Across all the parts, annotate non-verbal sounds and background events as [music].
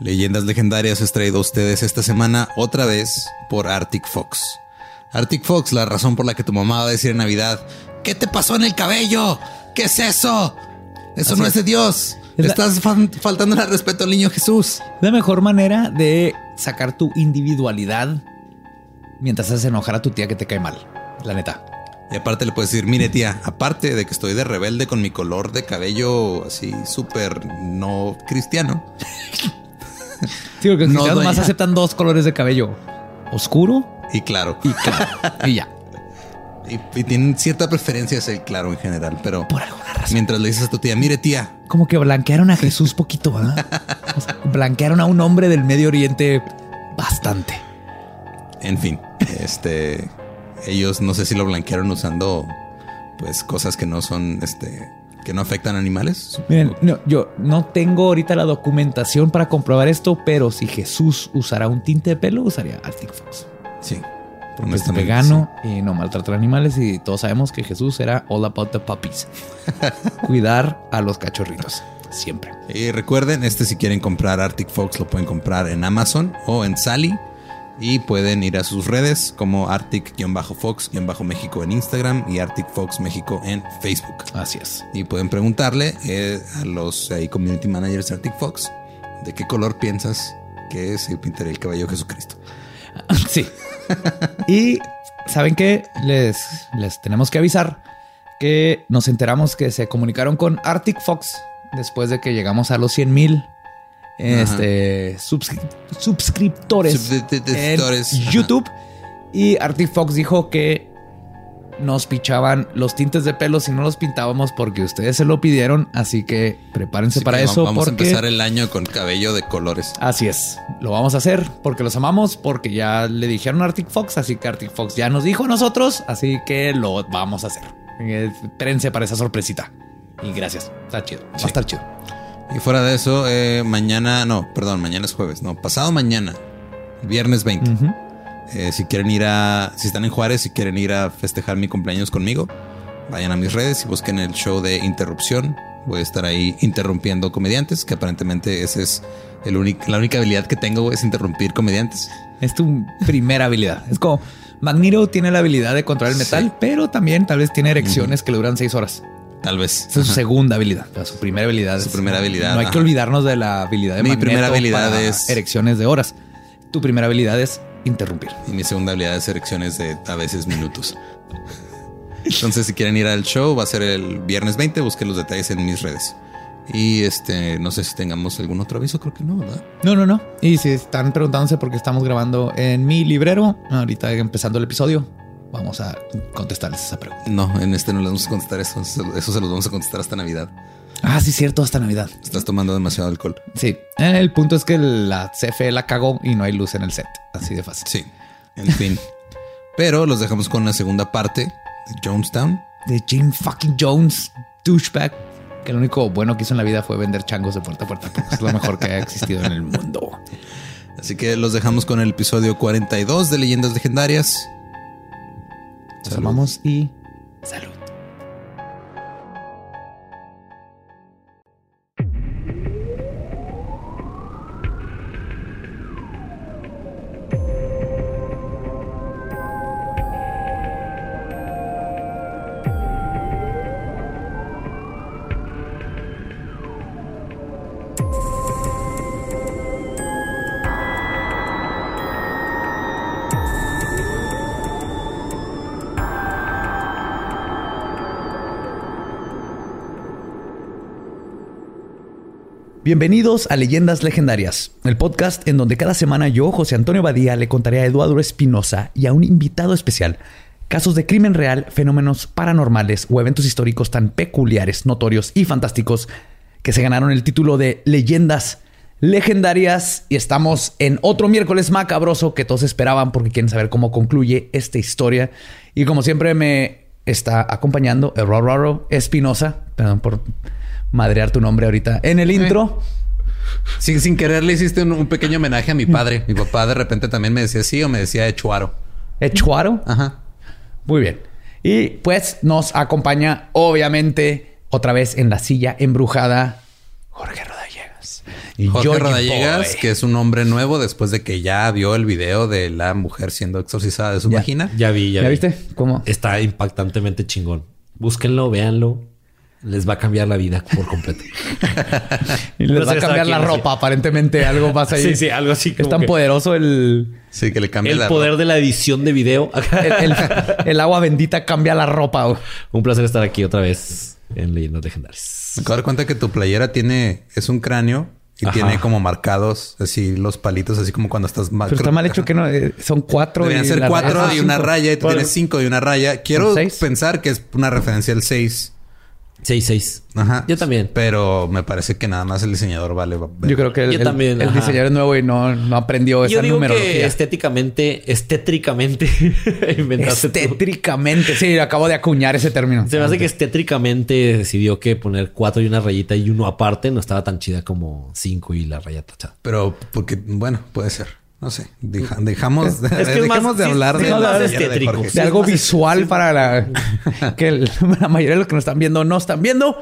Leyendas legendarias es traído a ustedes esta semana otra vez por Arctic Fox. Arctic Fox, la razón por la que tu mamá va a decir en Navidad, ¿qué te pasó en el cabello? ¿Qué es eso? Eso no es de Dios. Le estás faltando el respeto al niño Jesús. La mejor manera de sacar tu individualidad mientras haces enojar a tu tía que te cae mal. La neta. Y aparte le puedes decir, mire tía, aparte de que estoy de rebelde con mi color de cabello así súper no cristiano. [laughs] Sí, porque no más aceptan dos colores de cabello. Oscuro y claro. Y claro. y ya. [laughs] Y, tienen cierta preferencia hacia el claro en general, pero por alguna razón. Mientras le dices a tu tía, mire tía. Como que blanquearon a Jesús poquito, ¿ah? blanquearon a un hombre del Medio Oriente bastante. En fin, este, ellos no sé si lo blanquearon usando pues cosas que no son, este, que no afectan animales. Miren, no, yo no tengo ahorita la documentación para comprobar esto, pero si Jesús usara un tinte de pelo, usaría Arctic Fox. Sí. Porque es vegano y no maltrata a animales y todos sabemos que Jesús era all about the puppies. [laughs] Cuidar a los cachorritos. Siempre. Y recuerden, este si quieren comprar Arctic Fox lo pueden comprar en Amazon o en Sally. Y pueden ir a sus redes como Arctic-Fox-México en Instagram y Arctic Fox México en Facebook. Así es. Y pueden preguntarle eh, a los community managers de Arctic Fox de qué color piensas que se pintaría el caballo Jesucristo. [laughs] Sí. y saben que les, les tenemos que avisar que nos enteramos que se comunicaron con Arctic Fox después de que llegamos a los 100 mil este, suscriptores en YouTube. Y Arctic Fox dijo que nos pichaban los tintes de pelo si no los pintábamos porque ustedes se lo pidieron. Así que prepárense para eso. Vamos a empezar el año con cabello de colores. Así es. Lo vamos a hacer porque los amamos, porque ya le dijeron a Arctic Fox. Así que Arctic Fox ya nos dijo a nosotros. Así que lo vamos a hacer. Eh, espérense para esa sorpresita. Y gracias. Está chido. Va a estar chido. Y fuera de eso, eh, mañana, no, perdón, mañana es jueves, no, pasado mañana, viernes 20. Eh, si quieren ir a, si están en Juárez, si quieren ir a festejar mi cumpleaños conmigo, vayan a mis redes y busquen el show de interrupción. Voy a estar ahí interrumpiendo comediantes, que aparentemente esa es el la única habilidad que tengo es interrumpir comediantes. Es tu primera habilidad. Es como Magneto tiene la habilidad de controlar el metal, pero también tal vez tiene erecciones que le duran seis horas. Tal vez. es su segunda habilidad. su primera habilidad. Su primera habilidad. No hay que olvidarnos de la habilidad de Mi primera habilidad es erecciones de horas. Tu primera habilidad es interrumpir. Y mi segunda habilidad es erecciones de a veces minutos. Entonces, si quieren ir al show, va a ser el viernes 20. Busquen los detalles en mis redes. Y este, no sé si tengamos algún otro aviso, creo que no, ¿verdad? No, no, no. Y si están preguntándose por qué estamos grabando en mi librero, ahorita empezando el episodio, vamos a contestarles esa pregunta. No, en este no les vamos a contestar eso. Eso se los vamos a contestar hasta Navidad. Ah, sí, cierto, hasta Navidad. Estás tomando demasiado alcohol. Sí. El punto es que la CFE la cagó y no hay luz en el set. Así de fácil. Sí. En fin. [laughs] Pero los dejamos con la segunda parte de Jonestown. De Jim fucking Jones, douchebag. Que lo único bueno que hizo en la vida fue vender changos de puerta a puerta. Es lo mejor que ha existido en el mundo. Así que los dejamos con el episodio 42 de Leyendas Legendarias. Nos y salud. Bienvenidos a Leyendas Legendarias, el podcast en donde cada semana yo, José Antonio Badía, le contaré a Eduardo Espinosa y a un invitado especial casos de crimen real, fenómenos paranormales o eventos históricos tan peculiares, notorios y fantásticos que se ganaron el título de Leyendas Legendarias. Y estamos en otro miércoles macabroso que todos esperaban porque quieren saber cómo concluye esta historia. Y como siempre me está acompañando Eduardo Espinosa, perdón por madrear tu nombre ahorita en el intro. Sin, sin querer le hiciste un, pequeño homenaje a mi padre. Mi papá de repente también me decía sí o me decía Echuaro. ¿Echuaro? Ajá. Muy bien. Y pues nos acompaña, obviamente, otra vez en la silla embrujada, Jorge Rodallegas. Y Jorge Rodallegas, que es un hombre nuevo después de que ya vio el video de la mujer siendo exorcizada de su vagina. Ya vi, ya, ¿Ya viste? ¿Cómo? Está impactantemente chingón. Búsquenlo, véanlo. Les va a cambiar la vida por completo. [laughs] y les va a cambiar la ropa, aparentemente. Algo pasa ahí. [laughs] sí, sí, algo así. Es tan poderoso el... Sí, que le cambia el poder de la edición de video. [laughs] el, agua bendita cambia la ropa. Un placer estar aquí otra vez en Leyendas Legendarias. Me acabo de dar cuenta que tu playera tiene... Es un cráneo y tiene como marcados así los palitos, así como cuando estás mal. Pero está mal hecho que no eh, son cuatro. Deberían ser cuatro y una raya y tú tienes cinco y una raya. Quiero pensar que es una referencia al seis. 6-6. Ajá. Yo también. Pero me parece que nada más el diseñador vale. Yo creo que el, también, el, diseñador es nuevo y no, no aprendió esa Yo digo Que estéticamente, estétricamente [laughs] inventaste. Estétricamente. Sí, acabo de acuñar ese término. Se me hace que estétricamente decidió que poner cuatro y una rayita y uno aparte no estaba tan chida como cinco y la raya tachada. Pero porque, bueno, puede ser. No sé, dejamos, dejemos de hablar de, algo visual para la, [laughs] que la mayoría de los que nos están viendo no están viendo.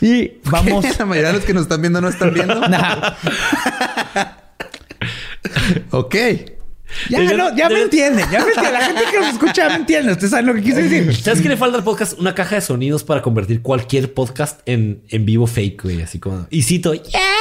Y vamos. la mayoría de los que nos están viendo no están viendo. [laughs] [laughs] ok. Ya, no, ya me entienden, ya me entienden. La gente que nos escucha me entiende. Ustedes saben lo que quise decir. ¿Sabes qué le falta al podcast? Una caja de sonidos para convertir cualquier podcast en, en vivo fake, güey. Así como. Y cito, ¡Yeah!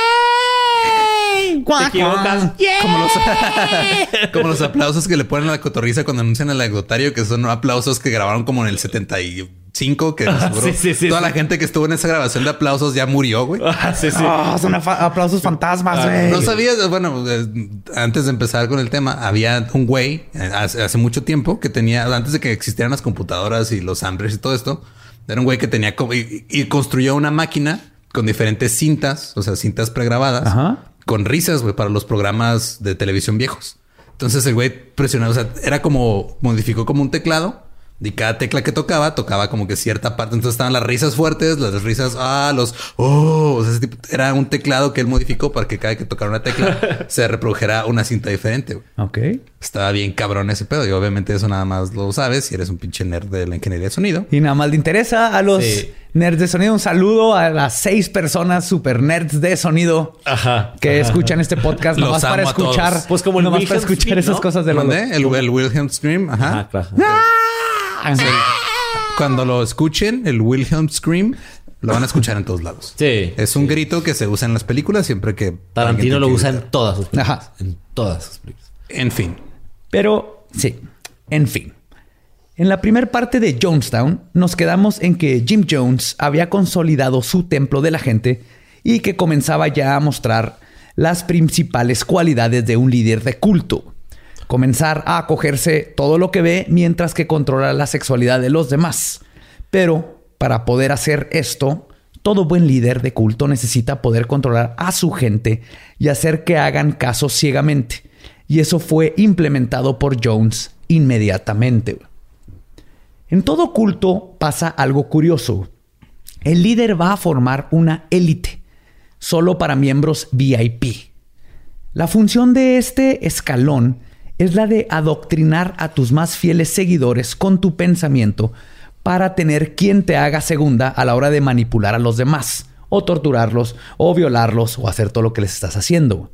[laughs] Como los, aplausos que le ponen a la cotorriza cuando anuncian el anecdotario, que son aplausos que grabaron como en el 75, que [laughs] toda la gente que estuvo en esa grabación de aplausos ya murió, güey. [laughs] Ah, ah, son aplausos fantasmas, ah, güey. no sabías, bueno, eh, antes de empezar con el tema, había un güey eh, hace, mucho tiempo que tenía, antes de que existieran las computadoras y los hambre y todo esto, era un güey que tenía y, y construyó una máquina con diferentes cintas, o sea, cintas pregrabadas, Ajá con risas, güey, para los programas de televisión viejos. Entonces el güey presionaba, o sea, era como, modificó como un teclado y cada tecla que tocaba, tocaba como que cierta parte. Entonces estaban las risas fuertes, las risas, ah, los, oh, o sea, ese tipo, era un teclado que él modificó para que cada vez que tocara una tecla [laughs] se reprodujera una cinta diferente. Ok. Estaba bien cabrón ese pedo y obviamente eso nada más lo sabes si eres un pinche nerd de la ingeniería de sonido. Y nada más le interesa a los nerds de sonido. Un saludo a las seis personas super nerds de sonido que escuchan este podcast [laughs] nomás para escuchar. Pues como nomás para escuchar esas cosas de los. El, el Wilhelm Scream. Ajá. ¡Ah! Cuando lo escuchen, el Wilhelm Scream, lo van a escuchar en todos lados. Sí. Es un grito que se usa en las películas siempre que... Tarantino lo usa en todas sus películas. En todas sus películas. En fin. Pero, sí. En fin. En la primera parte de Jonestown, nos quedamos en que Jim Jones había consolidado su templo de la gente y que comenzaba ya a mostrar las principales cualidades de un líder de culto comenzar a acogerse todo lo que ve mientras que controla la sexualidad de los demás. Pero para poder hacer esto, todo buen líder de culto necesita poder controlar a su gente y hacer que hagan caso ciegamente. Y eso fue implementado por Jones inmediatamente. En todo culto pasa algo curioso. El líder va a formar una élite, solo para miembros VIP. La función de este escalón es la de adoctrinar a tus más fieles seguidores con tu pensamiento para tener quien te haga segunda a la hora de manipular a los demás, o torturarlos, o violarlos, o hacer todo lo que les estás haciendo.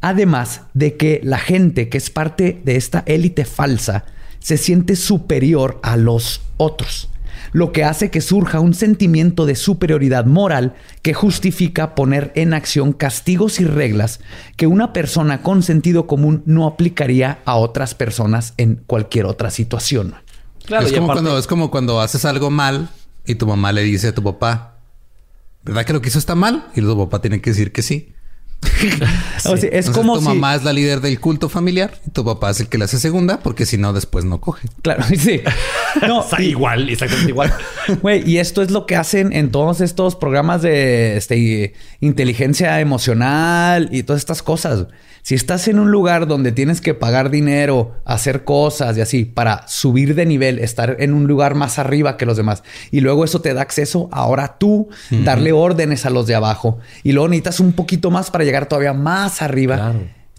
Además de que la gente que es parte de esta élite falsa se siente superior a los otros lo que hace que surja un sentimiento de superioridad moral que justifica poner en acción castigos y reglas que una persona con sentido común no aplicaría a otras personas en cualquier otra situación. Claro, es, como cuando, es como cuando haces algo mal y tu mamá le dice a tu papá, ¿verdad que lo que hizo está mal? Y tu papá tiene que decir que sí. [laughs] es como tu mamá es la líder del culto familiar y tu papá es el que le hace segunda porque si no después no coge. Claro, [laughs] sí. No, [laughs] igual, exactamente igual. Güey, y esto es lo que hacen en todos estos programas de este, inteligencia emocional y todas estas cosas. Si estás en un lugar donde tienes que pagar dinero, hacer cosas y así para subir de nivel, estar en un lugar más arriba que los demás, y luego eso te da acceso ahora tú darle órdenes a los de abajo, y luego necesitas un poquito más para llegar todavía más arriba.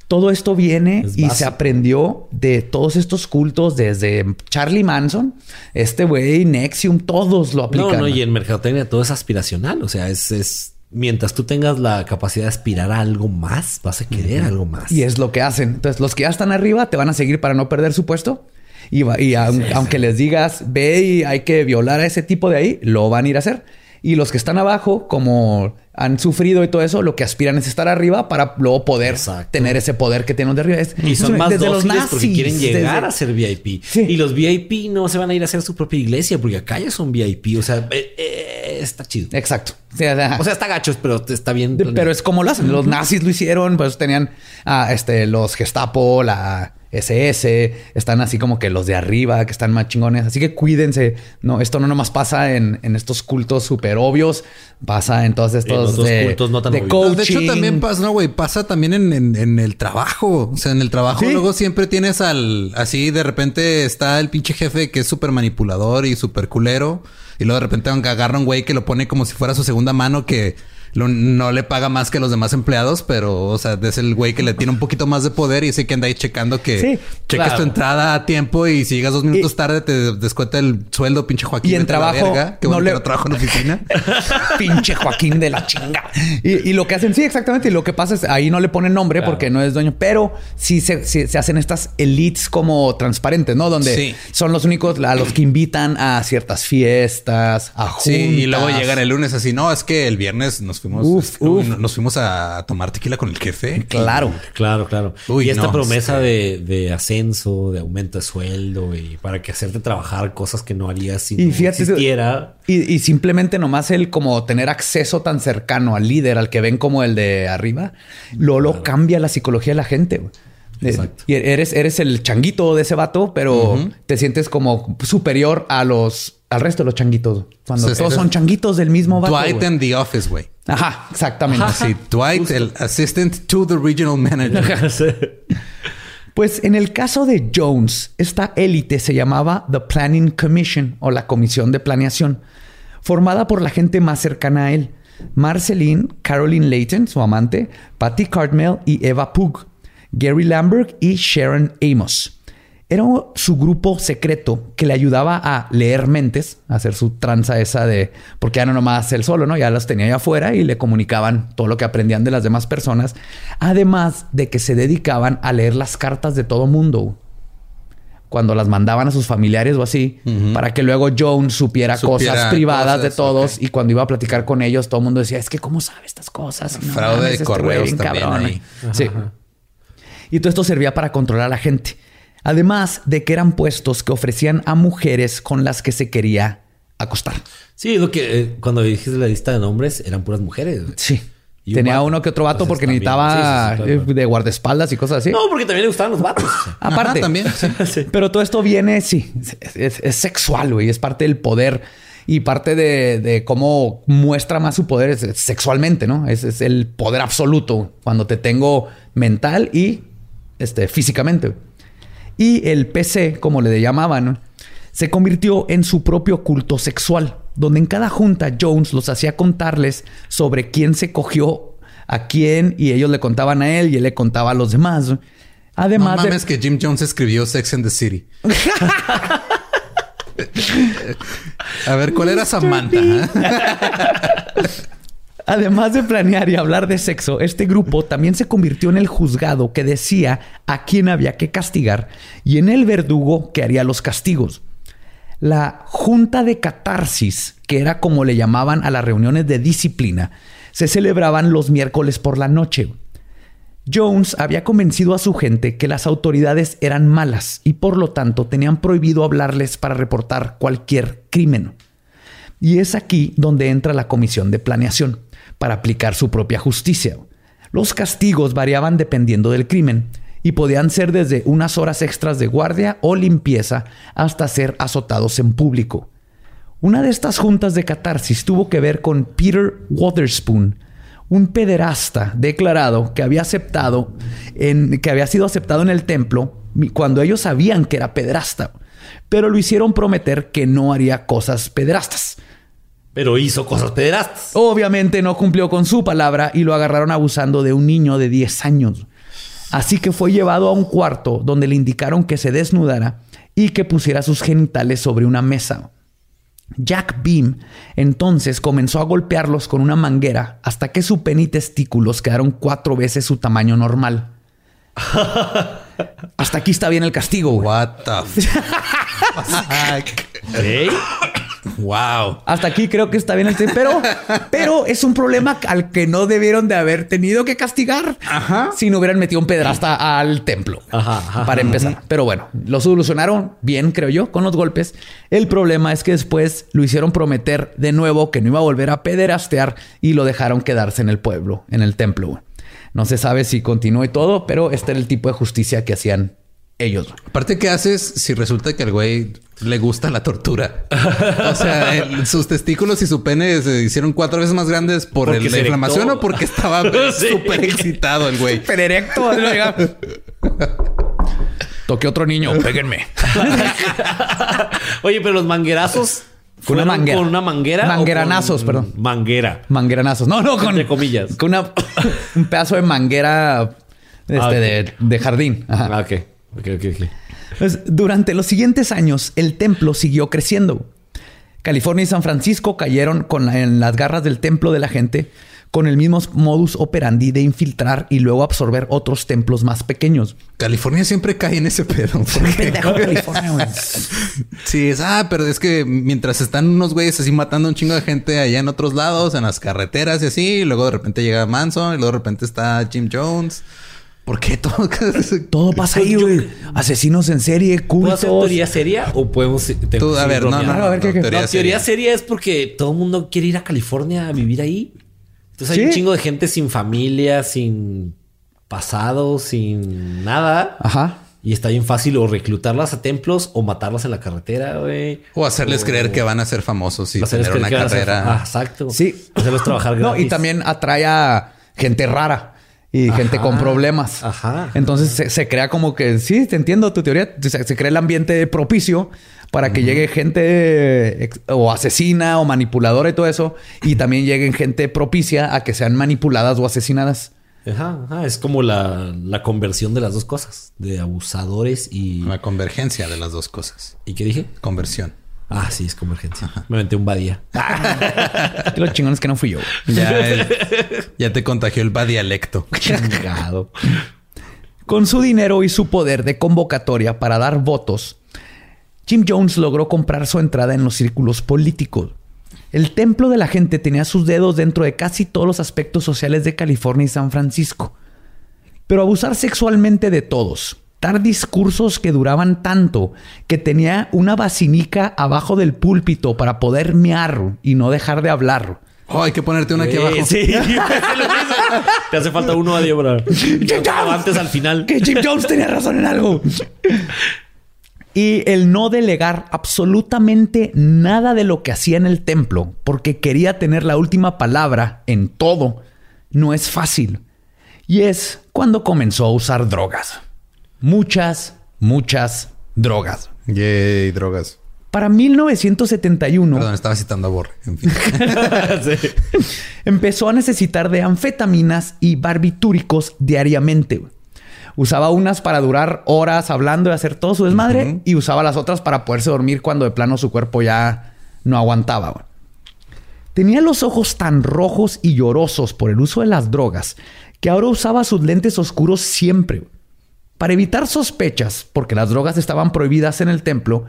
Todo esto viene y se aprendió de todos estos cultos desde Charlie Manson, este güey, Nexium, todos lo aplican. No, no, y en mercadotecnia todo es aspiracional. O sea, es, es mientras tú tengas la capacidad de aspirar a algo más, vas a querer algo más. Y es lo que hacen. Entonces, los que ya están arriba te van a seguir para no perder su puesto. Y, va- y aun- aunque les digas, ve y hay que violar a ese tipo de ahí, lo van a ir a hacer. Y los que están abajo, como han sufrido y todo eso, lo que aspiran es estar arriba para luego poder Exacto. tener ese poder que tienen los de arriba. Es- Y son más desde dóciles porque quieren llegar desde- a ser VIP. Sí. Y los VIP no se van a ir a hacer su propia iglesia porque acá ya son VIP. O sea, eh, eh, está chido. Exacto. O sea, O sea, está gachos, pero está bien. Pero es como lo hacen. Los nazis lo hicieron, pues tenían a este, los Gestapo, la SS, están así como que los de arriba, que están más chingones. Así que cuídense. No, esto no nomás pasa en, en estos cultos súper obvios, pasa en todos estos de, cultos no tan de obvios. coaching. De hecho, también pasa, no, güey, pasa también en, en- en el trabajo. O sea, en el trabajo Sí. luego siempre tienes al, así de repente está el pinche jefe que es súper manipulador y súper culero. Y luego de repente agarra un güey que lo pone como si fuera su segunda mano que lo- no le paga más que los demás empleados, pero, o sea, es el güey que le tiene un poquito más de poder y ese que anda ahí checando que Sí, cheques claro. tu entrada a tiempo y si llegas dos minutos tarde te descuenta el sueldo, pinche Joaquín. Y en trabajo verga. Qué no bueno le- que trabajo en oficina. [laughs] Pinche Joaquín de la chinga. Y, y lo que hacen, sí, exactamente. Y lo que pasa es ahí no le ponen nombre Claro. porque no es dueño, pero sí se, sí se hacen estas elites como transparentes, ¿no? Donde Sí. son los únicos a los que invitan a ciertas fiestas, a juntas. Sí, y luego llegan el lunes así, no, es que el viernes nos fuimos, Uf, no, uf. nos fuimos a tomar tequila con el jefe. Claro. Claro, claro. Uy, y esta no, promesa de, de ascenso, de aumento de sueldo y para que hacerte trabajar cosas que no harías si Y no fíjate- existiera. Y, y simplemente nomás el como tener acceso tan cercano al líder, al que ven como el de arriba, lo, lo cambia la psicología de la gente. güey. De- Exacto. Y eres, eres el changuito de ese vato, pero te sientes como superior a los al resto de los changuitos. Cuando todos son changuitos del mismo vato. Dwight en The Office, güey. Ajá, exactamente. Sí, Dwight, el assistant to the regional manager. Pues en el caso de Jones, esta élite se llamaba The Planning Commission o la Comisión de Planeación, formada por la gente más cercana a él. Marceline, Caroline Layton, su amante, Patty Cartmel y Eva Pug, Gary Lambert y Sharon Amos. Era su grupo secreto que le ayudaba a leer mentes, a hacer su tranza esa de... Porque ya no nomás él solo, ¿no? Ya las tenía allá afuera y le comunicaban todo lo que aprendían de las demás personas. Además de que se dedicaban a leer las cartas de todo mundo. Cuando las mandaban a sus familiares o así, para que luego Jones supiera, Supiera cosas privadas de todos. Y cuando iba a platicar con ellos, todo el mundo decía, es que ¿cómo sabe estas cosas? No Fraude mames, de este correos bien también cabrón". ahí. Sí. Y todo esto servía para controlar a la gente. Además de que eran puestos que ofrecían a mujeres con las que se quería acostar. Sí, lo que eh, cuando dijiste la lista de nombres eran puras mujeres. Sí. Y Tenía uno que otro vato Entonces, porque también. necesitaba Sí, sí, sí, claro. eh, de guardaespaldas y cosas así. No, porque también le gustaban los vatos. [laughs] Aparte. Ajá, también. [laughs] sí. Pero todo esto viene, sí, es, es- es sexual, güey. Es parte del poder y parte de, de cómo muestra más su poder es sexualmente, ¿no? Es, es el poder absoluto cuando te tengo mental y este, físicamente. Y el PC, como le llamaban, se convirtió en su propio culto sexual, donde en cada junta Jones los hacía contarles sobre quién se cogió a quién y ellos le contaban a él y él le contaba a los demás. No Además de... mames que Jim Jones escribió Sex and the City. [laughs] A ver, ¿cuál era Samantha? [laughs] Además de planear y hablar de sexo, este grupo también se convirtió en el juzgado que decía a quién había que castigar y en el verdugo que haría los castigos. La junta de catarsis, que era como le llamaban a las reuniones de disciplina, se celebraban los miércoles por la noche. Jones había convencido a su gente que las autoridades eran malas y por lo tanto tenían prohibido hablarles para reportar cualquier crimen. Y es aquí donde entra la comisión de planeación, para aplicar su propia justicia. Los castigos variaban dependiendo del crimen y podían ser desde unas horas extras de guardia o limpieza hasta ser azotados en público. Una de estas juntas de catarsis tuvo que ver con Peter Waterspoon, un pederasta declarado que había aceptado en, que había sido aceptado en el templo cuando ellos sabían que era pederasta, pero lo hicieron prometer que no haría cosas pederastas. Pero hizo cosas pederastas. Obviamente no cumplió con su palabra y lo agarraron abusando de un niño de 10 años. Así que fue llevado a un cuarto donde le indicaron que se desnudara y que pusiera sus genitales sobre una mesa. Jack Beam entonces comenzó a golpearlos con una manguera hasta que su pene y testículos quedaron cuatro veces su tamaño normal. [laughs] hasta aquí está bien el castigo. güey. What the fuck? [laughs] Wow. Hasta aquí creo que está bien el pero, pero es un problema al que no debieron de haber tenido que castigar si no hubieran metido un pedrasta al templo. Ajá, ajá, para empezar. Pero bueno, lo solucionaron bien, creo yo, con los golpes. El problema es que después lo hicieron prometer de nuevo que no iba a volver a pederastear y lo dejaron quedarse en el pueblo, en el templo. No se sabe si continuó y todo, pero este era el tipo de justicia que hacían ellos. Aparte, ¿qué haces si resulta que al güey le gusta la tortura? O sea, el- sus testículos y su pene se hicieron cuatro veces más grandes por el- la inflamación erectó. o porque estaba [laughs] Sí. súper excitado el güey. Super erecto. [laughs] Toqué otro niño, péguenme. [laughs] Oye, pero los manguerazos. Con una ¿fueron manguera. Con una manguera. Mangueranazos, con perdón. Manguera. Mangueranazos. No, no, con. Entre comillas. Con una, un pedazo de manguera este, Ah, de, de jardín. Ajá. Ah, ok. Pues, durante los siguientes años, el templo siguió creciendo. California y San Francisco cayeron con la- en las garras del templo de la gente con el mismo modus operandi de infiltrar y luego absorber otros templos más pequeños. California siempre cae en ese pedo. Pendejo [laughs] California. Sí, es, ah, pero es que mientras están unos güeyes así matando un chingo de gente allá en otros lados, en las carreteras y así, y luego de repente llega Manson y luego de repente está Jim Jones. ¿Por qué todo? [laughs] Todo pasa ahí, güey. Asesinos en serie, ¿Puedo hacer cultos. teoría seria o podemos... tengo Tú, que a ver, no, no, no, A ver, ¿qué, no, teoría La teoría seria. es porque todo el mundo quiere ir a California a vivir ahí. Entonces hay Sí. un chingo de gente sin familia, sin pasado, sin nada. Ajá. Y está bien fácil o reclutarlas a templos o matarlas en la carretera, güey. O hacerles creer que van a ser famosos y tener una ser- carrera. Ah, exacto. Sí. Hacerlos trabajar No, gratis. y también atrae a gente rara y gente con problemas. ajá. Entonces se, se crea como que, sí, te entiendo tu teoría, se, se crea el ambiente propicio para que llegue gente ex- o asesina o manipuladora y todo eso, y también lleguen gente propicia a que sean manipuladas o asesinadas. Ajá, ajá. Es como la, la conversión de las dos cosas. De abusadores y... Una convergencia de las dos cosas. ¿Y qué dije? Conversión. Ah, sí, es convergencia. Me aventé un badía. Y [laughs] Lo chingón es que no fui yo. Ya, [laughs] el- ya te contagió el va dialecto. [laughs] Chingado. Con su dinero y su poder de convocatoria para dar votos, Jim Jones logró comprar su entrada en los círculos políticos. El templo de la gente tenía sus dedos dentro de casi todos los aspectos sociales de California y San Francisco. Pero abusar sexualmente de todos, discursos que duraban tanto que tenía una basinica abajo del púlpito para poder mear y no dejar de hablar. Oh, hay que ponerte una aquí Eh, abajo. Sí, [laughs] Te hace falta uno a Diobra. Antes al final. que Jim Jones tenía razón en algo. Y el no delegar absolutamente nada de lo que hacía en el templo, porque quería tener la última palabra en todo, no es fácil. Y es cuando comenzó a usar drogas. Muchas, muchas drogas. Yay, drogas. Para 1971 Perdón, estaba citando a Borre. En fin. [laughs] Sí. empezó a necesitar de anfetaminas y barbitúricos diariamente. Usaba unas para durar horas hablando y hacer todo su desmadre y usaba las otras para poderse dormir cuando de plano su cuerpo ya no aguantaba. güey. Tenía los ojos tan rojos y llorosos por el uso de las drogas que ahora usaba sus lentes oscuros siempre. Para evitar sospechas, porque las drogas estaban prohibidas en el templo,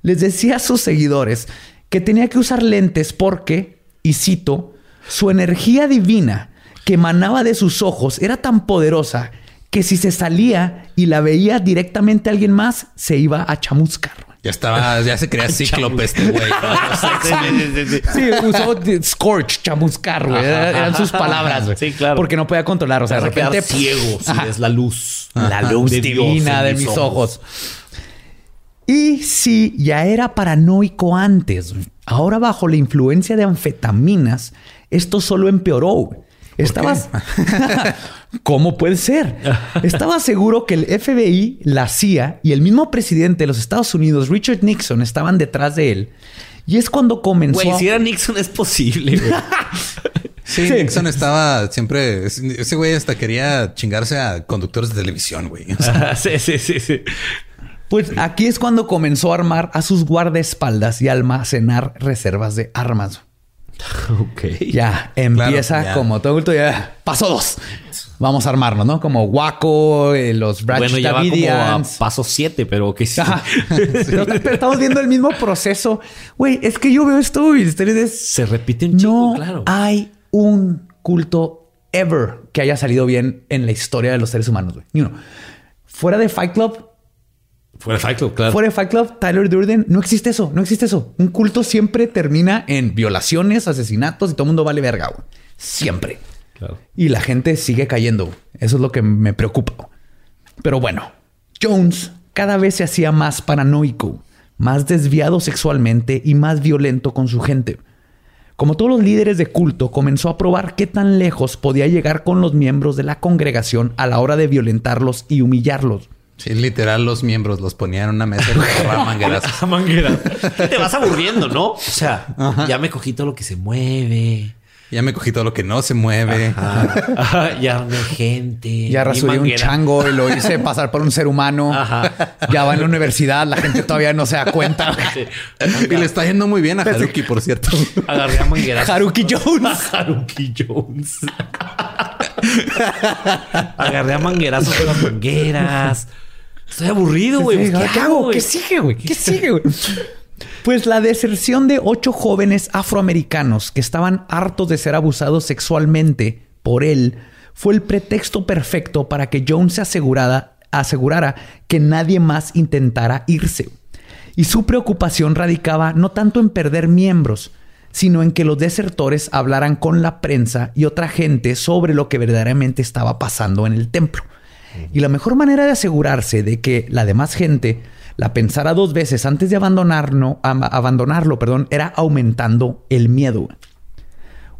les decía a sus seguidores que tenía que usar lentes porque, y cito, su energía divina que emanaba de sus ojos era tan poderosa que si se salía y la veía directamente a alguien más, se iba a chamuscar. Ya estaba, ya se creía [laughs] cíclope este güey. [laughs] Sí, usó scorch, chamuscar, güey. Era- Eran sus palabras, güey. Sí, claro. Porque no podía controlar. O sea, de repente... ciego si Ajá. ves la luz. La luz divina de mis ojos. Y si ya era paranoico antes, ahora bajo la influencia de anfetaminas, esto solo empeoró. Estabas. [laughs] ¿Cómo puede ser? Estaba seguro que el FBI, la CIA y el mismo presidente de los Estados Unidos, Richard Nixon, estaban detrás de él. Y es cuando comenzó. Güey, a- si era Nixon es posible, güey. [laughs] Sí, Sí. Nixon estaba siempre. Ese güey hasta quería chingarse a conductores de televisión, güey. [laughs] O sea, sí, sí, sí, sí. Pues aquí es cuando comenzó a armar a sus guardaespaldas y almacenar reservas de armas. [laughs] Ok. Ya empieza ya. como todo adulto, ya paso dos. Vamos a armarnos, ¿no? Como Waco, eh, los Brad Bueno, ya va como a paso 7, pero que [laughs] sí. Pero, pero estamos viendo el mismo proceso. Güey, es que yo veo esto y ustedes es- Se repite un no claro. hay un culto ever que haya salido bien en la historia de los seres humanos, güey. Ni uno. Fuera de Fight Club, Fuera de Fight Club, claro. fuera de Fight Club, Tyler Durden, no existe eso, no existe eso. Un culto siempre termina en violaciones, asesinatos y todo el mundo vale verga, güey. Siempre. Claro. Y la gente sigue cayendo. güey. Eso es lo que me preocupa. Pero bueno, Jones cada vez se hacía más paranoico, más desviado sexualmente y más violento con su gente. Como todos los líderes de culto, comenzó a probar qué tan lejos podía llegar con los miembros de la congregación a la hora de violentarlos y humillarlos. Sí, literal, los miembros los ponían en una mesa y los agarraban [laughs] manguerazos. A manguera. Te vas aburriendo, ¿no? O sea, ya me cogí todo lo que se mueve. Ya me cogí todo lo que no se mueve. Ajá, [laughs] ya armé gente. Ya rasuré un chango y lo hice pasar por un ser humano. Ajá. Ya va en la universidad, la gente todavía no se da cuenta. Sí. Y le está yendo muy bien a Haruki, por cierto. Agarré a mangueras. Haruki Jones. [laughs] Haruki Jones. Agarré a manguerazos con las mangueras. Estoy aburrido, güey. Pues, ¿Qué, hago? ¿Qué sigue, güey? ¿Qué [laughs] sigue, güey? Pues la deserción de ocho jóvenes afroamericanos que estaban hartos de ser abusados sexualmente por él fue el pretexto perfecto para que Jones se asegurara, asegurara que nadie más intentara irse. Y su preocupación radicaba no tanto en perder miembros, sino en que los desertores hablaran con la prensa y otra gente sobre lo que verdaderamente estaba pasando en el templo. Y la mejor manera de asegurarse de que la demás gente la pensara dos veces antes de abandonarlo, abandonarlo perdón, era aumentando el miedo.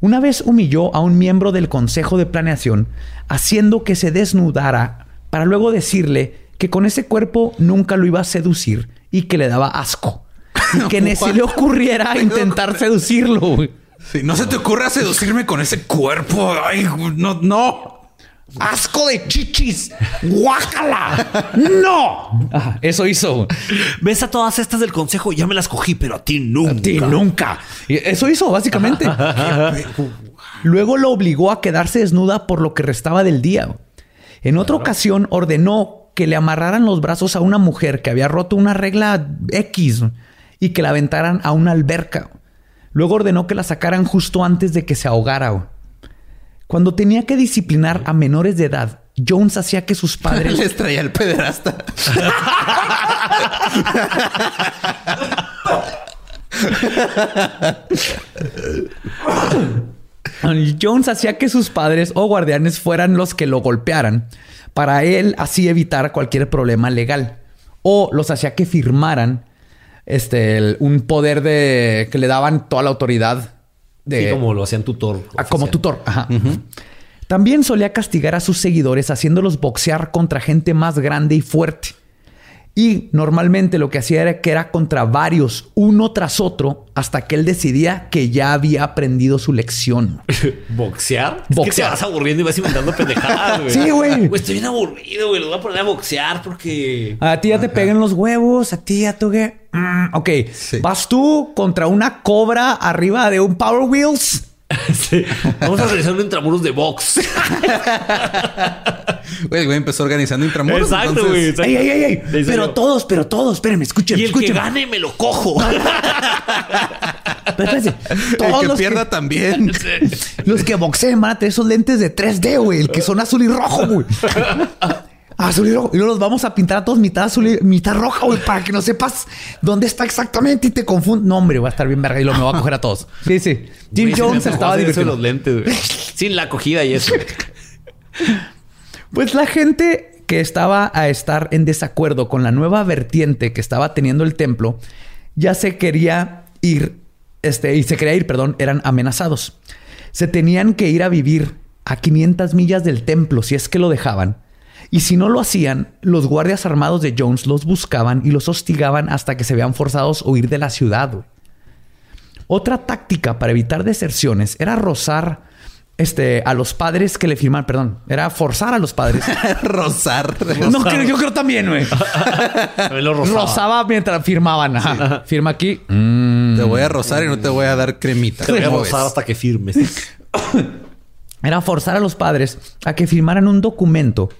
Una vez humilló a un miembro del consejo de planeación, haciendo que se desnudara para luego decirle que con ese cuerpo nunca lo iba a seducir y que le daba asco. Y [laughs] que ni se le ocurriera intentar seducirlo. güey. Sí, no se te ocurra seducirme con ese cuerpo. Ay, no, no. ¡Asco de chichis! ¡Guácala! ¡No! Ajá, eso hizo. ¿Ves a todas estas del consejo? Ya me las cogí, pero a ti nunca. A ti nunca. Y Eso hizo, básicamente. [laughs] Luego lo obligó a quedarse desnuda por lo que restaba del día. En otra ocasión ordenó que le amarraran los brazos a una mujer que había roto una regla X y que la aventaran a una alberca. Luego ordenó que la sacaran justo antes de que se ahogara. Cuando tenía que disciplinar a menores de edad, Jones hacía que sus [laughs] padres Les traía el pederasta. Jones hacía que sus padres o guardianes fueran los que lo golpearan para él así evitar cualquier problema legal o los hacía que firmaran este el- un poder de que le daban toda la autoridad de Sí, como lo hacían tutor. Ah, como tutor. Ajá. También solía castigar a sus seguidores haciéndolos boxear contra gente más grande y fuerte. Y normalmente lo que hacía era que era contra varios, uno tras otro, hasta que él decidía que ya había aprendido su lección. [laughs] ¿Boxear? Es que te Boxear. vas aburriendo y vas inventando pendejadas, güey. [laughs] Sí, güey. Güey, estoy bien aburrido, güey. Los voy a poner a boxear porque... A ti ya te pegan los huevos, a ti ya tú qué. Mm, ok, Sí. vas tú contra una cobra arriba de un Power Wheels. Sí. Vamos a realizar un intramuros de box. Güey, el güey empezó organizando intramuros. Exacto, entonces- güey. Ey, ey, ey, dice Pero todos, pero todos, espérenme, escuchen, Y el que gane me lo cojo. Pero espérense, El todos que los pierda también. [laughs] Los que boxeen van a tener esos lentes de 3D, güey. El que son azul y rojo, güey. Azul y rojo. Y luego los vamos a pintar a todos mitad azul y mitad roja, güey, para que no sepas dónde está exactamente y te confundas. No, hombre, va a estar bien verga y lo me va a coger a todos. [laughs] Sí, sí. Jim Jones estaba divirtiendo. los lentes, güey. [laughs] Sin la acogida y eso. Pues la gente que estaba a estar en desacuerdo con la nueva vertiente que estaba teniendo el templo, ya se quería ir, este, y se quería ir, perdón, eran amenazados. Se tenían que ir a vivir a 500 millas del templo si es que lo dejaban. Y si no lo hacían, los guardias armados de Jones los buscaban y los hostigaban hasta que se vean forzados a huir de la ciudad. Otra táctica para evitar deserciones era rozar este, a los padres que le firman, perdón, era forzar a los padres. [laughs] Rozar. no, creo, yo creo también, güey. [laughs] lo rozaba. Rozaba mientras firmaban. Ajá. Firma aquí. Te voy a rozar y no te voy a dar cremita. Te voy a ¿Cómo rozar ves? hasta que firmes. [coughs] Era forzar a los padres a que firmaran un documento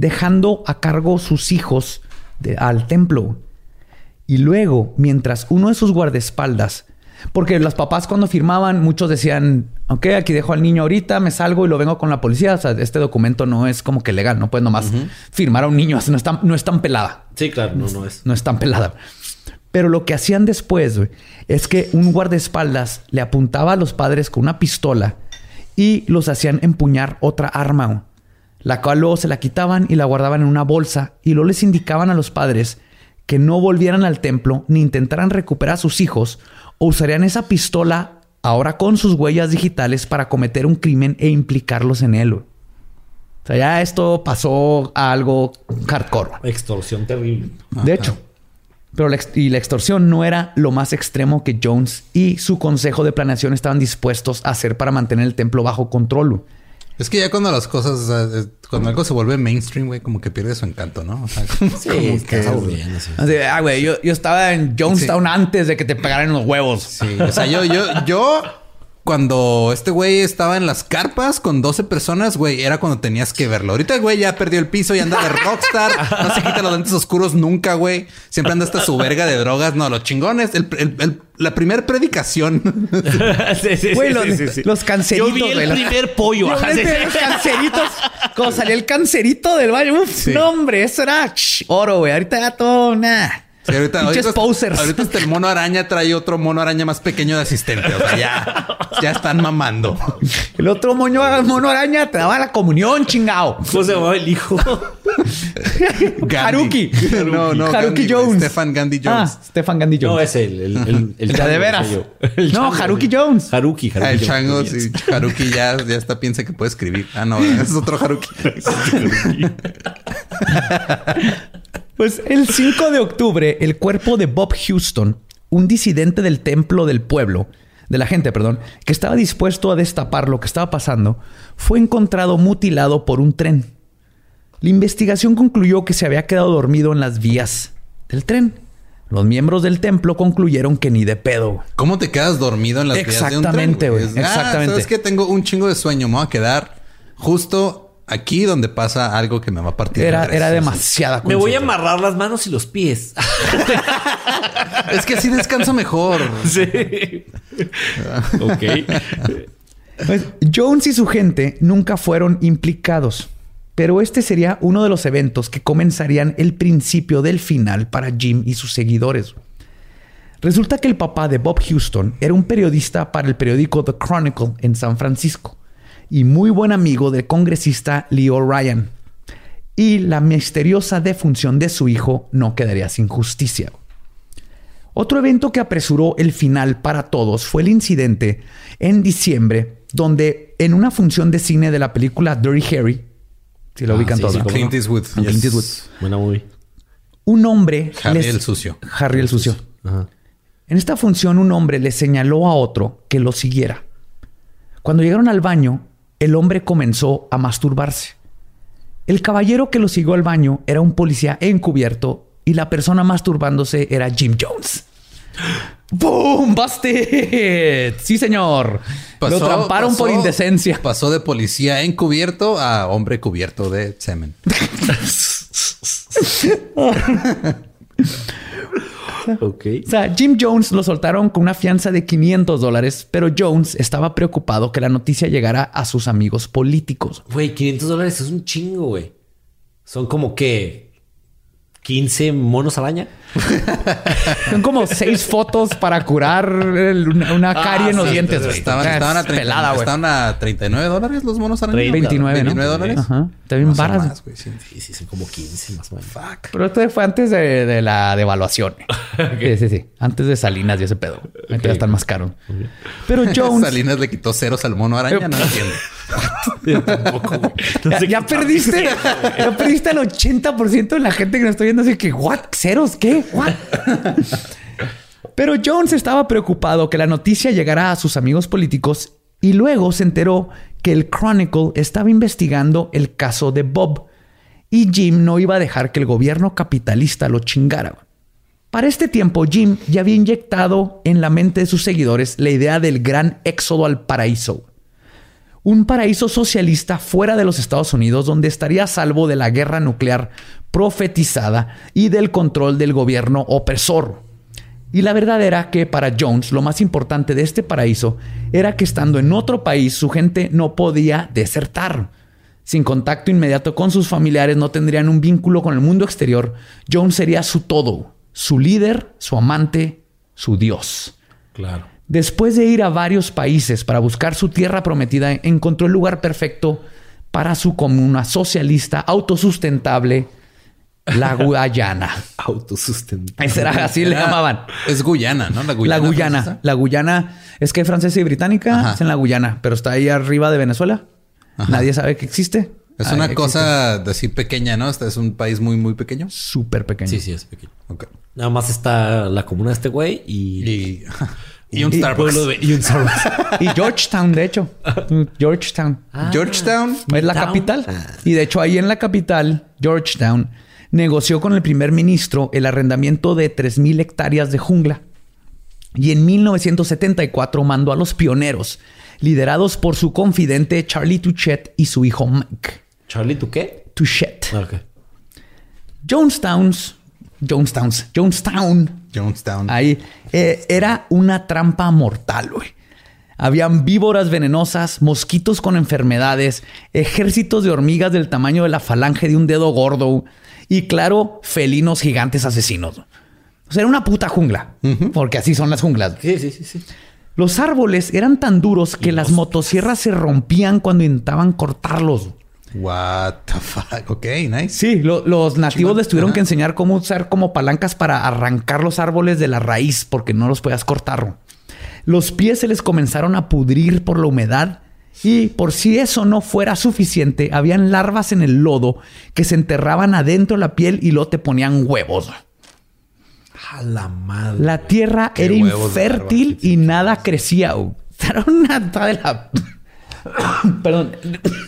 dejando a cargo sus hijos de- al templo. Y luego, mientras uno de sus guardaespaldas, porque los papás cuando firmaban, muchos decían, ok, aquí dejo al niño ahorita, me salgo y lo vengo con la policía. O sea, este documento no es como que legal, no puedes nomás firmar a un niño, no es tan, no es tan pelada. Sí, claro, no, no es. No es tan pelada. Pero lo que hacían después es que un guardaespaldas le apuntaba a los padres con una pistola y los hacían empuñar otra arma, la cual luego se la quitaban y la guardaban en una bolsa y luego les indicaban a los padres que no volvieran al templo ni intentaran recuperar a sus hijos o usarían esa pistola ahora con sus huellas digitales para cometer un crimen e implicarlos en él. O sea, ya esto pasó a algo hardcore. Extorsión terrible. De hecho, pero la, y la extorsión no era lo más extremo que Jones y su consejo de planeación estaban dispuestos a hacer para mantener el templo bajo control. Es que ya cuando las cosas, o sea, eh, cuando algo se vuelve mainstream, güey, como que pierde su encanto, ¿no? O sea, como, [laughs] Sí, como que-. Así ah, güey, yo, yo estaba en Jonestown antes de que te pegaran los huevos. Sí, o sea, yo, yo, yo, cuando este güey estaba en las carpas con 12 personas, güey, era cuando tenías que verlo. Ahorita el güey ya perdió el piso y anda de rockstar. No se quita los lentes oscuros nunca, güey. Siempre anda hasta su verga de drogas. No, los chingones. El, el- el- la primera predicación. [laughs] Sí, sí, Güey, sí, los, sí, sí. los canceritos. Yo vi el güey, primer pollo. Yo ajá, vi sí, sí. los canceritos. Cuando salía el cancerito del baño. Uf, Sí. no, hombre, eso era oro, güey. Ahorita ya todo, nah. Sí, ahorita, ahorita, posers. ahorita hasta el mono araña trae otro mono araña más pequeño de asistente. O sea, ya, ya están mamando. El otro moño, mono araña te daba la comunión, chingao. ¿Cómo se llamaba el hijo? Gandhi. Haruki. No, no. Haruki Gandhi. Jones. Stefan Gandhi Jones. Ah, Stefan Gandhi Jones. No, es él. El, el, el, El de chango, veras. El No, Haruki. Jones. Haruki, Haruki. Ah, el Jones. chango, sí. Haruki ya, ya está, piensa que puede escribir. Ah, no, ese es otro Haruki. [laughs] Pues el 5 de octubre, el cuerpo de Bob Houston, un disidente del templo del pueblo, de la gente, perdón, que estaba dispuesto a destapar lo que estaba pasando, fue encontrado mutilado por un tren. La investigación concluyó que se había quedado dormido en las vías del tren. Los miembros del templo concluyeron que ni de pedo. ¿Cómo te quedas dormido en las vías de un tren? Exactamente, güey. Ah, Exactamente. sabes que tengo un chingo de sueño. Me voy a quedar justo aquí donde pasa algo que me va a partir. Era, era demasiada Me voy a amarrar las manos y los pies. [laughs] Es que así descanso mejor. sí. ok. Pues, Jones y su gente nunca fueron implicados, pero este sería uno de los eventos que comenzarían el principio del final para Jim y sus seguidores. Resulta que el papá de Bob Houston era un periodista para el periódico The Chronicle en San Francisco y muy buen amigo del congresista Leo Ryan. Y la misteriosa defunción de su hijo no quedaría sin justicia. Otro evento que apresuró el final para todos fue el incidente en diciembre, donde en una función de cine de la película Dirty Harry, si la Ah, ubican sí, todos, sí, ¿no? cómo Clint Eastwood. Clint Eastwood. Buena movie. un hombre... Harry el sucio. Harry el sucio. Ajá. En esta función un hombre le señaló a otro que lo siguiera. Cuando llegaron al baño, el hombre comenzó a masturbarse. El caballero que lo siguió al baño era un policía encubierto y la persona masturbándose era Jim Jones. ¡Boom! ¡Busted! Sí, señor. lo tramparon por indecencia. Pasó de policía encubierto a hombre cubierto de semen. [laughs] [laughs] Ok. O sea, Jim Jones lo soltaron con una fianza de 500 dólares, pero Jones estaba preocupado que la noticia llegara a sus amigos políticos. Güey, 500 dólares es un chingo, güey. Son como que 15 monos araña. Son como seis fotos para curar el- una, una Ah, carie en los sí, dientes. güey. Estaban, Es estaban a 30, pelada, estaban a 39 dólares los monos araña. 29, ¿no? 29 dólares. Ajá. Está bien No son varas. más, güey, sí. Sí, sí, son como 15 más o menos. Fuck. Pero esto fue antes de, de la devaluación. [laughs] Sí, sí, sí. Antes de Salinas y ese pedo. Ahorita ya están más caros. Pero [laughs] Jones... Salinas le quitó ceros al mono araña. No [laughs] entiendo. Yo tampoco, güey. No Ya, sé ya qué- perdiste, ya perdiste al 80% de la gente que nos está viendo así que, ¿what? ¿Ceros? ¿Qué? ¿What? Pero Jones estaba preocupado que la noticia llegara a sus amigos políticos y luego se enteró que el Chronicle estaba investigando el caso de Bob y Jim no iba a dejar que el gobierno capitalista lo chingara. Para este tiempo, Jim ya había inyectado en la mente de sus seguidores la idea del gran éxodo al paraíso. Un paraíso socialista fuera de los Estados Unidos donde estaría a salvo de la guerra nuclear profetizada y del control del gobierno opresor. Y la verdad era que para Jones lo más importante de este paraíso era que estando en otro país su gente no podía desertar. Sin contacto inmediato con sus familiares no tendrían un vínculo con el mundo exterior. Jones sería su todo, su líder, su amante, su Dios. Claro. Después de ir a varios países para buscar su tierra prometida, encontró el lugar perfecto para su comuna socialista autosustentable la Guyana. [laughs] Autosustentable. Esa era así le llamaban. Es Guyana, ¿no? La Guyana. La Guyana. es que es francesa y británica, Ajá. es en la Guyana, pero está ahí arriba de Venezuela. Nadie sabe que existe. Es Ahí una existe. cosa así pequeña, ¿no? Este es un país muy, muy pequeño. súper pequeño. Sí, sí, es pequeño. Ok. Nada más está la comuna de este güey y... Y, [laughs] y un Y Starbucks. un Starbucks. [laughs] Y Georgetown, de hecho. Georgetown. Georgetown. Es la capital. Ah. Y de hecho, ahí en la capital, Georgetown, negoció con el primer ministro el arrendamiento de 3.000 hectáreas de jungla. Y en 1974 mandó a los pioneros, liderados por su confidente Charlie Touchet y su hijo Mike. Charlie, ¿tú qué? Touchet. Ah, Ok. Jonestowns, Jonestowns, Jonestown, Jonestown. ahí, eh, era una trampa mortal, güey. Habían víboras venenosas, mosquitos con enfermedades, ejércitos de hormigas del tamaño de la falange de un dedo gordo y, claro, felinos gigantes asesinos. O sea, era una puta jungla, porque así son las junglas. Sí, sí, sí, sí. Los árboles eran tan duros que las motosierras se rompían cuando intentaban cortarlos. What the fuck. Ok, nice. Sí, lo- los nativos les tuvieron Ajá. que enseñar cómo usar como palancas para arrancar los árboles de la raíz porque no los podías cortar. Los pies se les comenzaron a pudrir por la humedad y por si eso no fuera suficiente, habían larvas en el lodo que se enterraban adentro de la piel y luego te ponían huevos. A la madre. La tierra era infértil y nada crecía. [laughs] Era una de la... [coughs] Perdón,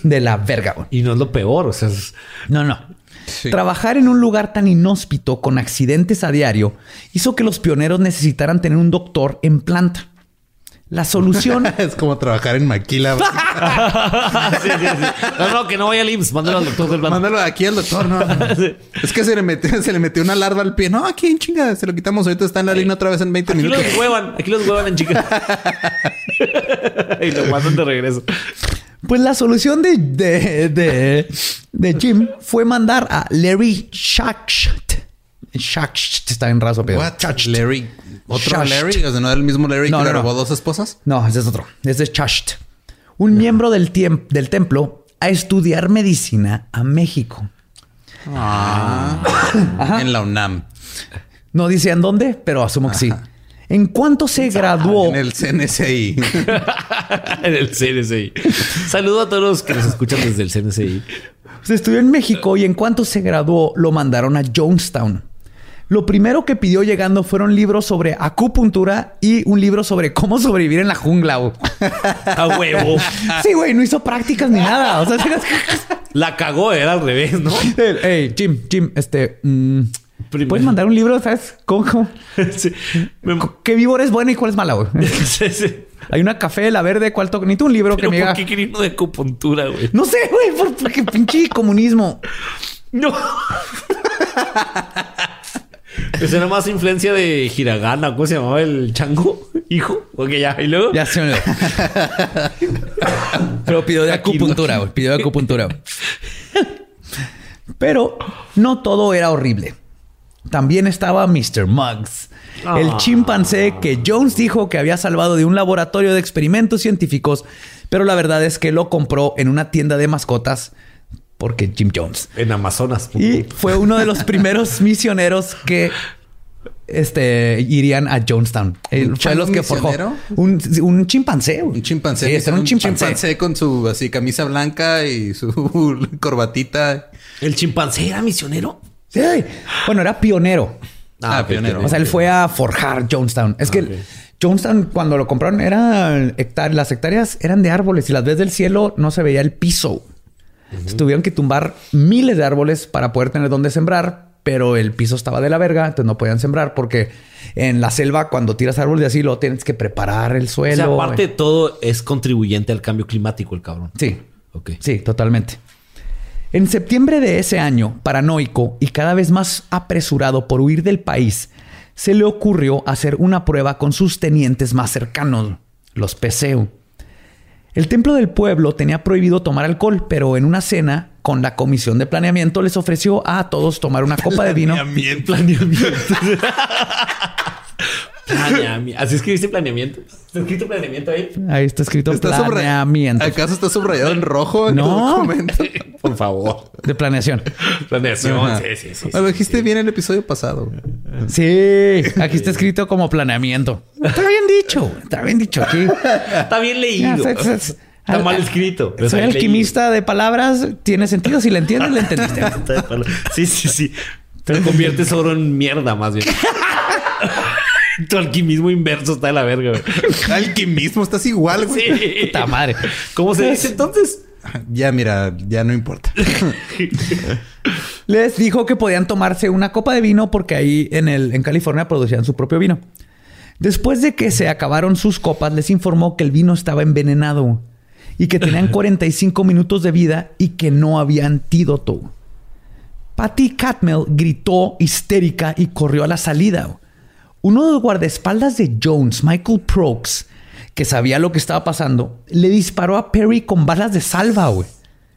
de la verga. güey. Y no es lo peor, o sea, es- No, no. Sí. Trabajar en un lugar tan inhóspito con accidentes a diario hizo que los pioneros necesitaran tener un doctor en planta. La solución [laughs] es como trabajar en Maquila. [laughs] Sí, sí, sí. No, no, que no vaya al IMSS. Mándalo al doctor del. Mándalo aquí al doctor, ¿no? [laughs] Es que se le metió, se le metió una larva al pie. No, aquí en chinga, se lo quitamos. Ahorita está en la línea otra vez en 20 Aquí minutos. los huevan, aquí los huevan en chica. [laughs] y lo mandan de regreso. Pues la solución de, de, de, de Jim fue mandar a Larry Schacht. Schacht está en raso, pero. What? Larry. ¿Otro. Larry? O sea, ¿no era el mismo Larry No, que no, le no. robó dos esposas? No, ese es otro. Ese es Schacht. Un miembro del, del templo a estudiar medicina a México. Ah. [coughs] En la UNAM. No dice en dónde, pero asumo que sí. En cuanto se graduó, En el CNCI. [laughs] en el CNCI. Saludo a todos los que nos escuchan desde el CNCI. se estudió en México y en cuanto se graduó, lo mandaron a Jonestown. Lo primero que pidió llegando fueron libros sobre acupuntura y un libro sobre cómo sobrevivir en la jungla. A huevo. Sí, güey, no hizo prácticas ni nada. O sea, La cagó, era al revés, ¿no? hey, Jim, Jim, este, mm, Primero. puedes mandar un libro, ¿sabes? ¿Cómo, cómo? [laughs] Sí. ¿Qué víbora es buena y cuál es mala, [laughs] güey? Sí, sí. Hay una café, la verde, ¿cuál toca? Necesito un libro que me ¿por diga. qué quería uno de acupuntura, güey? No sé, güey, por- porque pinche comunismo. No. [laughs] Esa era más influencia de Hiragana. ¿Cómo se llamaba el chango? ¿Hijo? Ok, ya. ¿Y luego? Ya se me. Pero pidió de acupuntura, güey. Pidió de acupuntura. Pero no todo era horrible. También estaba Mr. Muggs, el Ah. chimpancé que Jones dijo que había salvado de un laboratorio de experimentos científicos, pero la verdad es que lo compró en una tienda de mascotas porque Jim Jones. En Amazonas. Y fue uno de los [laughs] primeros misioneros que este, irían a Jonestown. Él ¿Un fue los que forjó. Un, un chimpancé. güey. Un chimpancé. Sí, era un chimpancé. con su así camisa blanca y su [laughs] corbatita. ¿El chimpancé era misionero? Sí. Bueno, era pionero. Ah, ok, pionero. O sea, él fue a forjar Jonestown. Es que ok. Jonestown, cuando lo compraron, eran hectáreas, las hectáreas eran de árboles y las ves del cielo no se veía el piso. Entonces, Tuvieron que tumbar miles de árboles para poder tener donde sembrar, pero el piso estaba de la verga, entonces no podían sembrar porque en la selva, cuando tiras árboles de así, lo tienes que preparar el O suelo. sea, aparte de todo, es contribuyente al cambio climático, el cabrón. Sí, Ok. Sí, totalmente. En septiembre de ese año, paranoico y cada vez más apresurado por huir del país, se le ocurrió hacer una prueba con sus tenientes más cercanos, los Peseu. El templo del pueblo tenía prohibido tomar alcohol, pero en una cena con la comisión de planeamiento les ofreció a todos tomar una copa de vino. Planeamiento. [laughs] Planeamiento. [laughs] Planeamiento. ¿Así escribiste planeamiento? ¿Está escrito planeamiento ahí? Ahí está escrito ¿Está planeamiento ¿Acaso está subrayado en rojo en No. [laughs] Por favor. de planeación. Planeación. Ajá. Sí, sí, sí. Lo dijiste bien en el episodio pasado. Sí, aquí está escrito como planeamiento. Está bien dicho, está bien dicho aquí. Está bien leído. Ya, es- es- Está mal escrito. Soy bien alquimista de palabras. Tiene sentido. Si le entiendes, le entendiste. [laughs] Sí, sí, sí. Te conviertes oro en mierda, más bien. [laughs] tu alquimismo inverso está de la verga, güey. Alquimismo, estás igual, güey. Sí. Puta madre. ¿Cómo se dice entonces? [laughs] Ya, mira, ya no importa. [laughs] Les dijo que podían tomarse una copa de vino porque ahí en, el, en California producían su propio vino. Después de que se acabaron sus copas, les informó que el vino estaba envenenado y que tenían [laughs] 45 minutos de vida y que no había antídoto. Patty Catmel gritó histérica y corrió a la salida. Uno de los guardaespaldas de Jones, Michael Prokes, que sabía lo que estaba pasando, le disparó a Perry con balas de salva, güey.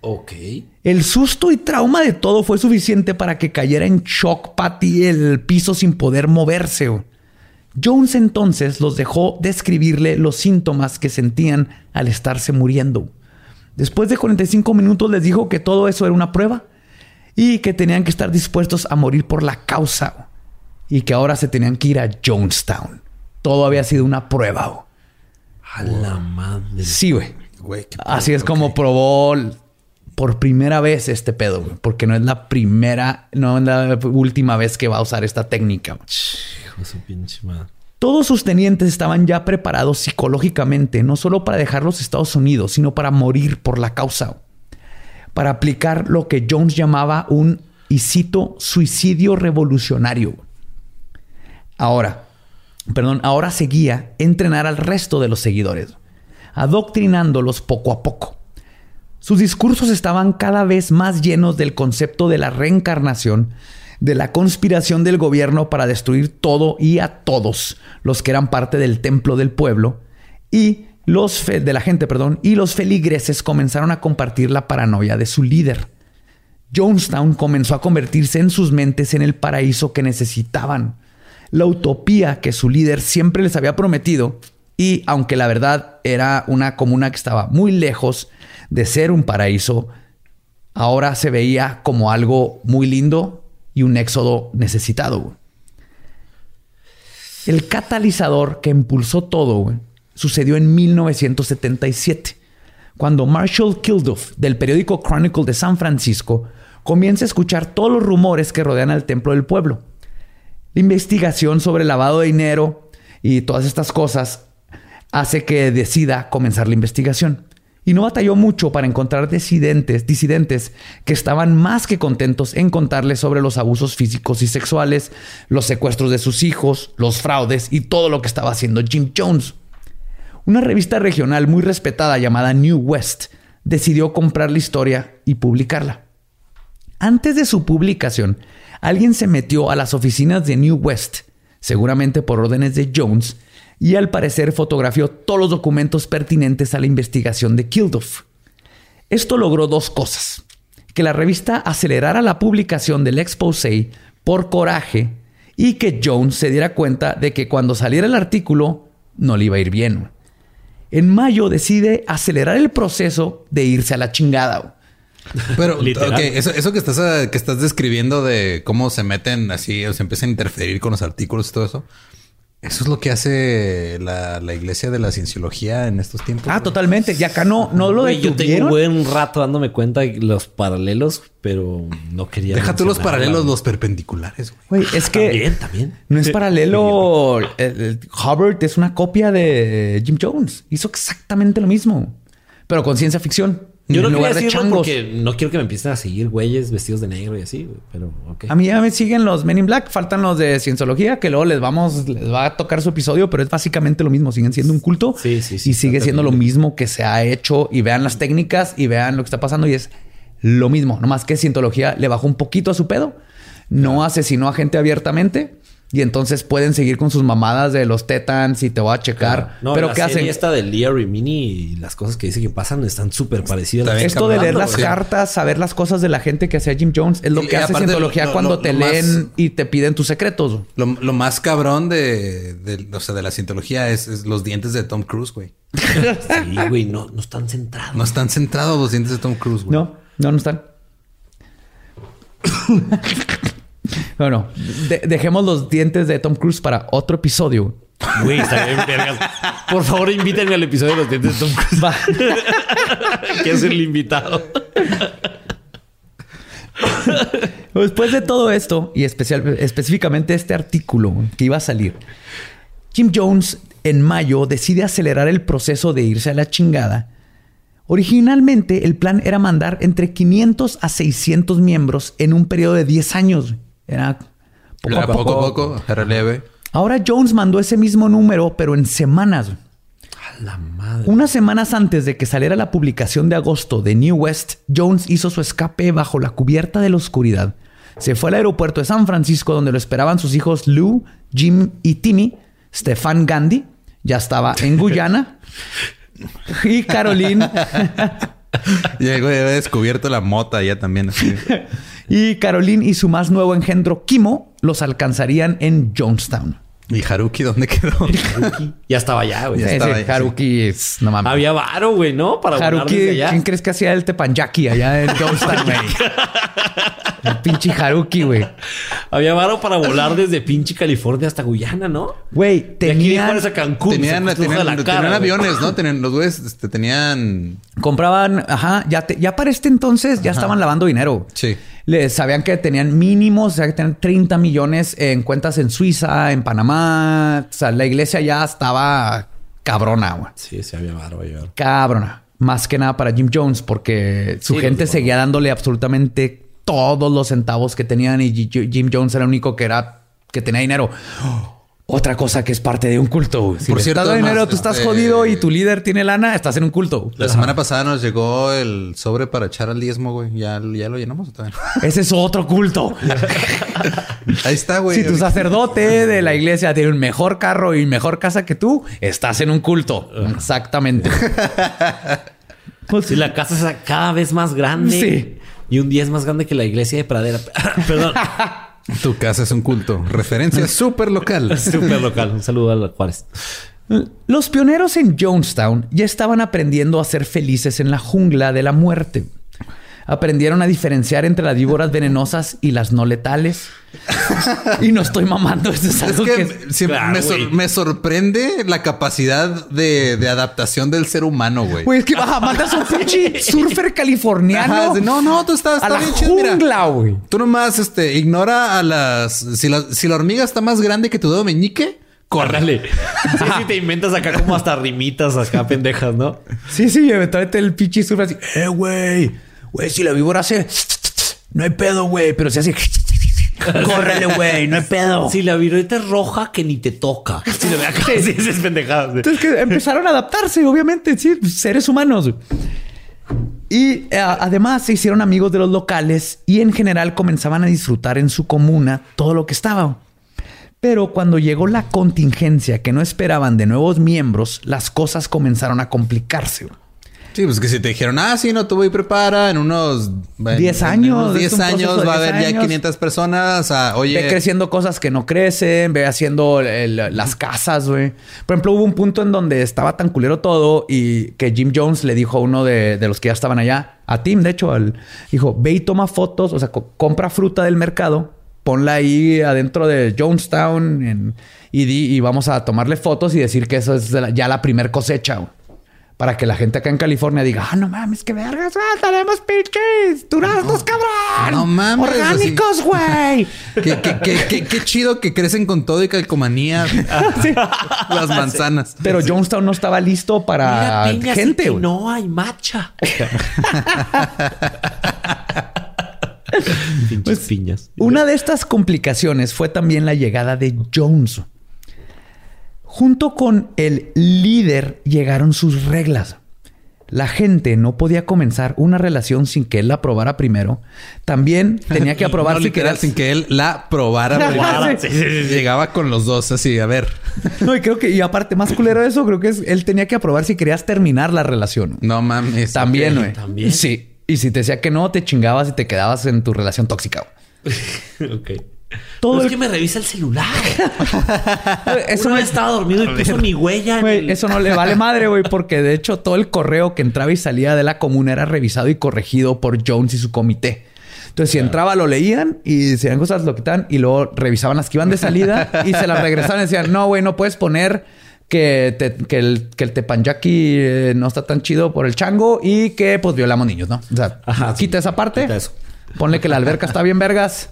Ok. El susto y trauma de todo fue suficiente para que cayera en shock Patty el piso sin poder moverse. güey. Jones entonces los dejó describirle los síntomas que sentían al estarse muriendo. Después de 45 minutos les dijo que todo eso era una prueba y que tenían que estar dispuestos a morir por la causa y que ahora se tenían que ir a Jonestown. Todo había sido una prueba. A la madre. Sí, güey. Así es como probó por primera vez este pedo, güey. Porque no es la primera, no es la última vez que va a usar esta técnica. Hijo de su pinche madre. Todos sus tenientes estaban ya preparados psicológicamente, no solo para dejar los Estados Unidos, sino para morir por la causa. Para aplicar lo que Jones llamaba un, y cito, suicidio revolucionario. Ahora, perdón, ahora seguía entrenar al resto de los seguidores, adoctrinándolos poco a poco. Sus discursos estaban cada vez más llenos del concepto de la reencarnación, de la conspiración del gobierno para destruir todo y a todos los que eran parte del templo del pueblo y los de la gente, perdón, y los feligreses comenzaron a compartir la paranoia de su líder. Jonestown comenzó a convertirse en sus mentes en el paraíso que necesitaban, la utopía que su líder siempre les había prometido y aunque la verdad era una comuna que estaba muy lejos de ser un paraíso, ahora se veía como algo muy lindo y un éxodo necesitado. El catalizador que impulsó todo sucedió en 1977, cuando Marshall Kilduff del periódico Chronicle de San Francisco comienza a escuchar todos los rumores que rodean al templo del pueblo. La investigación sobre lavado de dinero y todas estas cosas hace que decida comenzar la investigación. Y no batalló mucho para encontrar disidentes, disidentes que estaban más que contentos en contarle sobre los abusos físicos y sexuales, los secuestros de sus hijos, los fraudes y todo lo que estaba haciendo Jim Jones. Una revista regional muy respetada llamada New West decidió comprar la historia y publicarla. Antes de su publicación, alguien se metió a las oficinas de New West, seguramente por órdenes de Jones, y al parecer fotografió todos los documentos pertinentes a la investigación de Kilduff. Esto logró dos cosas. Que la revista acelerara la publicación del exposé por coraje y que Jones se diera cuenta de que cuando saliera el artículo no le iba a ir bien. En mayo decide acelerar el proceso de irse a la chingada. Pero, eso, eso que estás ah, que estás describiendo de cómo se meten así o se empiezan a interferir con los artículos y todo eso. Eso es lo que hace la, la iglesia de la cienciología en estos tiempos. Ah, güey. totalmente. Y acá no, no lo Güey, yo tengo un buen rato dándome cuenta de los paralelos, pero no quería. Deja tú los paralelos, los perpendiculares, güey. Güey, es que También, también. no es paralelo. El- el Hubbard es una copia de Jim Jones. Hizo exactamente lo mismo, pero con ciencia ficción. Yo no de decirlo changos. porque no quiero que me empiecen a seguir güeyes vestidos de negro y así, pero ok. A mí ya me siguen los Men in Black, faltan los de Cienciología, que luego les vamos, les va a tocar su episodio, pero es básicamente lo mismo. Siguen siendo un culto Sí, sí, sí, y sigue siendo lo mismo que se ha hecho. Y vean las técnicas y vean lo que está pasando, y es lo mismo. Nomás que Cientología le bajó un poquito a su pedo, no asesinó a gente abiertamente. Y entonces pueden seguir con sus mamadas de los tetans y te voy a checar. No, pero la ¿qué serie hacen? esta de Leah Remini y las cosas que dice que pasan están súper parecidas. Esto de leer las cartas, saber las cosas de la gente que hacía Jim Jones, es lo Y- que y hace aparte Cientología lo- cuando lo- te lo más- leen y te piden tus secretos. Lo, lo más cabrón de, de- o sea, de la cientología es, es los dientes de Tom Cruise, güey. Sí, güey, no, no están centrados. No están centrados los dientes de Tom Cruise, güey. No, no, no están. Bueno, de- dejemos los dientes de Tom Cruise para otro episodio. Güey, está bien, vergas. Por favor, invítenme al episodio de los dientes de Tom Cruise. Va. [laughs] que es el invitado. Después de todo esto, y especial, específicamente este artículo que iba a salir, Jim Jones en mayo decide acelerar el proceso de irse a la chingada. Originalmente el plan era mandar entre 500 a 600 miembros en un periodo de 10 años. Era poco a Era poco. poco a poco, era leve. Ahora Jones mandó ese mismo número, pero en semanas. A la madre. Unas semanas antes de que saliera la publicación de agosto de New West, Jones hizo su escape bajo la cubierta de la oscuridad. Se fue al aeropuerto de San Francisco donde lo esperaban sus hijos Lou, Jim y Timmy. Stefan Gandhi ya estaba en [laughs] Guyana. y Caroline. [laughs] Y el güey había descubierto la mota ya también. así. [laughs] y Caroline y su más nuevo engendro Kimo los alcanzarían en Jonestown. ¿Y Haruki dónde quedó? [laughs] Ya estaba allá, güey. Ya Sí, estaba sí, ahí, sí. Haruki es... No mames. Había varo, güey, ¿no? Para volar Haruki, desde allá. ¿quién crees que hacía el tepanyaki allá en Jonestown, güey? [laughs] el pinche Haruki, güey. Había varo para volar desde pinche California hasta Guyana, ¿no? Güey, tenían... A Cancún. tenían la cara, aviones, ¿no? [laughs] Tenían, los güeyes este, tenían... Compraban, ajá, ya, te- ya para este entonces ya estaban lavando dinero. Sí. Les sabían que tenían mínimos, o sea, que tenían 30 millones en cuentas en Suiza, en Panamá. O sea, la iglesia ya estaba cabrona, güey. Sí, sí, había varo. Cabrona. Más que nada para Jim Jones, porque su Sí, gente seguía dándole absolutamente todos los centavos que tenían y Jim Jones era el único que era que tenía dinero. Otra cosa que es parte de un culto. Si Por cierto, estás dinero, tú estás este- jodido y tu líder tiene lana, estás en un culto. La semana pasada nos llegó el sobre para echar al diezmo, güey. ¿Ya, ya lo llenamos o todavía? [laughs] Ese es otro culto. [laughs] Ahí está, güey. Si tu sacerdote de la iglesia tiene un mejor carro y mejor casa que tú, estás en un culto. Exactamente. [laughs] Pues, Si la casa es cada vez más grande. Sí. Y un día es más grande que la iglesia de Pradera. Perdón. Tu casa es un culto. Referencia [laughs] súper local. Súper local. Un saludo a la Juárez. Los pioneros en Jonestown ya estaban aprendiendo a ser felices en la jungla de la muerte. Aprendieron a diferenciar entre las víboras venenosas y las no letales. y no estoy mamando. Esto es Es algo que, que... sí, Claro, me, sor- me sorprende la capacidad de, de adaptación del ser humano, güey. Güey, es que baja, mandas a un pinche [laughs] surfer californiano Ajá, no, no, tú estás a está la bien jungla, güey. Tú nomás este, ignora a las. Si la, si la hormiga está más grande que tu dedo meñique, Córrale. [laughs] Sí, sí, te inventas acá como hasta rimitas acá pendejas, ¿no? Sí, sí, eventualmente el pinche surfer así, eh, güey, güey, si la víbora hace, no hay pedo, güey, pero si hace, córrele, güey, no hay pedo. Si la violeta es roja, que ni te toca. Si lo ve acá, sí, sí, es pendejada. sí. Entonces que empezaron a adaptarse, obviamente, sí, seres humanos. Y eh, además se hicieron amigos de los locales y en general comenzaban a disfrutar en su comuna todo lo que estaba. Pero cuando llegó la contingencia que no esperaban de nuevos miembros, las cosas comenzaron a complicarse. Sí, pues que si te dijeron, ah, sí, no, tú voy prepara en unos en- 10 en años, unos es 10 un proceso años va a 10 haber ya años. 500 personas. ah, oye, Ve creciendo cosas que no crecen, ve haciendo el- las casas, güey. Por ejemplo, hubo un punto en donde estaba tan culero todo y que Jim Jones le dijo a uno de, de los que ya estaban allá, a Tim, de hecho, al, dijo, ve y toma fotos, o sea, co- compra fruta del mercado ponla ahí adentro de Jonestown en- y, di- y vamos a tomarle fotos y decir que eso es la- ya la primer cosecha. Para que la gente acá en California diga, ah, no mames, que vergas, ah, tenemos pinches duraznos, cabrón. no mames, Orgánicos, güey. [laughs] Qué, qué- qué- qué- qué chido que crecen con todo y calcomanía. [laughs] Las manzanas. Pero Jonestown no estaba listo para Mira, gente, güey. No hay matcha. [laughs] Pinches Pues, piñas. Una de estas complicaciones fue también la llegada de Jones. Junto con el líder llegaron sus reglas. La gente no podía comenzar una relación sin que él la aprobara primero. También tenía que [laughs] aprobar No, si literal, querías- sin que él la probara. Probara, [laughs] primero. sí, sí, sí, sí. Llegaba con los dos así, a ver. No, y creo que, y aparte, más culero de eso, creo que es, él tenía que aprobar si querías terminar la relación. No mames. También, güey. también. Sí. Y si te decía que no, te chingabas y te quedabas en tu relación tóxica. [laughs] ok. Todo el- es que me revisa el celular. [laughs] Eso no estaba dormido y [laughs] puso mi huella. en Güey, el- eso no le vale [laughs] madre, güey, porque de hecho todo el correo que entraba y salía de la comuna era revisado y corregido por Jones y su comité. Entonces, si entraba, lo leían y eran cosas, lo quitaban y luego revisaban las que iban de salida y se las regresaban y decían, no, güey, no puedes poner que, te- que el, que el eh, no está tan chido por el chango y que pues violamos niños, ¿no? O sea, Ajá, quita esa parte, quita eso. ponle que la alberca está bien vergas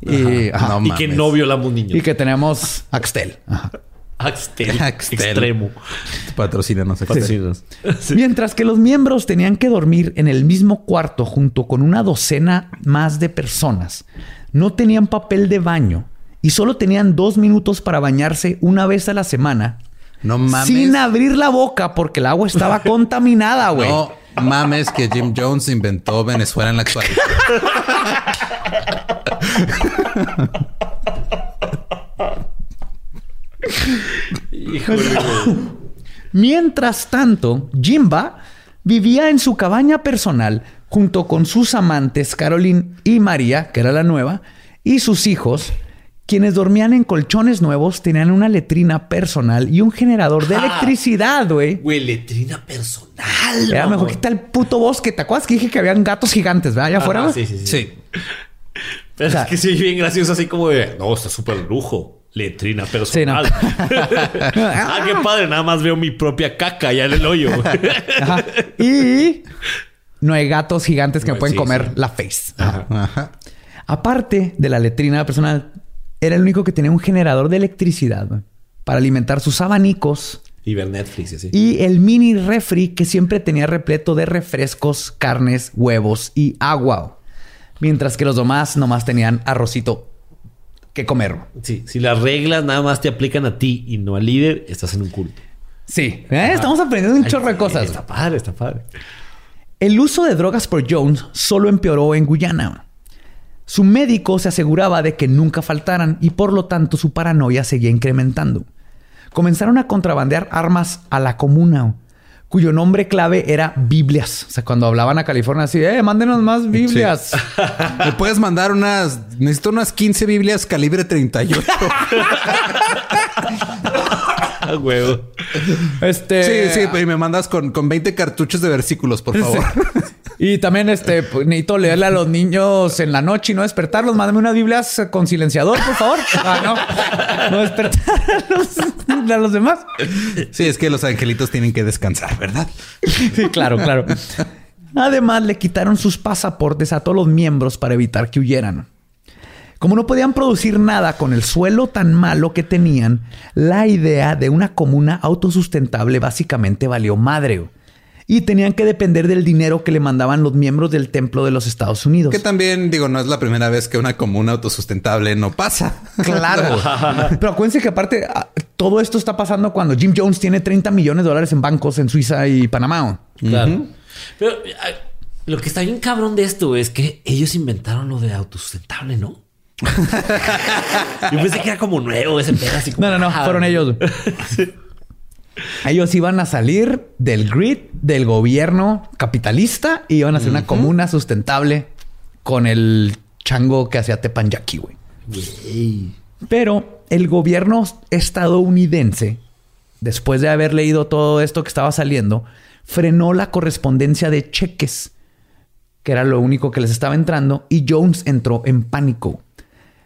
y, ajá, No y que no violamos niños. y que tenemos Axtel. Ajá. Axtel. [laughs] Axtel. Extremo. Patrocínanos. aquí. Patrocinas. [laughs] Mientras que los miembros tenían que dormir en el mismo cuarto junto con una docena más de personas, no tenían papel de baño y solo tenían dos minutos para bañarse una vez a la semana No mames. sin abrir la boca porque el agua estaba [laughs] contaminada, güey. No mames que Jim Jones inventó Venezuela en la actualidad. Híjole. Mientras tanto, Jimba vivía en su cabaña personal junto con sus amantes Caroline y María, que era la nueva, y sus hijos, quienes dormían en colchones nuevos, tenían una letrina personal y un generador de Ah. electricidad, güey. Güey, letrina personal. Era mamón. mejor quitar el puto bosque. ¿Te acuerdas que dije que habían gatos gigantes, verdad? Allá afuera. sí, sí, sí. Sí. [laughs] Pero O sea- es que sí, bien gracioso, así como de no, está súper lujo. Letrina personal. [laughs] ah, qué padre. Nada más veo mi propia caca ya en el hoyo. Ajá. Y no hay gatos gigantes que No, me pueden sí, comer sí. la face. Ajá. Ajá. Aparte de la letrina personal, era el único que tenía un generador de electricidad para alimentar sus abanicos Y ver Netflix así. y el mini refri que siempre tenía repleto de refrescos, carnes, huevos y agua. Mientras que los demás nomás tenían arrocito que comer. Sí, si las reglas nada más te aplican a ti y no al líder, estás en un culto. Sí, ¿eh? estamos aprendiendo un Ay, chorro de cosas. Está padre, está padre. El uso de drogas por Jones solo empeoró en Guyana. Su médico se aseguraba de que nunca faltaran y por lo tanto su paranoia seguía incrementando. Comenzaron a contrabandear armas a la comuna, cuyo nombre clave era Biblias. O sea, cuando hablaban a California así, eh, mándenos más Biblias. [laughs] Me puedes mandar unas. Necesito unas 15 Biblias calibre 38. [laughs] Ah, huevo. Este. Sí, sí, pero y me mandas con, con 20 cartuchos de versículos, por favor. [laughs] Y también este pues, necesito leerle a los niños en la noche y no despertarlos. Mándame unas Biblias con silenciador, por favor. Ah, no. No despertar a los, [laughs] a los demás. Sí, es que los angelitos tienen que descansar, ¿verdad? Sí, claro, claro. Además, le quitaron sus pasaportes a todos los miembros para evitar que huyeran. Como no podían producir nada con el suelo tan malo que tenían, la idea de una comuna autosustentable básicamente valió madre. Y tenían que depender del dinero que le mandaban los miembros del templo de los Estados Unidos. Que también, digo, no es la primera vez que una comuna autosustentable no pasa. [laughs] Claro. [laughs] Pero acuérdense que aparte ah, todo esto está pasando cuando Jim Jones tiene 30 millones de dólares en bancos en Suiza y Panamá. Claro. Pero lo que está bien cabrón de esto es que ellos inventaron lo de autosustentable, ¿no? [laughs] Yo pensé que era como nuevo ese pedo así como- No, no, no, Ah, fueron ellos. Ellos iban a salir del grid del gobierno capitalista y iban a hacer una comuna sustentable con el chango que hacía Tepanyaki, güey. Güey. Pero el gobierno estadounidense, después de haber leído todo esto que estaba saliendo, frenó la correspondencia de cheques, que era lo único que les estaba entrando, y Jones entró en pánico.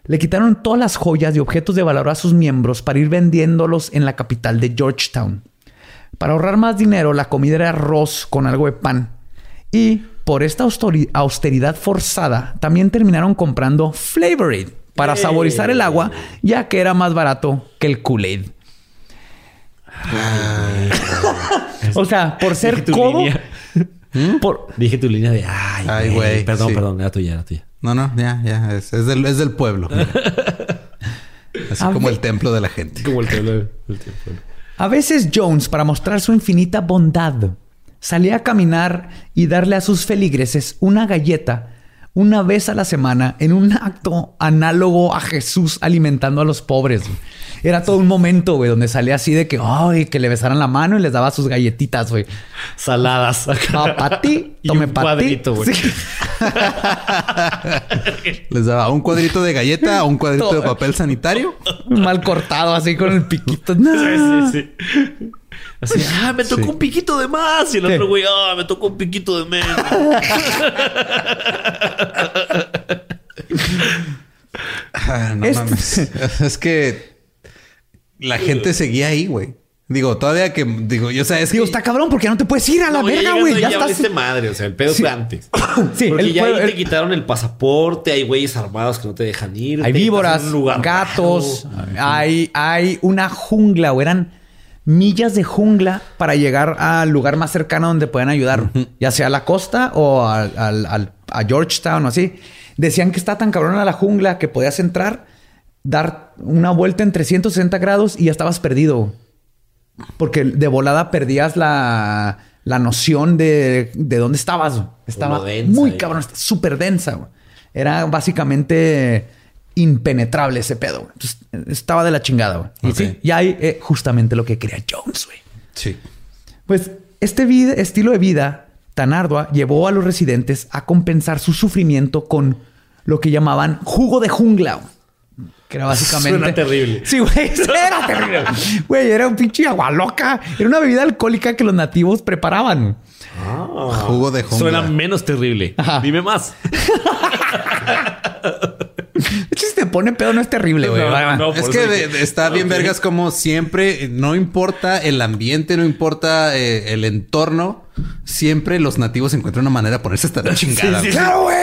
Le quitaron todas las joyas y objetos de valor a sus miembros para ir vendiéndolos en la capital de Georgetown. Para ahorrar más dinero, la comida era arroz con algo de pan. Y por esta austeridad forzada, también terminaron comprando Flavorade para saborizar el agua, ya que era más barato que el Kool-Aid. [laughs] o sea, por ser codo. ¿Mm? Por... Dije tu línea de ay, güey. Perdón, perdón, era tuya, era tuya. No, no, ya, ya. Es, del, es del, pueblo. [laughs] Así como el templo de la gente. Como el templo del templo. A veces Jones, para mostrar su infinita bondad, salía a caminar y darle a sus feligreses una galleta una vez a la semana en un acto análogo a Jesús alimentando a los pobres. Era todo un momento, güey, donde salía así de que, ay, que le besaran la mano y les daba sus galletitas, güey. Saladas. Ah, para ti, [laughs] tome para ti. Güey. [laughs] les daba un cuadrito de galleta, un cuadrito de papel sanitario. Mal cortado, así con el piquito. Sí, sí, sí. Así, ah, me tocó un piquito de más. Y el otro güey, ah, me tocó un piquito de menos. [laughs] Ah, no mames. [laughs] Es que la gente seguía ahí, güey. Digo, todavía que digo, yo sé, es Digo, está cabrón porque no te puedes ir a la verga, güey. ya, ya estás. madre, o sea, el pedo fue antes. [clears throat] sí, porque ya ahí te quitaron el pasaporte, hay güeyes armados que no te dejan ir. Hay víboras, gatos, hay, hay una jungla, o eran millas de jungla para llegar al lugar más cercano donde puedan ayudar, ya sea a la costa o a Georgetown o así. Decían que está tan cabrona la jungla que podías entrar, dar una vuelta en 360 grados y ya estabas perdido. Porque de volada perdías la, noción de, de dónde estabas. Estaba muy cabrón, súper densa. Era básicamente impenetrable ese pedo. estaba de la chingada, güey. Y sí, y hay eh, justamente lo que quería Jones, güey. Sí. Pues este estilo de vida tan ardua llevó a los residentes a compensar su sufrimiento con lo que llamaban jugo de jungla. Que era básicamente. Suena terrible. Sí, güey. [laughs] Era terrible. Güey, era un pinche agua loca. Era una bebida alcohólica que los nativos preparaban. Ah, jugo de jungla. Suena menos terrible. Dime más. [laughs] De hecho, si te pone pedo, no es terrible, güey. es que está bien vergas como siempre, no importa el ambiente, no importa eh, el entorno, siempre los nativos encuentran una manera de ponerse hasta la [laughs] chingada. claro, güey.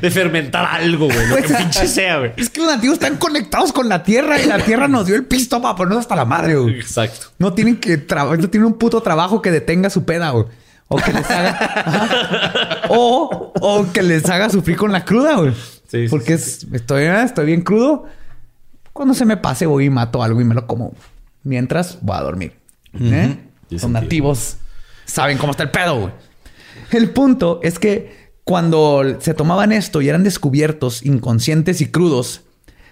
De, fermentar algo, güey. Lo que [laughs] pinche sea, güey. Es que los nativos están conectados con la tierra y la tierra nos dio el pisto para ponernos hasta la madre, güey. Exacto. No tienen que trabajar, no tienen un puto trabajo que detenga su peda, güey. O que les haga. [laughs] o, o que les haga sufrir con la cruda, güey. Porque estoy, estoy bien crudo. Cuando se me pase, voy y mato algo y me lo como. Mientras voy a dormir. ¿Eh? Son nativos. Saben cómo está el pedo, güey. El punto es que cuando se tomaban esto y eran descubiertos inconscientes y crudos,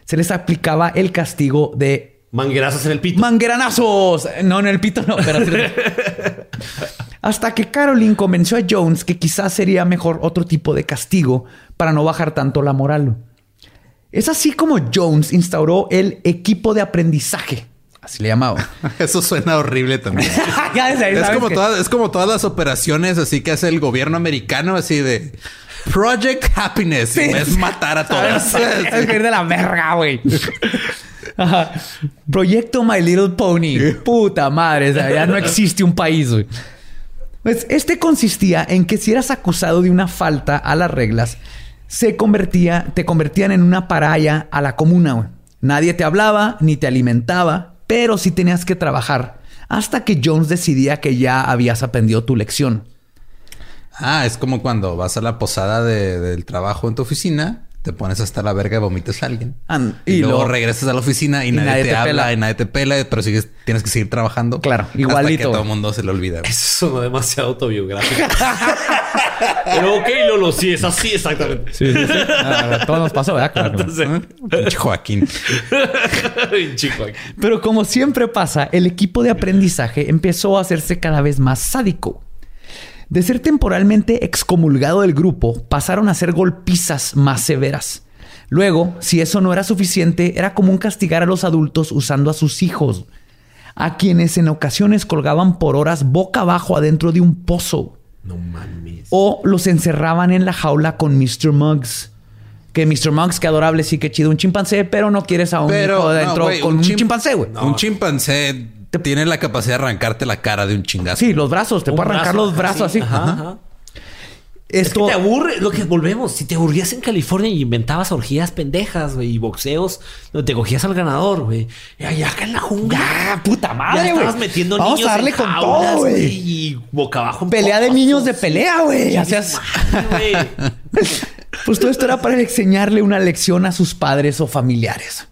se les aplicaba el castigo de Manguerazos en el pito. Mangueranazos. No, en el pito no. Pero... [laughs] Hasta que Caroline convenció a Jones que quizás sería mejor otro tipo de castigo para no bajar tanto la moral. Es así como Jones instauró el equipo de aprendizaje. Así le llamaba. [laughs] Eso suena horrible también. [laughs] es, como todas, es como todas las operaciones así que hace el gobierno americano, así de Project Happiness. Es matar a todas. [laughs] Es ir de la verga, güey. Proyecto My Little Pony. Puta madre, ya no existe un país, Pues este consistía en que si eras acusado de una falta a las reglas, se convertía, te convertían en una paraya a la comuna. Nadie te hablaba ni te alimentaba, pero sí tenías que trabajar hasta que Jones decidía que ya habías aprendido tu lección. Ah, es como cuando vas a la posada del trabajo en tu oficina te pones hasta la verga y vomitas a alguien. y, luego, regresas a la oficina y, nadie, te, habla y nadie te pela, pero sigues, tienes que seguir trabajando. Claro, igualito. Hasta que todo el mundo se le olvida. Eso suena demasiado autobiográfico. [laughs] pero ok, Lolo, sí, es así exactamente. Sí, sí, sí. Ah, todo nos pasó, ¿verdad? Claro. Entonces, Joaquín. [laughs] Joaquín. Pero como siempre pasa, el equipo de aprendizaje empezó a hacerse cada vez más sádico. De ser temporalmente excomulgado del grupo, pasaron a ser golpizas más severas. Luego, si eso no era suficiente, era común castigar a los adultos usando a sus hijos, a quienes en ocasiones colgaban por horas boca abajo adentro de un pozo. No mames. O los encerraban en la jaula con Mr. Muggs, Que Mr. Monks, qué adorable, sí, qué chido, un chimpancé, pero no quieres a un Pero, hijo no, dentro güey, con un, chim- chimpancé, güey. Un chimpancé tiene la capacidad de arrancarte la cara de un chingazo. Sí, los brazos, te Un puede arrancar brazo, los brazos así. Ajá, Ajá. ajá. Es Esto, que te aburre, lo que volvemos. Si te aburrías en California y inventabas orgías pendejas, güey, y boxeos, donde te cogías al ganador, güey. Y allá acá en la jungla. Ya, puta madre, ya estabas metiendo Vamos niños a darle en con jaulas, todo, güey. Y boca abajo en pelea de niños de pelea, güey. Hacías-. [laughs] Pues todo esto era para enseñarle una lección a sus padres o familiares.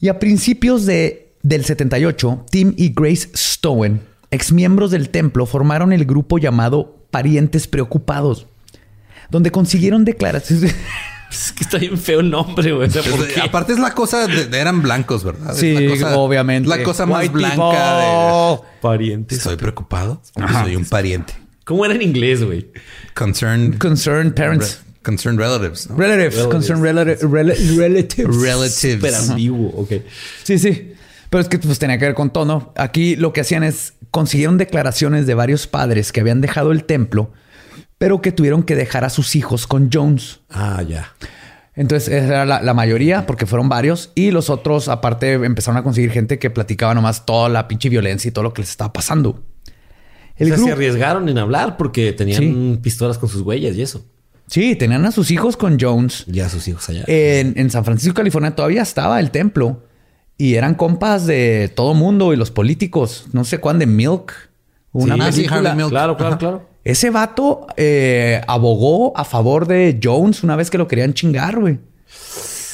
Y a principios de, del 78, Tim y Grace Stowen, exmiembros del templo, formaron el grupo llamado Parientes Preocupados, donde consiguieron declaraciones. [laughs] Es que está bien feo el nombre, güey. O sea, ¿por Es- qué? aparte es la cosa de, de- eran blancos, ¿verdad? Sí, la cosa- obviamente. La cosa más White blanca people. de Parientes. estoy preocupado. Soy un pariente. ¿Cómo era en inglés, güey? Concerned Concerned parents. Concerned relatives. ¿no? Relatives. Relatives. Concerned relati- rela- relatives. Relatives. Pero ambiguo, ok. Sí, sí. Pero es que pues tenía que ver con todo, ¿no? Aquí lo que hacían es consiguieron declaraciones de varios padres que habían dejado el templo, pero que tuvieron que dejar a sus hijos con Jones. Ah, ya. Entonces, esa era la, la mayoría, porque fueron varios, y los otros, aparte, empezaron a conseguir gente que platicaba nomás toda la pinche violencia y todo lo que les estaba pasando. El o sea, grupo- se arriesgaron en hablar porque tenían Sí. pistolas con sus huellas y eso. Sí, tenían a sus hijos con Jones. Ya sus hijos allá. En, en San Francisco, California, todavía estaba el templo. Y eran compas de todo mundo y los políticos. No sé cuándo de Milk. Una Sí, ah, sí, película. Milk. Claro, claro, Ajá. claro. Ese vato eh, abogó a favor de Jones una vez que lo querían chingar, güey.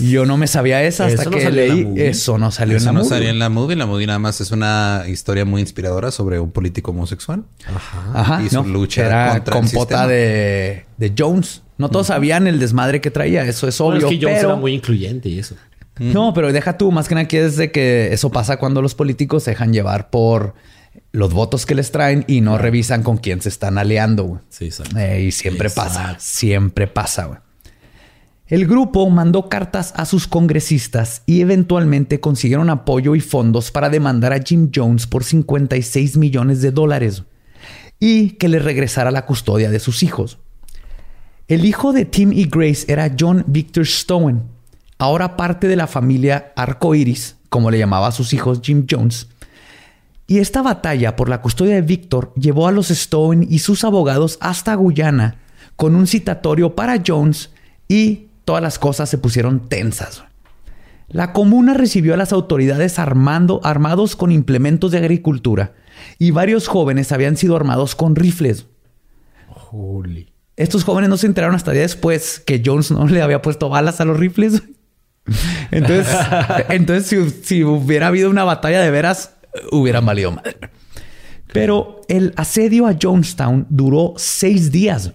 Yo no me sabía esa hasta Eso no que salió en la leí. Eso no salió Eso en la no movie. salió en la movie. La movie nada más es una historia muy inspiradora sobre un político homosexual. Ajá, y su no, lucha era contra el compota sistema. de, de Jones. No todos sabían el desmadre que traía, eso es Bueno, obvio. es que Jones pero... era muy incluyente y eso. No, pero deja tú, más que nada aquí es de que eso pasa cuando los políticos se dejan llevar por los votos que les traen y no revisan con quién se están aliando. güey. Sí, exacto. Eh, y siempre Exacto. pasa, siempre pasa. güey. El grupo mandó cartas a sus congresistas y eventualmente consiguieron apoyo y fondos para demandar a Jim Jones por 56 millones de dólares y que le regresara la custodia de sus hijos. El hijo de Tim y Grace era John Victor Stowen, ahora parte de la familia Arcoiris, como le llamaba a sus hijos Jim Jones. Y esta batalla por la custodia de Victor llevó a los Stowen y sus abogados hasta Guyana con un citatorio para Jones y todas las cosas se pusieron tensas. La comuna recibió a las autoridades armando, armados con implementos de agricultura y varios jóvenes habían sido armados con rifles. Holy. Estos jóvenes no se enteraron hasta día después que Jones no le había puesto balas a los rifles. Entonces, [laughs] entonces si, si hubiera habido una batalla de veras, hubieran valido madre. Pero el asedio a Jonestown duró seis días.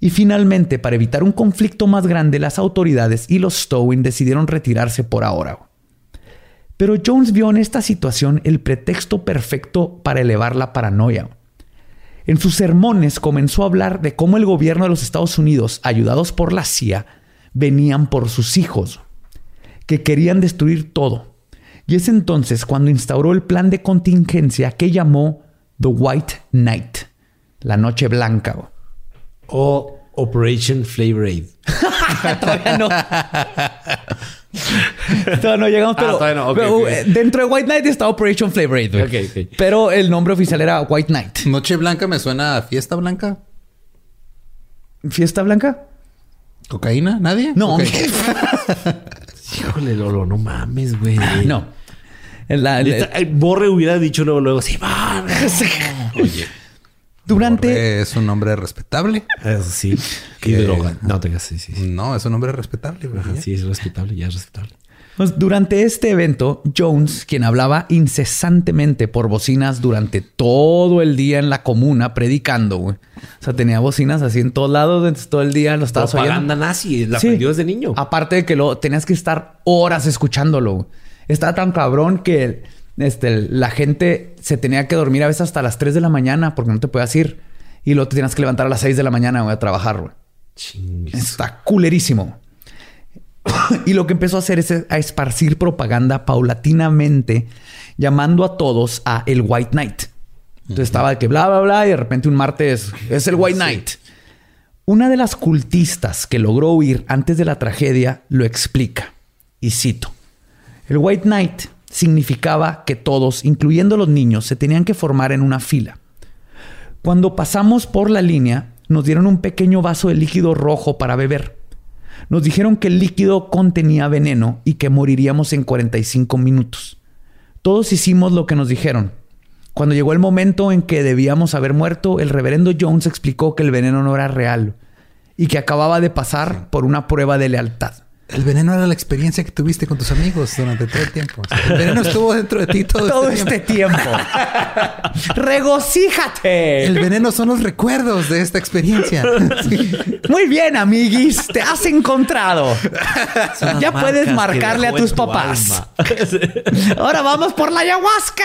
Y finalmente, para evitar un conflicto más grande, las autoridades y los Stowin decidieron retirarse por ahora. Pero Jones vio en esta situación el pretexto perfecto para elevar la paranoia. En sus sermones comenzó a hablar de cómo el gobierno de los Estados Unidos, ayudados por la CIA, venían por sus hijos, que querían destruir todo. Y es entonces cuando instauró el plan de contingencia que llamó The White Night, la noche blanca. O Operation Flavor Aid. [laughs] Todavía no. Todavía no llegamos, pero, todavía no, ok, pero, ok. eh, dentro de White Night está Operation Flavor Aid, güey. Ok, ok. Pero el nombre oficial era White Night. Noche Blanca me suena a fiesta blanca. ¿Fiesta Blanca? ¿Cocaína? ¿Nadie? No. Ok. [laughs] Híjole, Lolo, no mames, güey. [laughs] No. La- Borre hubiera dicho luego, luego, sí, man. Oye, durante, Borre Es un hombre respetable. eso sí. [laughs] Que- Y droga. No te sí, sí. sí. No, es un hombre respetable. sí, es respetable, ya es respetable. Pues, durante este evento, Jones, quien hablaba incesantemente por bocinas durante todo el día en la comuna predicando, güey. O sea, tenía bocinas así en todos lados, todo el día lo estabas Propaganda oyendo. nazi, la Sí. aprendió desde niño. Aparte de que lo tenías que estar horas escuchándolo. güey. Estaba tan cabrón que este, la gente se tenía que dormir a veces hasta las 3 de la mañana porque no te podías ir. Y luego te tenías que levantar a las 6 de la mañana güey, a trabajar, güey. Chingues. Está culerísimo. [coughs] y lo que empezó a hacer es a esparcir propaganda paulatinamente, llamando a todos a el White Night. Entonces estaba de que bla, bla, bla, y de repente un martes es el White Night. Una de las cultistas que logró huir antes de la tragedia lo explica, y cito, el White Knight significaba que todos, incluyendo los niños, se tenían que formar en una fila. Cuando pasamos por la línea, nos dieron un pequeño vaso de líquido rojo para beber. Nos dijeron que el líquido contenía veneno y que moriríamos en 45 minutos. Todos hicimos lo que nos dijeron. Cuando llegó el momento en que debíamos haber muerto, el reverendo Jones explicó que el veneno no era real y que acababa de pasar por una prueba de lealtad. El veneno era la experiencia que tuviste con tus amigos durante todo el tiempo. el veneno estuvo dentro de ti todo, este, este tiempo. [laughs] ¡Regocíjate! El veneno son los recuerdos de esta experiencia. [laughs] Muy bien, amiguis. Te has encontrado. Ya puedes marcarle a tus papás. [laughs] Ahora vamos por la ayahuasca.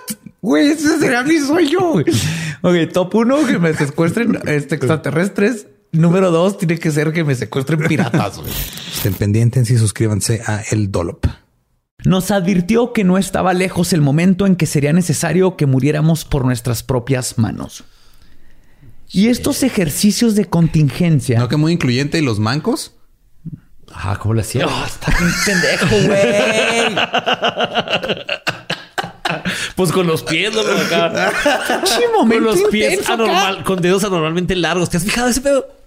Güey, ese será mi sueño. Ok, top uno, que me secuestren este, extraterrestres. Número dos, tiene que ser que me secuestren piratas. Estén pendientes y suscríbanse a El Dolop. Nos advirtió que no estaba lejos el momento en que sería necesario que muriéramos por nuestras propias manos. Y estos ejercicios de contingencia. ¿No que muy incluyente y los mancos? Ah, ¿cómo lo hacía? Oh, está bien pendejo, güey. [laughs] Pues con los pies, ¿no? Acá. con los pies anormal, con dedos anormalmente largos. ¿Te has fijado ese pedo?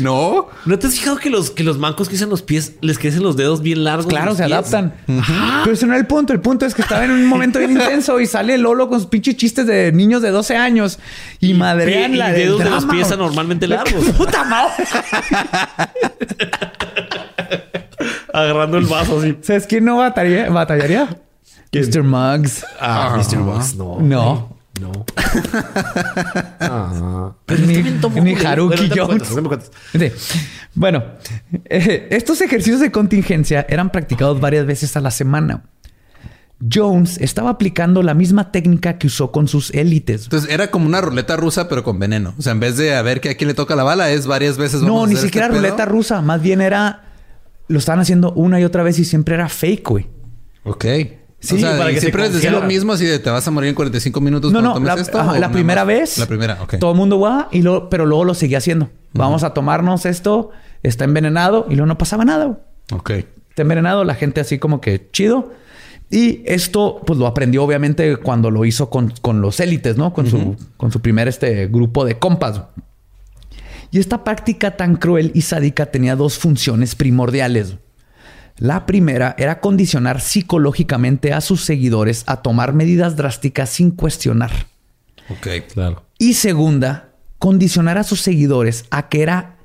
No. ¿No te has fijado que los, que los mancos que usan los pies les crecen los dedos bien largos? Claro, se adaptan. Pero ese no era el punto. El punto es que estaba en un momento bien intenso y sale Lolo con sus pinches chistes de niños de 12 años y, madrean la dedos de los pies anormalmente largos. [laughs] ¡Puta madre! Agarrando el vaso así. ¿Sabes quién no batallaría? batallaría? Mr. Muggs. Ah, Mr. Muggs, no. No. No. ah. ni, Haruki Jones. Bueno, eh, estos ejercicios de contingencia eran practicados varias veces a la semana. Jones estaba aplicando la misma técnica que usó con sus élites. Entonces era como una ruleta rusa, pero con veneno. O sea, en vez de a ver que a quién le toca la bala, es varias veces. no, ni siquiera este ruleta rusa. Más bien era. Lo estaban haciendo una y otra vez y siempre era fake, güey. Ok. Sí, para que siempre decía lo mismo, así de te vas a morir en 45 minutos no, no, la, esto. la primera vez. La primera, ok. Todo el mundo va, y lo, pero luego lo seguía haciendo. Vamos a tomarnos esto, está envenenado y luego no pasaba nada. Ok. Está envenenado, la gente así como que chido. Y esto, pues lo aprendió obviamente cuando lo hizo con, con los élites, ¿no? Con, su, con su primer este, grupo de compas. Y esta práctica tan cruel y sádica tenía dos funciones primordiales. La primera era condicionar psicológicamente a sus seguidores a tomar medidas drásticas sin cuestionar. Ok, claro. Y segunda, condicionar a sus seguidores a que era,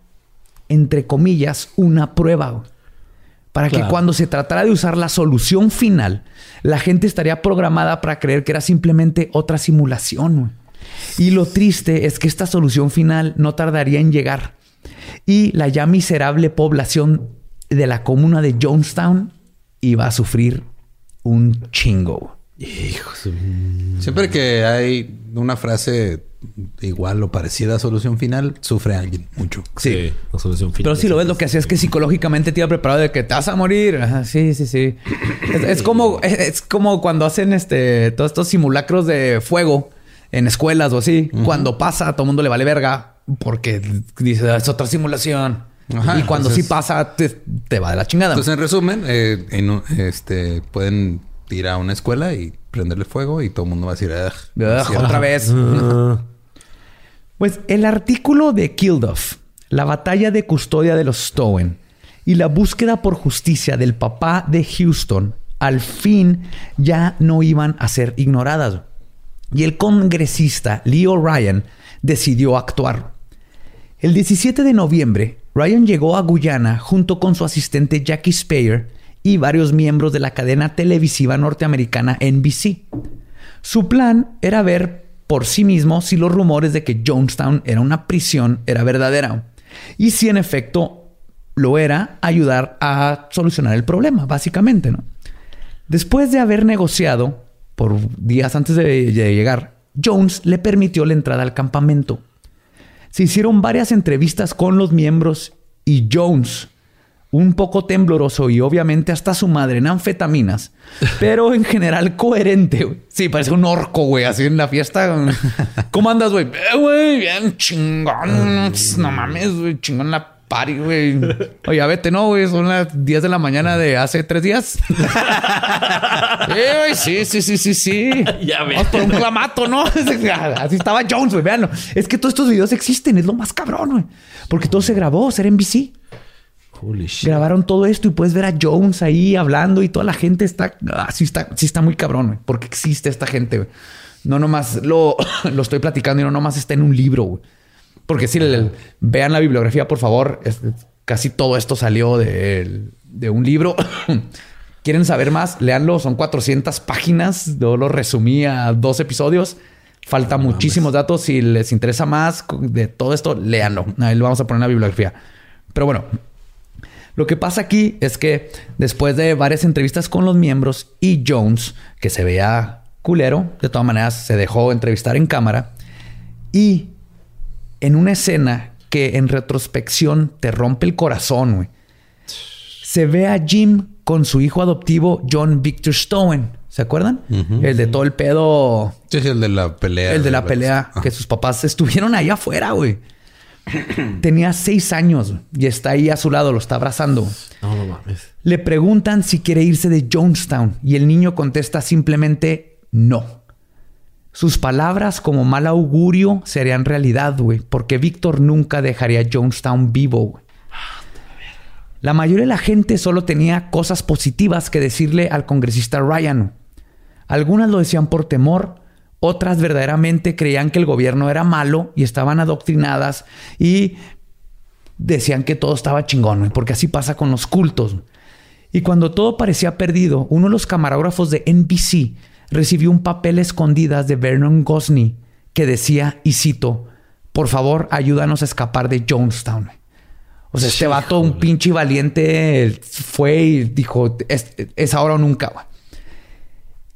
entre comillas, una prueba. Para que cuando se tratara de usar la solución final, la gente estaría programada para creer que era simplemente otra simulación. Y lo triste es que esta solución final no tardaría en llegar. Y la ya miserable población de la comuna de Jonestown iba a sufrir un chingo. Siempre que hay una frase igual o parecida a solución final, sufre alguien mucho. Sí, la solución final. Pero si lo ves, lo que hacía es que psicológicamente te iba preparado de que te vas a morir. sí, sí, sí. Es, como, es, como cuando hacen este todos estos simulacros de fuego en escuelas o así. Cuando pasa, a todo el mundo le vale verga porque dice es otra simulación y cuando sí pasa, te, va de la chingada. Entonces, en resumen, eh, este, pueden ir a una escuela y prenderle fuego y todo el mundo va a decir, otra vez. pues el artículo de Kilduff, la batalla de custodia de los Stowen y la búsqueda por justicia del papá de Houston, al fin ya no iban a ser ignoradas. y el congresista Leo Ryan decidió actuar. El 17 de noviembre, Ryan llegó a Guyana junto con su asistente Jackie Speyer y varios miembros de la cadena televisiva norteamericana NBC. Su plan era ver por sí mismo si los rumores de que Jonestown era una prisión era verdadera y si en efecto lo era, ayudar a solucionar el problema, básicamente. ¿no? Después de haber negociado por días antes de llegar, Jones le permitió la entrada al campamento. Se hicieron varias entrevistas con los miembros y Jones, un poco tembloroso y obviamente hasta su madre en anfetaminas, [laughs] pero en general coherente. Sí, parece un orco, güey, así en la fiesta. ¿Cómo andas, güey? Eh, güey, bien chingón. No mames, güey, chingón la party, güey. Oye, vete, no, güey, son las 10 de la mañana de hace tres días. [laughs] eh, sí, sí, sí, sí, sí. Ya ves. Vamos por un clamato, ¿no? [laughs] Así estaba Jones, güey, véanlo. Es que todos estos videos existen, es lo más cabrón, güey. Porque todo se grabó, ser en BC. Holy shit. Grabaron todo esto y puedes ver a Jones ahí hablando y toda la gente está, ah, sí está, sí está muy cabrón, güey, porque existe esta gente, güey. No nomás lo, [laughs] lo estoy platicando y no nomás está en un libro, güey. Porque si vean la bibliografía, por favor, casi todo esto salió de, un libro. [laughs] ¿Quieren saber más? Leanlo, son 400 páginas. Yo lo resumí a dos episodios. Falta muchísimos datos. Si les interesa más de todo esto, léanlo. Ahí lo vamos a poner en la bibliografía. Pero bueno, lo que pasa aquí es que después de varias entrevistas con los miembros y Jones, que se veía culero, de todas maneras se dejó entrevistar en cámara y en una escena que en retrospección te rompe el corazón, güey. Se ve a Jim con su hijo adoptivo John Victor Stowen. ¿Se acuerdan? El de todo el pedo. Sí, el de la pelea. El de la pelea. Que sus papás estuvieron ahí afuera, güey. Tenía seis años y está ahí a su lado, lo está abrazando. No, no mames. Le preguntan si quiere irse de Jonestown y el niño contesta simplemente no. Sus palabras como mal augurio serían realidad, güey, porque Víctor nunca dejaría Jonestown vivo, güey. La mayoría de la gente solo tenía cosas positivas que decirle al congresista Ryan. Algunas lo decían por temor, otras verdaderamente creían que el gobierno era malo y estaban adoctrinadas y decían que todo estaba chingón, porque así pasa con los cultos. Y cuando todo parecía perdido, uno de los camarógrafos de NBC recibió un papel escondidas de Vernon Gosney que decía, y cito, por favor, ayúdanos a escapar de Jonestown. O sea, este vato, un pinche valiente, fue y dijo, es, ahora o nunca.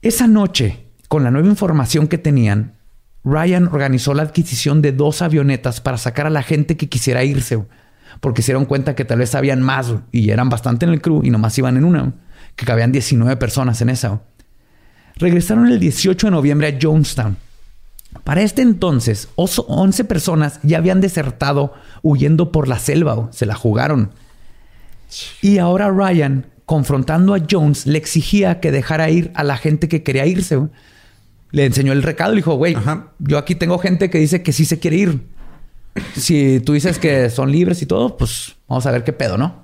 Esa noche, con la nueva información que tenían, Ryan organizó la adquisición de dos avionetas para sacar a la gente que quisiera irse, porque se dieron cuenta que tal vez habían más y eran bastante en el crew y nomás iban en una, que cabían 19 personas en esa regresaron el 18 de noviembre a Jonestown. Para este entonces, 11 personas ya habían desertado huyendo por la selva, se la jugaron. Y ahora Ryan, confrontando a Jones, le exigía que dejara ir a la gente que quería irse. Le enseñó el recado y dijo, güey, yo aquí tengo gente que dice que sí se quiere ir. Si tú dices que son libres y todo, pues vamos a ver qué pedo, ¿no?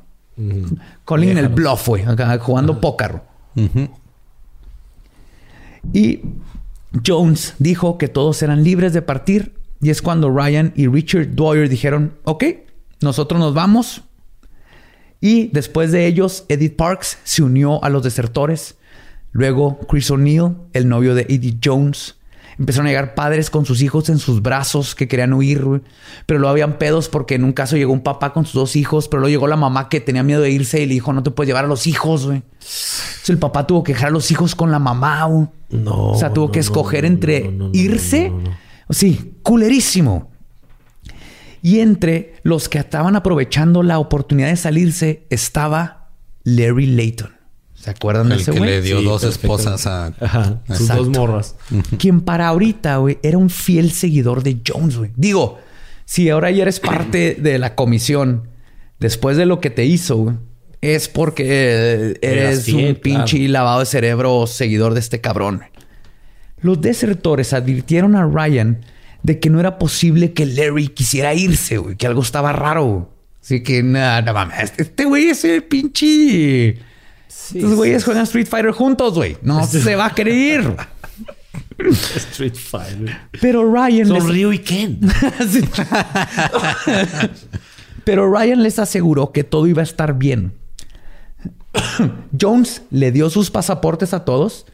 Colin el bluff, güey, jugando póker. Y Jones dijo que todos eran libres de partir y es cuando Ryan y Richard Dwyer dijeron, ok, nosotros nos vamos. Y después de ellos, Edith Parks se unió a los desertores. Luego Chris O'Neill, el novio de Edith Jones, Empezaron a llegar padres con sus hijos en sus brazos que querían huir, Pero lo habían pedos porque en un caso llegó un papá con sus dos hijos, pero luego llegó la mamá que tenía miedo de irse y le dijo, no te puedes llevar a los hijos, güey. Entonces el papá tuvo que dejar a los hijos con la mamá, güey. No. O sea, tuvo que escoger entre irse. Sí, culerísimo. Y entre los que estaban aprovechando la oportunidad de salirse estaba Larry Layton. ¿Se acuerdan de ese güey? que le dio dos esposas a... sus dos morras. Quien para ahorita, güey, era un fiel seguidor de Jones, güey. Digo, si ahora ya eres parte de la comisión, después de lo que te hizo, güey, es porque eres un pinche lavado de cerebro seguidor de este cabrón. Los desertores advirtieron a Ryan de que no era posible que Larry quisiera irse, güey, que algo estaba raro. Así que nada, mames, este güey es el pinche los güeyes juegan Street Fighter juntos, güey. No [laughs] se va a ir. Street Fighter. Pero Ryan Son les... Ryu y Ken. [laughs] Sí. Pero Ryan les aseguró que todo iba a estar bien. Jones le dio sus pasaportes a todos,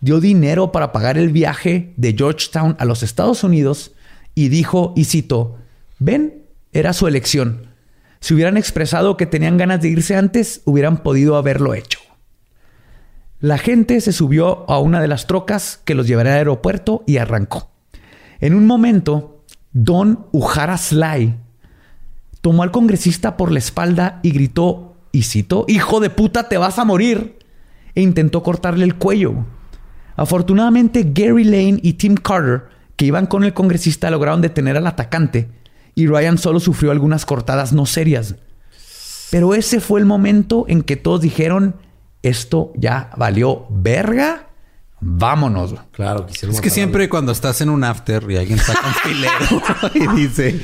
dio dinero para pagar el viaje de Georgetown a los Estados Unidos y dijo, y cito, ven, era su elección. Si hubieran expresado que tenían ganas de irse antes, hubieran podido haberlo hecho. La gente se subió a una de las trocas que los llevaría al aeropuerto y arrancó. En un momento, Don Ujara Sly tomó al congresista por la espalda y gritó, y citó, hijo de puta, te vas a morir. E intentó cortarle el cuello. Afortunadamente, Gary Lane y Tim Carter, que iban con el congresista, lograron detener al atacante y Ryan solo sufrió algunas cortadas no serias. Pero ese fue el momento en que todos dijeron, esto ya valió verga, vámonos. Claro, quisieron Es que siempre cuando estás en un after y alguien saca un filero [laughs] y dice,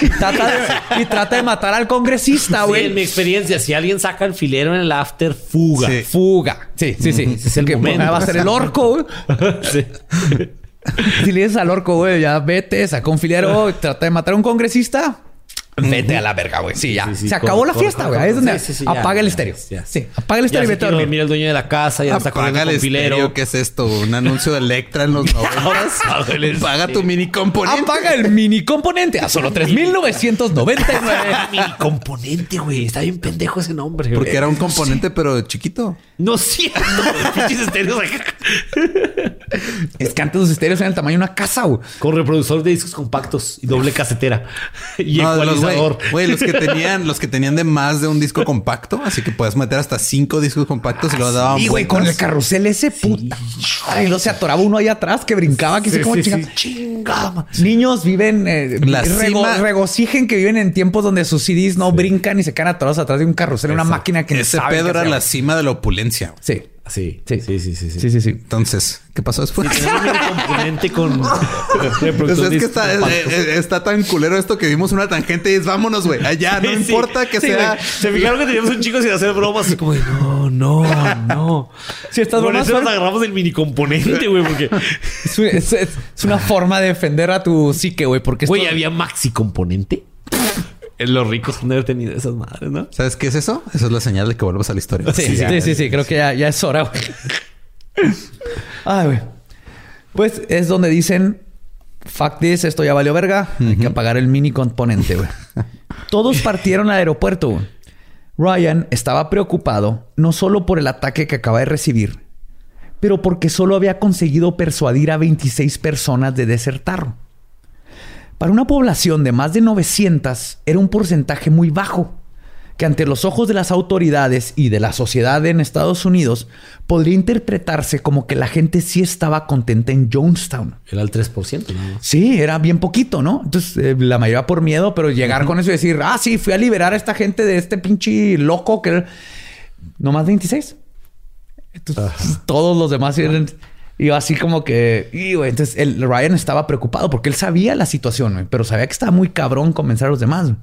Y trata de, y trata de matar al congresista, Sí, güey. en mi experiencia, si alguien saca el filero en el after, fuga. Sí. Fuga. Sí, sí, sí. Es el Que momento. Va a ser el orco, güey. [laughs] Sí. Si le dices al orco, güey, ya vete, saca un filero, trata de matar a un congresista. Vete a la verga, güey. Sí, ya. Sí, sí, Se acabó corre, la fiesta, güey. Ahí es donde Sí, sí, sí, ya, apaga el estéreo. ya. Sí, apaga el estéreo y vete a dormir. dormir el dueño de la casa, ya está el con filero. estéreo. ¿Qué es esto? ¿Un anuncio de Electra en los [laughs] noventas? Apaga el Paga tu mini componente. Apaga el mini componente a solo 3999. [laughs] Mini componente, güey. Está bien pendejo ese nombre. güey. Porque era un componente, pero chiquito. No güey. Pinches estéreos acá. es que antes los estéreos eran el tamaño de una casa, güey. Con reproductor de discos compactos y doble casetera. Y No, de los, güey, ecualizador. güey, los que tenían, los que tenían de más de un disco compacto, así que puedes meter hasta cinco discos compactos y luego daban Y güey, con el carrusel ese puta. Ay, luego se atoraba uno ahí atrás que brincaba, que Sí, se como sí, chinga- sí. Chingada. Niños viven, eh, La rego- cima- regocijen que viven en tiempos donde sus CDs no brincan y se quedan atorados atrás de un carrusel, una máquina que Ese saben pedo qué era la cima de la opulencia. Sí. Sí, Sí. sí, sí, sí. sí. Sí, sí, sí. Entonces, ¿qué pasó después? Un mini componente con [laughs] Pues es que está, eh, eh, está tan culero esto que dimos una tangente y es vámonos, güey. Allá, no Sí, sí. importa que Sí, sea. güey. Se fijaron que teníamos un chico sin hacer bromas. Así como, de, no, no, no. Si estas Por bromas eso nos agarramos del mini componente, güey. Porque, Es, es- es- es una forma de defender a tu psique, güey, porque esto- güey, había maxi componente. Los ricos han de haber tenido esas madres, ¿no? ¿Sabes qué es eso? Esa es la señal de que vuelvas a la historia. Sí, sí, sí, sí, sí, creo que ya, ya es hora, güey. [laughs] Ay, güey. Pues es donde dicen, fuck this, esto ya valió verga, hay que apagar el mini componente, güey. [laughs] Todos partieron al aeropuerto, güey. Ryan estaba preocupado no solo por el ataque que acaba de recibir, pero porque solo había conseguido persuadir a 26 personas de desertar. Para una población de más de 900 era un porcentaje muy bajo, que ante los ojos de las autoridades y de la sociedad en Estados Unidos podría interpretarse como que la gente sí estaba contenta en Jonestown. Era el 3%, ¿no? Sí, era bien poquito, ¿no? Entonces, eh, la mayoría por miedo, pero llegar con eso y decir, ah, sí, fui a liberar a esta gente de este pinche loco que era... No más 26. Entonces, todos los demás eran... Y así como que... Y, güey, entonces, el Ryan estaba preocupado porque él sabía la situación, güey, pero sabía que estaba muy cabrón convencer a los demás. güey.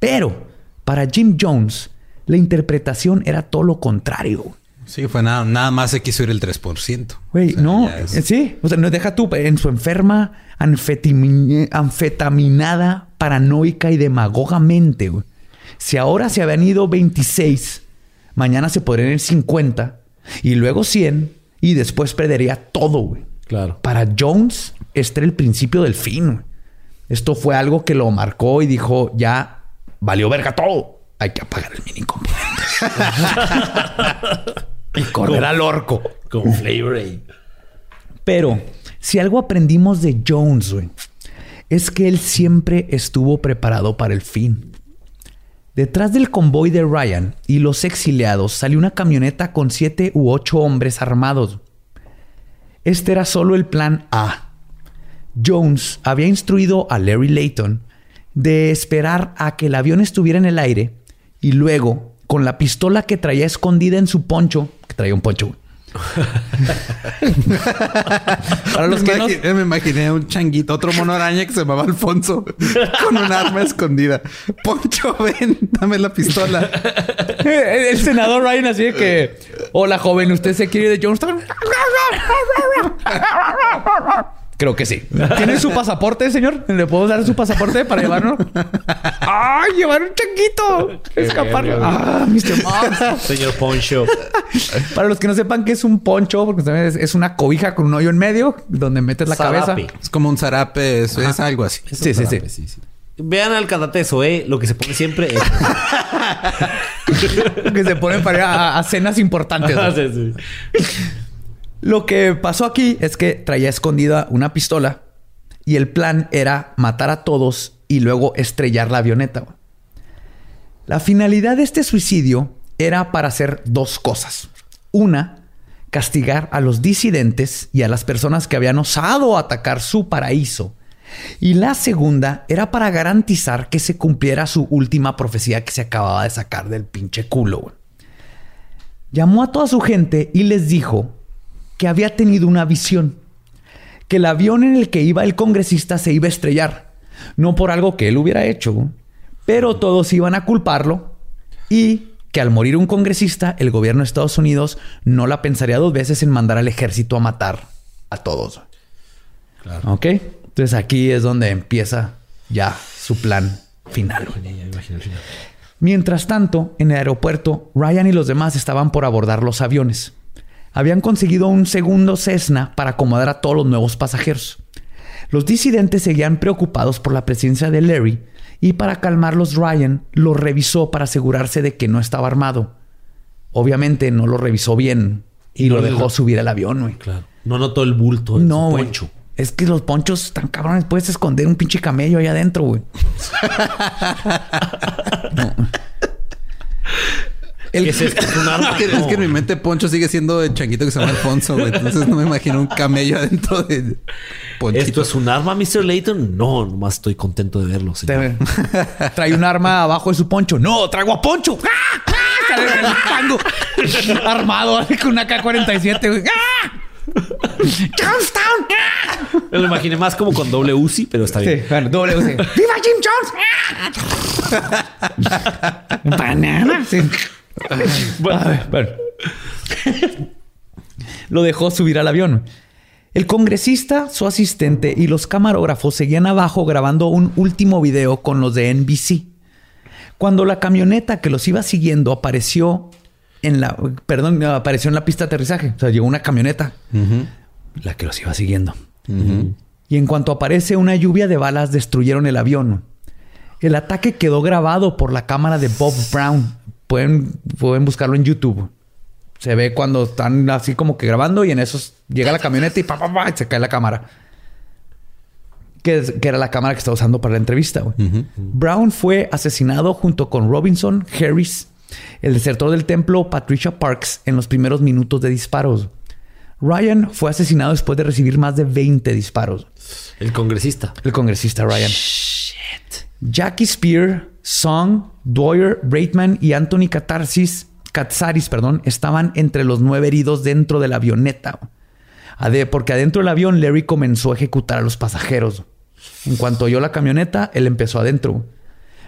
Pero para Jim Jones, la interpretación era todo lo contrario. güey. Sí, fue nada, nada más se quiso ir el 3%. Güey, O sea, no, es- eh, sí, o sea, no deja tú en su enferma anfetaminada, paranoica y demagogamente, güey. Si ahora se habían ido 26, mañana se podrían ir 50 y luego 100 y después perdería todo, güey. Claro. Para Jones, este era el principio del fin. güey. Esto fue algo que lo marcó y dijo, ya valió verga todo. Hay que apagar el mini componente. [laughs] y correr al orco. Con Flavor Aid. Pero si algo aprendimos de Jones, güey, es que él siempre estuvo preparado para el fin. Detrás del convoy de Ryan y los exiliados salió una camioneta con siete u ocho hombres armados. Este era solo el plan A. Jones había instruido a Larry Layton de esperar a que el avión estuviera en el aire y luego, con la pistola que traía escondida en su poncho, que traía un poncho, [laughs] para los me, que no... imaginé, me imaginé un changuito, otro mono araña que se llamaba Alfonso, [laughs] con un arma escondida. Poncho, ven, dame la pistola. El, el senador Ryan así de que... Hola, joven, ¿usted se quiere ir de Jonestown? Creo que sí. ¿Tiene su pasaporte, señor? ¿Le puedo dar su pasaporte para llevarlo? ¡Ay, llevar un changuito! Escapar. ¡Ah, Mr. Moss! Señor Poncho. Para los que no sepan qué es un poncho, porque también es, una cobija con un hoyo en medio donde metes la Zarape. cabeza. Es como un zarape, es, es algo así. Sí, sí, sí. Vean al Karate Soe, lo que se pone siempre es... [laughs] que se ponen para ir a, a cenas importantes. [laughs] ¿no? Sí, sí. Lo que pasó aquí es que traía escondida una pistola y el plan era matar a todos y luego estrellar la avioneta. La finalidad de este suicidio era para hacer dos cosas. Una, castigar a los disidentes y a las personas que habían osado atacar su paraíso. Y la segunda era para garantizar que se cumpliera su última profecía que se acababa de sacar del pinche culo. Llamó a toda su gente y les dijo que había tenido una visión, que el avión en el que iba el congresista se iba a estrellar, no por algo que él hubiera hecho, pero todos iban a culparlo y que al morir un congresista, el gobierno de Estados Unidos no la pensaría dos veces en mandar al ejército a matar a todos. Claro. ¿Ok? Entonces aquí es donde empieza ya su plan. Ya final. Mientras tanto, en el aeropuerto, Ryan y los demás estaban por abordar los aviones. Habían conseguido un segundo Cessna para acomodar a todos los nuevos pasajeros. Los disidentes seguían preocupados por la presencia de Larry y para calmarlos Ryan lo revisó para asegurarse de que no estaba armado. Obviamente no lo revisó bien y, no lo dejó subir al avión, güey. Claro. No notó el bulto en No, su güey. poncho. Es que los ponchos están cabrones. Puedes esconder un pinche camello ahí adentro, güey. [laughs] [laughs] ¿Qué es esto? ¿Es un arma? [laughs] Es que, es que en mi mente Poncho sigue siendo el changuito que se llama Alfonso, güey. Entonces no me imagino un camello adentro de Ponchito. ¿Esto es un arma, Mr. Layton? No, nomás estoy contento de verlo, señor. [laughs] Trae un arma abajo de su poncho. No, traigo a Poncho. [laughs] ¡Ah! ¡Ah! Sale en el tango. Armado con una K-47. güey. ¡Ah! ¡Jonestown! ¡Ah! Me lo imaginé más como con doble Uzi, pero está bien. Sí, bueno, doble UC. ¡Viva Jim Jones! ¡Ah! ¡Banana! Sí. [laughs] A ver, bueno. Lo dejó subir al avión. El congresista, su asistente y los camarógrafos seguían abajo grabando un último video con los de NBC. Cuando la camioneta que los iba siguiendo apareció en la, perdón, apareció en la pista de aterrizaje. O sea, llegó una camioneta, la que los iba siguiendo. Y en cuanto aparece una lluvia de balas, destruyeron el avión. El ataque quedó grabado por la cámara de Bob Brown. Pueden, pueden buscarlo en YouTube. Se ve cuando están así como que grabando y en eso llega la camioneta y, pa, pa, pa, y se cae la cámara. Que, que era la cámara que estaba usando para la entrevista. Brown fue asesinado junto con Robinson, Harris, el desertor del templo Patricia Parks en los primeros minutos de disparos. Ryan fue asesinado después de recibir más de 20 disparos. El congresista. El congresista Ryan. Jackie Spear, Song, Dwyer, Braitman y Anthony Katarsis, Katsaris, perdón, estaban entre los nueve heridos dentro de la avioneta. Porque adentro del avión Larry comenzó a ejecutar a los pasajeros. En cuanto oyó la camioneta, él empezó adentro.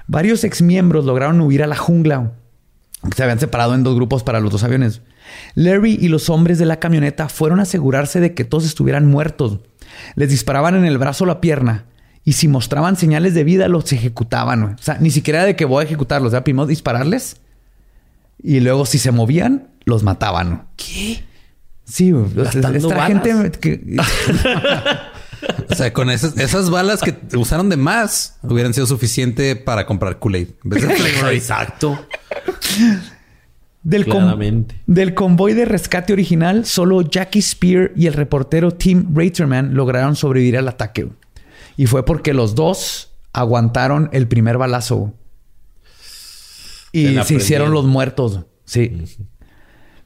Varios exmiembros lograron huir a la jungla. Se habían separado en dos grupos para los dos aviones. Larry y los hombres de la camioneta fueron a asegurarse de que todos estuvieran muertos. Les disparaban en el brazo o la pierna. Y si mostraban señales de vida, los ejecutaban. güey. O sea, ni siquiera de que voy a ejecutarlos. O sea, primero dispararles. Y luego, si se movían, los mataban. ¿Qué? Sí, güey. Esta balas. gente que... [laughs] O sea, con esas, esas balas que usaron de más hubieran sido suficiente para comprar Kool-Aid. [laughs] Exacto. Del, del convoy de rescate original, solo Jackie Spear y el reportero Tim Raterman lograron sobrevivir al ataque. Y fue porque los dos aguantaron el primer balazo. Y se hicieron los muertos. Sí.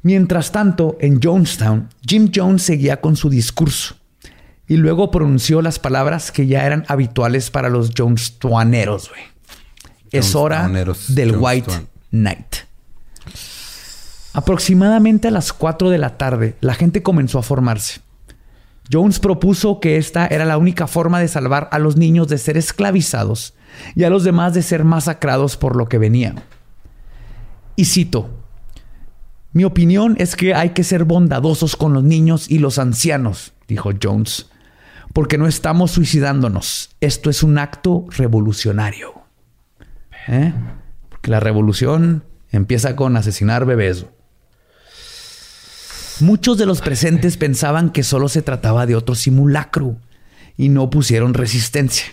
Mientras tanto, en Jonestown, Jim Jones seguía con su discurso. Y luego pronunció las palabras que ya eran habituales para los Jonestowneros, güey. Es hora del Jonestown. White Knight. Aproximadamente a las 4 de la tarde, la gente comenzó a formarse. Jones propuso que esta era la única forma de salvar a los niños de ser esclavizados y a los demás de ser masacrados por lo que venía. Y cito, mi opinión es que hay que ser bondadosos con los niños y los ancianos, dijo Jones, porque no estamos suicidándonos. Esto es un acto revolucionario. ¿Eh? Porque la revolución empieza con asesinar bebés. Muchos de los presentes pensaban que solo se trataba de otro simulacro y no pusieron resistencia.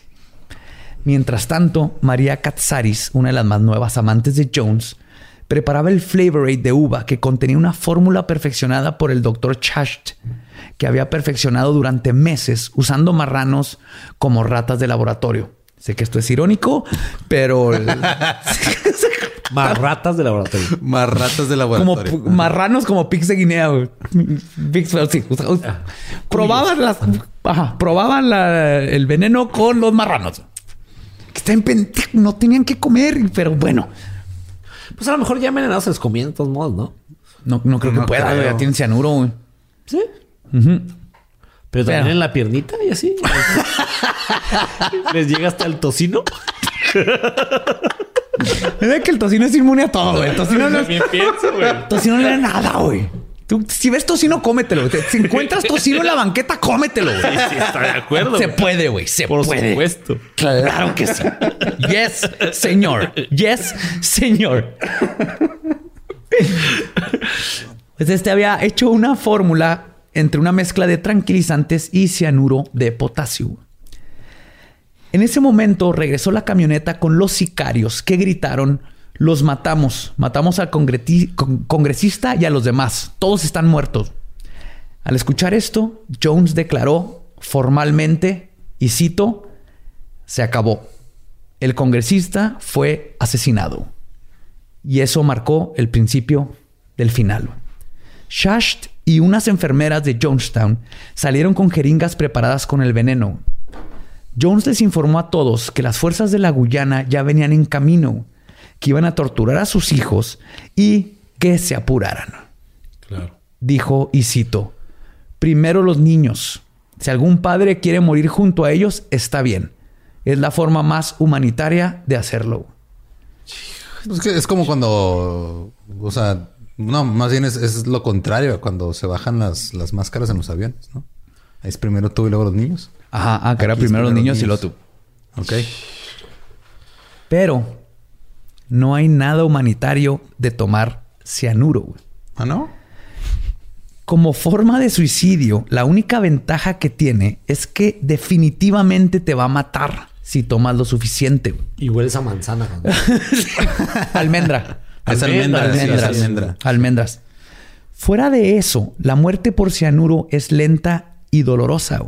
Mientras tanto, María Katsaris, una de las más nuevas amantes de Jones, preparaba el Flavor Aid de uva que contenía una fórmula perfeccionada por el Dr. Chasht, que había perfeccionado durante meses usando marranos como ratas de laboratorio. Sé que esto es irónico, pero... [laughs] [laughs] Más ratas de laboratorio. Más ratas de laboratorio. Como marranos como pigs de Guinea. sí. Ah. Probaban las... probaban el veneno con los marranos. Está en no tenían que comer, pero bueno. Pues a lo mejor ya envenenados se los comían de todos modos, ¿no? No, no creo que pueda. Ya tienen cianuro, güey. Sí. Pero también en la piernita y así. [laughs] Les llega hasta el tocino. [laughs] Es que el tocino es inmune a todo, güey. El tocino no, También pienso, güey. tocino no le da nada, güey. Tú, si ves tocino, cómetelo. Si encuentras tocino en la banqueta, cómetelo. Güey. Sí, sí, está de acuerdo. Se puede, güey. Se Por puede. supuesto. Claro que sí. Yes, señor. Yes, señor. Pues este había hecho una fórmula entre una mezcla de tranquilizantes y cianuro de potasio. En ese momento regresó la camioneta con los sicarios que gritaron, los matamos, matamos al congresista y a los demás, todos están muertos. Al escuchar esto, Jones declaró formalmente, y cito, se acabó. El congresista fue asesinado. Y eso marcó el principio del final. Shasht y unas enfermeras de Jonestown salieron con jeringas preparadas con el veneno. Jones les informó a todos que las fuerzas de la Guyana ya venían en camino, que iban a torturar a sus hijos y que se apuraran. Claro. Dijo, y cito, primero los niños. Si algún padre quiere morir junto a ellos, está bien. Es la forma más humanitaria de hacerlo. Es, que es como cuando, o sea, no, más bien es, lo contrario, cuando se bajan las, las máscaras en los aviones, ¿no? Ahí es primero tú y luego los niños. Ajá, ah, que era primero los niños, y luego tú. Ok. Pero no hay nada humanitario de tomar cianuro. ¿Ah, no? Como forma de suicidio, la única ventaja que tiene es que definitivamente te va a matar si tomas lo suficiente. Y hueles a manzana. [laughs] Almendra. Es almendra. Almendras. almendra. Almendras. Fuera de eso, la muerte por cianuro es lenta y dolorosa.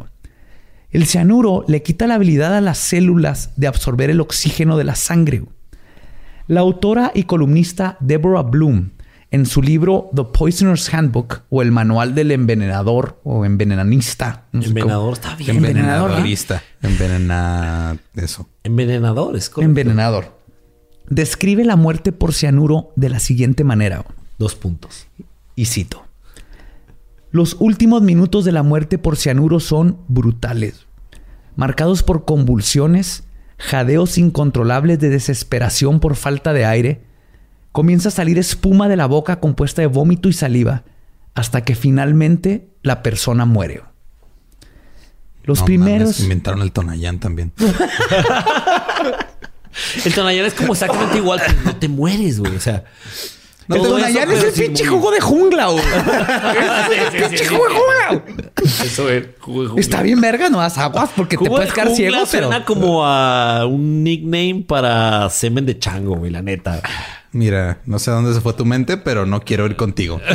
El cianuro le quita la habilidad a las células de absorber el oxígeno de la sangre. La autora y columnista Deborah Bloom, en su libro The Poisoner's Handbook o el Manual del Envenenador o Envenenanista. Envenenador está bien. Envenenador. Envenenadorista. Envenena... Eso. Envenenador es correcto. Envenenador. Describe la muerte por cianuro de la siguiente manera. Dos puntos. Y cito. Los últimos minutos de la muerte por cianuro son brutales, marcados por convulsiones, jadeos incontrolables de desesperación por falta de aire. Comienza a salir espuma de la boca compuesta de vómito y saliva hasta que finalmente la persona muere. Los No primeros... mames, inventaron el Tonayán también. [laughs] El Tonayán es como exactamente igual, no te mueres, güey. O sea, el todo Tonayán es el pinche muy- jugo de jungla, güey. [laughs] Sí, sí, pinche sí, jugo de jungla. Eso es. jugo de jungla. Está bien verga, no das aguas porque te puedes de quedar ciego, pero... suena como a un nickname para semen de chango, güey, la neta. Mira, no sé a dónde se fue tu mente, pero no quiero ir contigo. [laughs]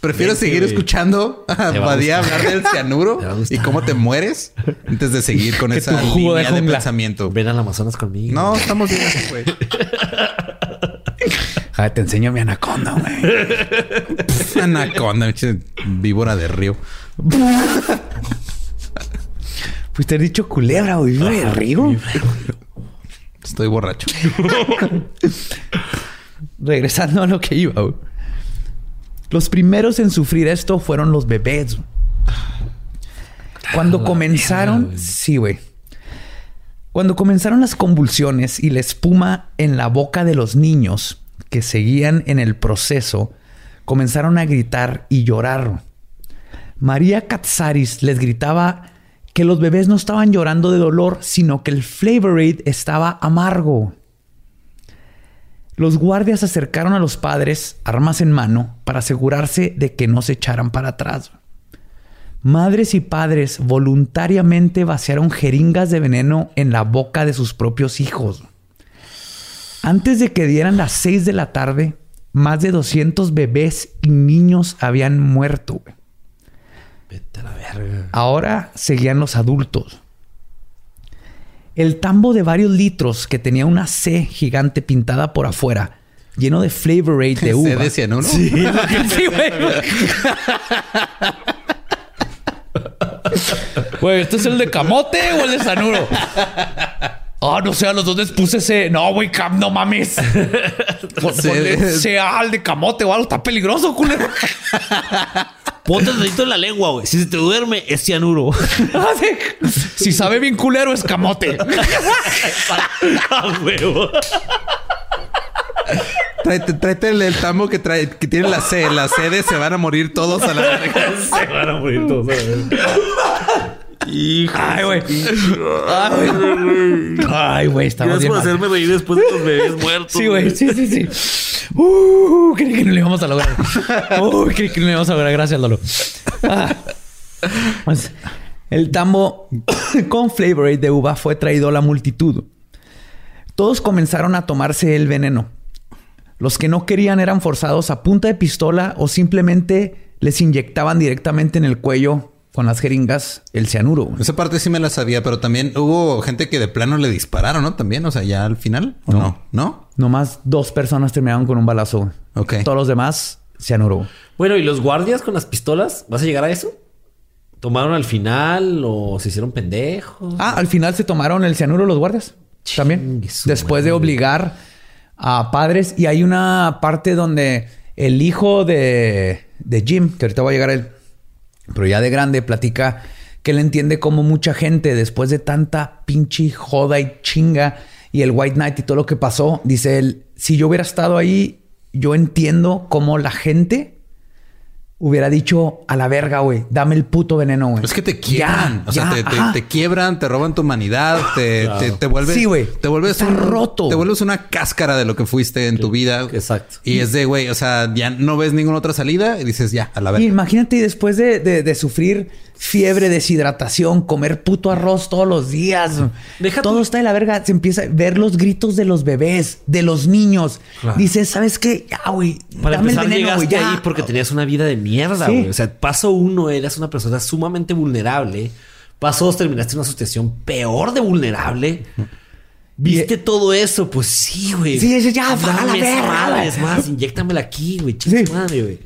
Prefiero Vente, seguir escuchando a Badía hablar del [laughs] cianuro y cómo te mueres antes de seguir con esa de línea de, jungla. pensamiento. Ven al Amazonas conmigo. No, estamos bien así, güey. Ay, te enseño mi anaconda, güey. [laughs] Anaconda, víbora de río. Pues te he dicho culebra, güey. Vive de río. Estoy borracho. [laughs] Regresando a lo que iba, güey. Los primeros en sufrir esto fueron los bebés. güey. Cuando la comenzaron, güey. sí, güey. Cuando comenzaron las convulsiones y la espuma en la boca de los niños que seguían en el proceso, comenzaron a gritar y llorar. María Katsaris les gritaba que los bebés no estaban llorando de dolor, sino que el Flavor Aid estaba amargo. Los guardias acercaron a los padres, armas en mano, para asegurarse de que no se echaran para atrás. Madres y padres voluntariamente vaciaron jeringas de veneno en la boca de sus propios hijos. Antes de que dieran las 6 de la tarde, más de 200 bebés y niños habían muerto. Vete a la verga. Ahora seguían los adultos. El tambo de varios litros que tenía una C gigante pintada por afuera, lleno de Flavor Aid de [laughs] ¿Se uva. decían uno? Sí, [laughs] sí, güey. Güey, ¿este es el de camote o el de sanuro? [laughs] Ah, no sé, a los dos les puse ese. No, güey, cam, no mames. [laughs] Pon- Sí. ponle sea al de camote o algo. Está peligroso, culero. [laughs] Ponte el dedito en la lengua, güey. Si se te duerme, es cianuro. [laughs] si sabe bien culero, es camote. ¡A huevo! Tráete, tráete el, el tambo que, trae, que tiene la C. La C de se van a morir todos a la verga. Se van a morir todos. a la verga. Hijo. Ay, güey. Ay, güey. Estamos Gracias bien por mal. hacerme reír después de los bebés muertos. Sí, güey. Sí, sí, sí. Uh, creí que no le íbamos a lograr. Uh, creí que no le íbamos a lograr. Gracias, Lolo. Ah. Pues, el tambo [coughs] con Flavor de uva fue traído a la multitud. Todos comenzaron a tomarse el veneno. Los que no querían eran forzados a punta de pistola o simplemente les inyectaban directamente en el cuello con las jeringas el cianuro. Esa parte sí me la sabía, pero también hubo gente que de plano le dispararon, ¿no? También, o sea, ya al final. ¿o No. no? ¿No? Nomás dos personas terminaron con un balazo. Ok. Todos los demás, cianuro. Bueno, ¿y los guardias con las pistolas? ¿Vas a llegar a eso? ¿Tomaron al final o se hicieron pendejos? Ah, al final se tomaron el cianuro los guardias. También. Después de obligar a padres. Y hay una parte donde el hijo de, de Jim, que ahorita va a llegar él, pero ya de grande, platica que él entiende cómo mucha gente, después de tanta pinche joda y chinga y el White Knight y todo lo que pasó, dice él, si yo hubiera estado ahí, yo entiendo cómo la gente hubiera dicho a la verga, güey, dame el puto veneno, güey. Es que te quiebran. Ya, o sea, ya, te, te- ajá. te quiebran, te roban tu humanidad, te, te, te vuelves. Sí, güey. Te vuelves Está roto. Te vuelves una cáscara de lo que fuiste en tu vida. exacto. Y es de, güey, o sea, ya no ves ninguna otra salida y dices, ya, a la Y verga. imagínate después de, de- de sufrir fiebre, deshidratación, comer puto arroz todos los días. Deja Todo tu- está de la verga. Se empieza a ver los gritos de los bebés, de los niños. Claro. Dices, ¿sabes qué? Ya, güey. Para Dame el empezar, veneno, güey. llegaste Ya. ahí porque tenías una vida de mierda, Sí. güey. O sea, paso uno, eras una persona sumamente vulnerable. Paso dos, terminaste en una situación peor de vulnerable. ¿Viste todo eso? Pues sí, güey. Sí, ya, Dame a la esa verga. Es más, inyéctamela aquí, güey. Sí. Madre, güey.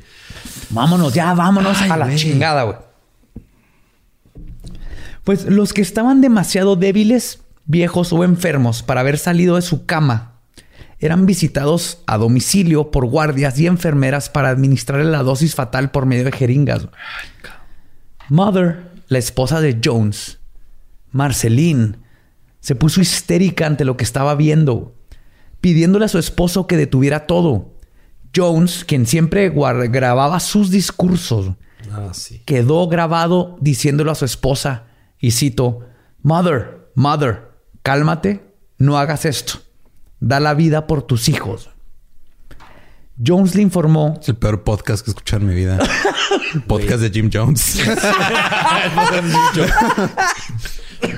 Vámonos, ya, vámonos Ay, a la chingada, güey. Pues los que estaban demasiado débiles, viejos o enfermos para haber salido de su cama eran visitados a domicilio por guardias y enfermeras para administrarle la dosis fatal por medio de jeringas. Mother, la esposa de Jones, Marceline, se puso histérica ante lo que estaba viendo, pidiéndole a su esposo que detuviera todo. Jones, quien siempre grababa sus discursos, Ah, sí. quedó grabado diciéndolo a su esposa, y cito, Mother, Mother, cálmate, no hagas esto. Da la vida por tus hijos. Jones le informó Es el peor podcast que he escuchado en mi vida. [laughs] podcast de Jim Jones. [laughs]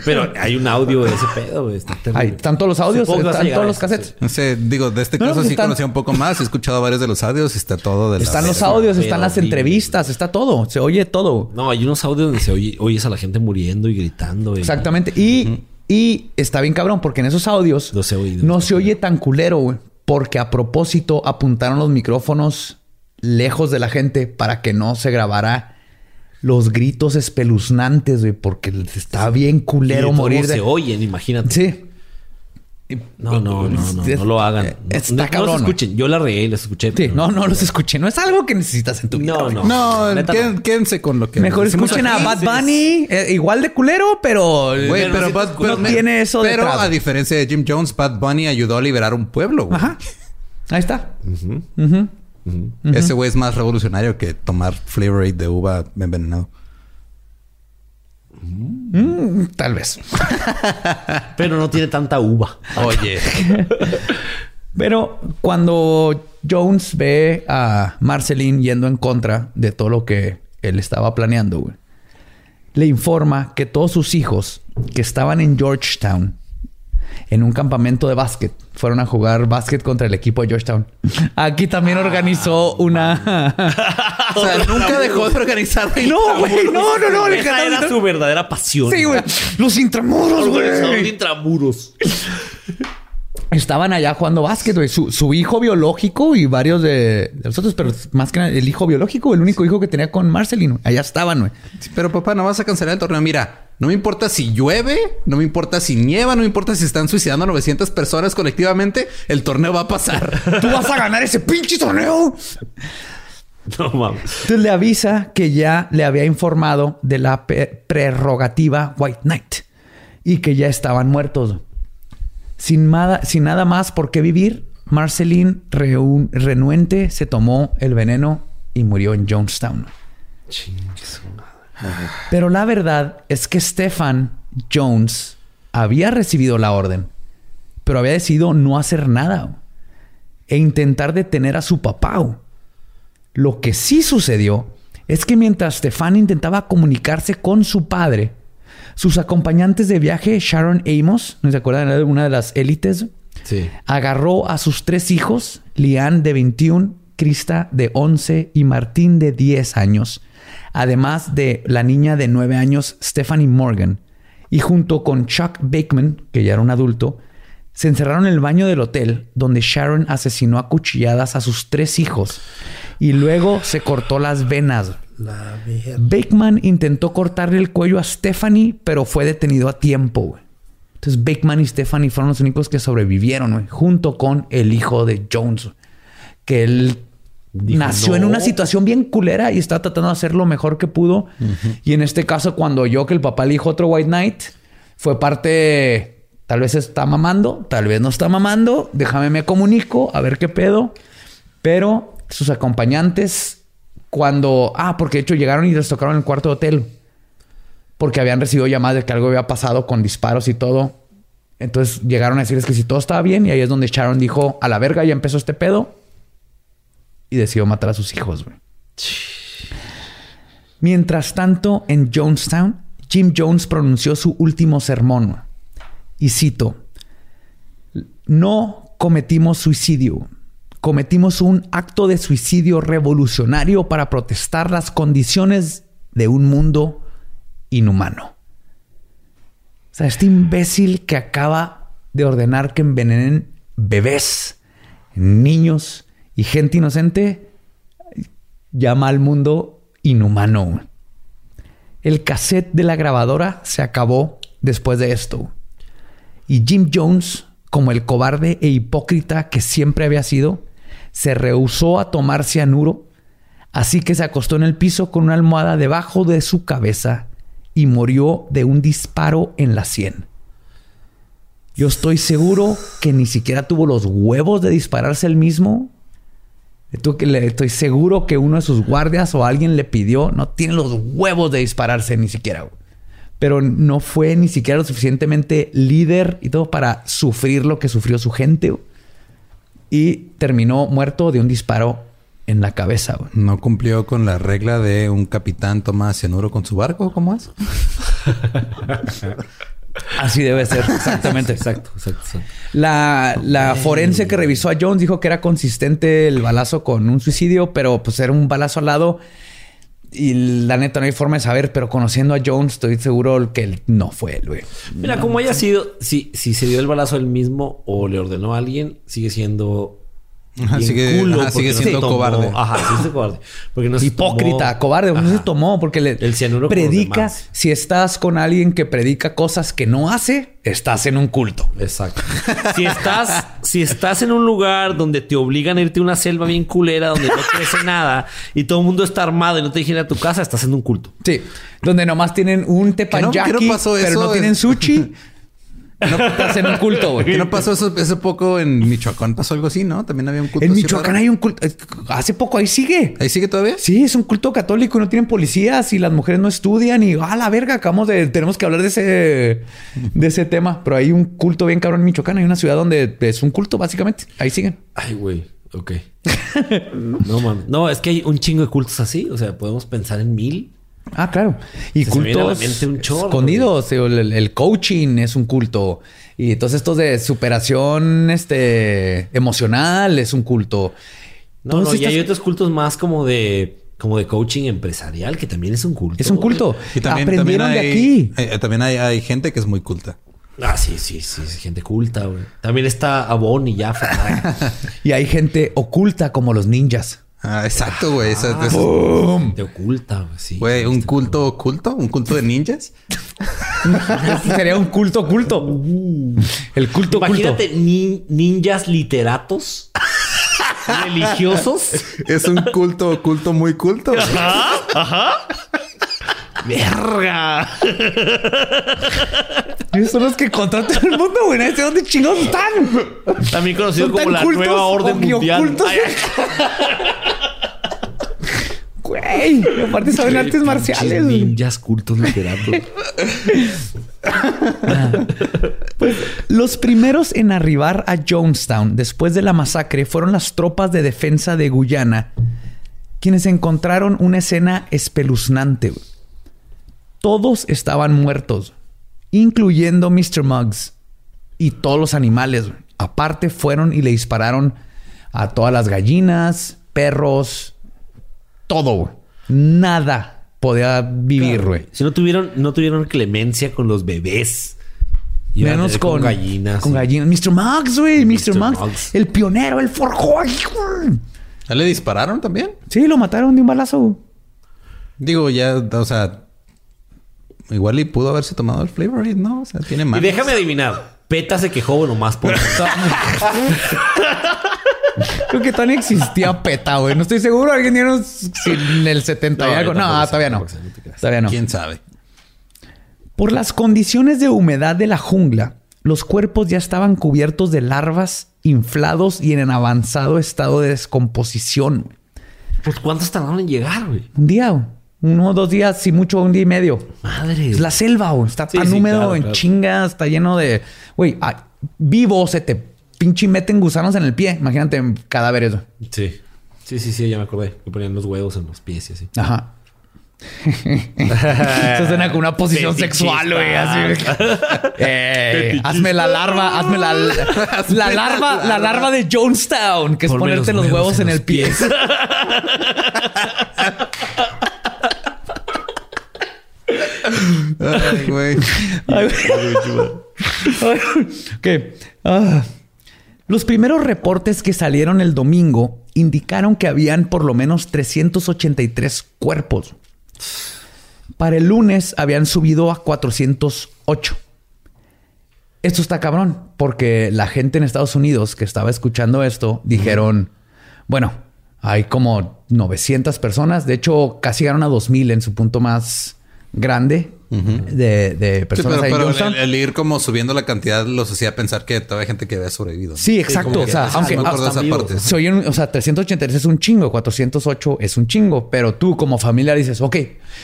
Pero hay un audio de ese pedo, güey. Están todos los audios, están todos los cassettes. No sé, digo, de este No, caso pues sí están- conocía un poco más. He escuchado varios de los audios y está todo de la Están los audios, pedo están las horrible. entrevistas, está todo, se oye todo. No, hay unos audios donde se oye, oyes a la gente muriendo y gritando. Exactamente. Y, y está bien cabrón, porque en esos audios No se oye. no se oye tan culero, güey. Porque a propósito apuntaron los micrófonos lejos de la gente para que no se grabara los gritos espeluznantes, güey. Porque está bien culero morir de... se oyen, imagínate. Sí. No, no, no, no, no lo hagan. No, Está no, no cabrón, los escuchen. Yo la regué y los escuché. Sí, no, no los escuché. No es algo que necesitas en tu vida. No, no. No, quédense con lo que Mejor escuchen a. Bad Bunny, eh, igual de culero, pero, Güey, pero, no Bad- pero- tiene eso Pero a diferencia de Jim Jones, Bad Bunny ayudó a liberar un pueblo. güey. Ajá. Ahí está. Ese güey es más revolucionario que tomar Flavor de uva envenenado. Mm, tal vez. [laughs] Pero no tiene tanta uva. Oye. [laughs] Pero cuando Jones ve a Marceline yendo en contra de todo lo que él estaba planeando, güey, le informa que todos sus hijos que estaban en Georgetown en un campamento de básquet. Fueron a jugar básquet contra el equipo de Georgetown. Aquí también organizó una. [laughs] o sea, nunca dejó de organizar. [laughs] No, güey, no, no, no. Esa era su verdadera pasión. Sí, güey. Los intramuros, güey. intramuros. [laughs] Estaban allá jugando básquet, güey. Su, su hijo biológico y varios de, de los otros, pero más que nada el hijo biológico, el único hijo que tenía con Marceline. Allá estaban, güey. Sí, pero papá, no vas a cancelar el torneo. Mira, no me importa si llueve, no me importa si nieva, no me importa si están suicidando a 900 personas colectivamente, el torneo va a pasar. Tú vas a ganar ese pinche torneo. No mames. Entonces le avisa que ya le había informado de la prerrogativa White Knight y que ya estaban muertos. Sin, nada- sin nada más por qué vivir, Marceline, renuente, se tomó el veneno y murió en Jonestown. Chingue su madre. Pero la verdad es que Stefan Jones había recibido la orden, pero había decidido no hacer nada e intentar detener a su papá. Lo que sí sucedió es que mientras Stefan intentaba comunicarse con su padre, sus acompañantes de viaje, Sharon Amos, ¿no se acuerdan de una de las élites? Sí. agarró a sus tres hijos, Lian de 21, Krista de 11 y Martín de 10 años, además de la niña de 9 años, Stephanie Morgan, y junto con Chuck Bakeman, que ya era un adulto, se encerraron en el baño del hotel donde Sharon asesinó a cuchilladas a sus tres hijos y luego se cortó las venas. La. Bakeman intentó cortarle el cuello a Stephanie, pero fue detenido a tiempo. Entonces Bakeman y Stephanie fueron los únicos que sobrevivieron, junto con el hijo de Jones, que él Dijo, nació en una situación bien culera y está tratando de hacer lo mejor que pudo. Y en este caso, cuando oyó que el papá le dijo otro White Knight, fue parte, tal vez está mamando, tal vez no está mamando, déjame me comunico, a ver qué pedo. Pero sus acompañantes, cuando, ah, porque de hecho llegaron y les tocaron el cuarto de hotel, porque habían recibido llamadas de que algo había pasado con disparos y todo. Entonces llegaron a decirles que si todo estaba bien y ahí es donde Sharon dijo, a la verga, ya empezó este pedo. Y decidió matar a sus hijos. Mientras tanto, en Jonestown, Jim Jones pronunció su último sermón. Y cito, no cometimos suicidio. Cometimos un acto de suicidio revolucionario para protestar las condiciones de un mundo inhumano. O sea, este imbécil que acaba de ordenar que envenenen bebés, niños y gente inocente, llama al mundo inhumano. El cassette de la grabadora se acabó después de esto. Y Jim Jones, como el cobarde e hipócrita que siempre había sido, se rehusó a tomar cianuro, así que se acostó en el piso con una almohada debajo de su cabeza y murió de un disparo en la sien. Yo estoy seguro que ni siquiera tuvo los huevos de dispararse él mismo. Estoy estoy seguro que uno de sus guardias o alguien le pidió, no tiene los huevos de dispararse ni siquiera. güey. Pero no fue ni siquiera lo suficientemente líder y todo para sufrir lo que sufrió su gente. güey. Y terminó muerto de un disparo en la cabeza. güey. ¿No cumplió con la regla de un capitán toma cianuro con su barco? ¿Cómo es? [laughs] Así debe ser, [laughs] exactamente. Exacto, exacto, exacto. La, la forense que revisó a Jones dijo que era consistente el balazo con un suicidio, pero pues era un balazo al lado. Y la neta no hay forma de saber, pero conociendo a Jones estoy seguro que él no fue él, güey. Mira, como haya sido, si, si se dio el balazo él mismo o le ordenó a alguien, sigue siendo. Sigue- culo ajá, sigue no siendo tomó- cobarde. Ajá, sí, sigue cobarde. Porque no Hipócrita, tomó- cobarde, no se tomó porque le El cianuro predica. Si estás con alguien que predica cosas que no hace, estás en un culto. Exacto. Si estás, si estás en un lugar donde te obligan a irte a una selva bien culera, donde no crece nada y todo el mundo está armado y no te dejan ir a tu casa, estás en un culto. Sí, donde nomás tienen un Que no, tepanyaki, que no pasó pero no tienen sushi. [laughs] No estás en un culto, güey. ¿Qué no pasó eso hace poco en Michoacán? Pasó algo así, ¿no? También había un culto. En Michoacán hay un culto. Hace poco ahí sigue. ¿Ahí sigue todavía? Sí, es un culto católico y no tienen policías y las mujeres no estudian y a la verga, acabamos de tenemos que hablar de ese de ese tema, pero hay un culto bien cabrón en Michoacán, hay una ciudad donde es un culto básicamente. Ahí siguen. Ay, güey. Ok. [laughs] no, mames. No, es que hay un chingo de cultos así. O sea, podemos pensar en mil. Ah, claro. Y Se cultos mente un chorro, escondidos. El, el coaching es un culto. Y entonces estos de superación este, emocional es un culto. No, no, y hay otros cultos más como de como de coaching empresarial, que también es un culto. Es un culto. Y también, Aprendieron también hay, de aquí. eh, también hay, hay gente que es muy culta. Ah, sí, sí, sí, gente culta, güey. También está Avon y Jaffa. [laughs] Y hay gente oculta como los ninjas. Ah, exacto, güey. Eso- Ah, eso- Te oculta, güey. Sí. Güey, un culto oculto, un culto de ninjas. [laughs] Sería un culto oculto. El culto Imagínate ni- ninjas literatos [laughs] religiosos. Es un culto oculto muy culto. güey. ¡Verga! Esos son los que contratan el mundo, güey. Sabe dónde chingados están. También conocido como la cultos nueva orden mundial. Güey. Aparte saben artes marciales. Ninjas cultos literatos. Los primeros en arribar a Jonestown después de la masacre fueron las tropas de defensa de Guyana, quienes encontraron una escena espeluznante. güey. Todos estaban muertos, incluyendo Mr. Muggs y todos los animales. güey. Aparte fueron y le dispararon a todas las gallinas, perros, todo. güey. Nada podía vivir, güey. Si no tuvieron, no tuvieron clemencia con los bebés. Iban Menos con, gallinas. Con gallinas. Mr. Max, güey. Mr. Mr. Max. El pionero, el forjó. güey. ¿Ya le dispararon también? Sí, lo mataron de un balazo. Digo, ya, o sea, igual y pudo haberse tomado el flavor Aid, ¿no? O sea, tiene Y más. déjame adivinar. Peta se quejó bueno más por Creo que todavía existía PETA, güey. No estoy seguro. Alguien dieron en el 70 y No, algo. No, todavía no. Todavía no. ¿Quién sabe? Por las condiciones de humedad de la jungla, los cuerpos ya estaban cubiertos de larvas, inflados y en avanzado estado de descomposición. Pues ¿cuántos tardaron en llegar, güey? Un día, güey. Uno, dos días, si mucho, un día y medio. Madre. Es la selva, güey. Está Sí, tan sí, húmedo claro, en claro. chinga, está lleno de. Güey, ah, vivo se te pinche meten gusanos en el pie. Imagínate en cadáveres. Sí. Sí, sí, sí, ya me acordé. Que ponían los huevos en los pies y así. Ajá. [laughs] Eso suena como una posición sexual, güey. Así. [laughs] Eh, hazme la larva, hazme la, la larva, la larva de Jonestown, que es Ponme ponerte los huevos, en, el pie. [laughs] Ay, güey. Ay, güey. Ok. Ah. Los primeros reportes que salieron el domingo indicaron que habían por lo menos 383 cuerpos. Para el lunes habían subido a 408. Esto está cabrón, porque la gente en Estados Unidos que estaba escuchando esto dijeron, bueno, hay como 900 personas, de hecho casi llegaron a 2000 en su punto más grande de, de Sí, personas pero, Johnstown. el, el ir como subiendo la cantidad los hacía pensar que todavía hay gente que había sobrevivido. ¿no? Sí, exacto. como o sea, aunque no esa parte. se oye un- o sea, 383 es un chingo, 408 es un chingo, pero tú como familia dices, ok,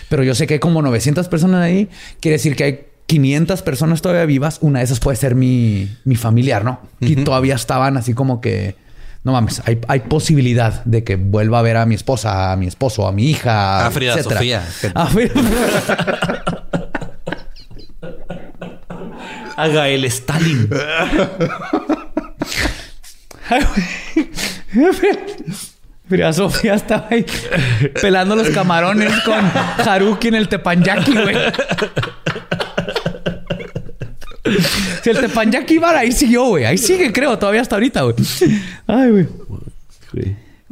pero yo sé que hay como 900 personas ahí, quiere decir que hay 500 personas todavía vivas, una de esas puede ser mi, mi familiar, ¿no? Y todavía estaban así como que, no mames, hay, hay posibilidad de que vuelva a ver a mi esposa, a mi esposo, a mi hija, A Frida etcétera. Sofía. A Frida- [laughs] Haga el Stalin. Ay, [laughs] güey. Frida Sofía estaba ahí pelando los camarones con Haruki en el tepanyaki, güey. Si el tepanyaki bar ahí siguió, güey. Ahí sigue, creo, todavía hasta ahorita, güey. Ay, güey.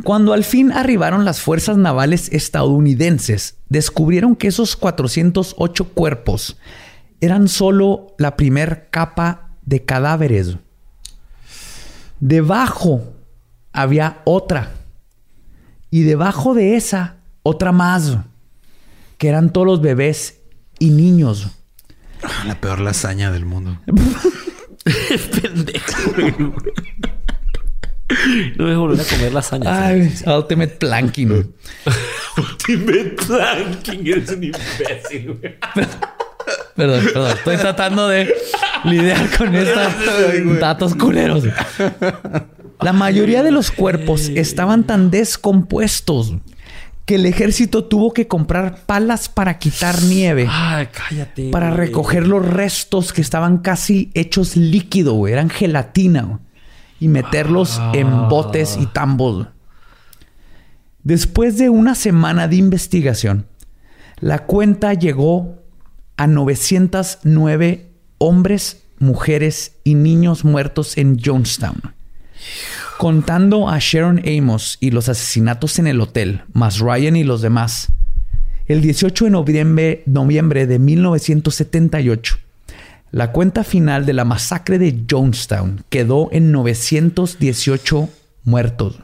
Cuando al fin arribaron las fuerzas navales estadounidenses, descubrieron que esos 408 cuerpos eran solo la primer capa de cadáveres. Debajo había otra. Y debajo de esa, otra más. Que eran todos los bebés y niños. La peor lasaña del mundo. [laughs] Pendejo. No me volver a comer lasaña. Ay, Ultimate Planking. [laughs] Ultimate Planking. Eres un imbécil, güey. Perdón, perdón. Estoy tratando de lidiar con estos datos culeros. La mayoría de los cuerpos estaban tan descompuestos que el ejército tuvo que comprar palas para quitar nieve. Ay, cállate. Para güey. recoger los restos que estaban casi hechos líquido, güey. Eran gelatina. güey, Y meterlos en botes y tambos. Después de una semana de investigación, la cuenta llegó a 909 hombres, mujeres y niños muertos en Jonestown. Contando a Sharon Amos y los asesinatos en el hotel, más Ryan y los demás, el 18 de noviembre, de 1978, la cuenta final de la masacre de Jonestown quedó en 918 muertos.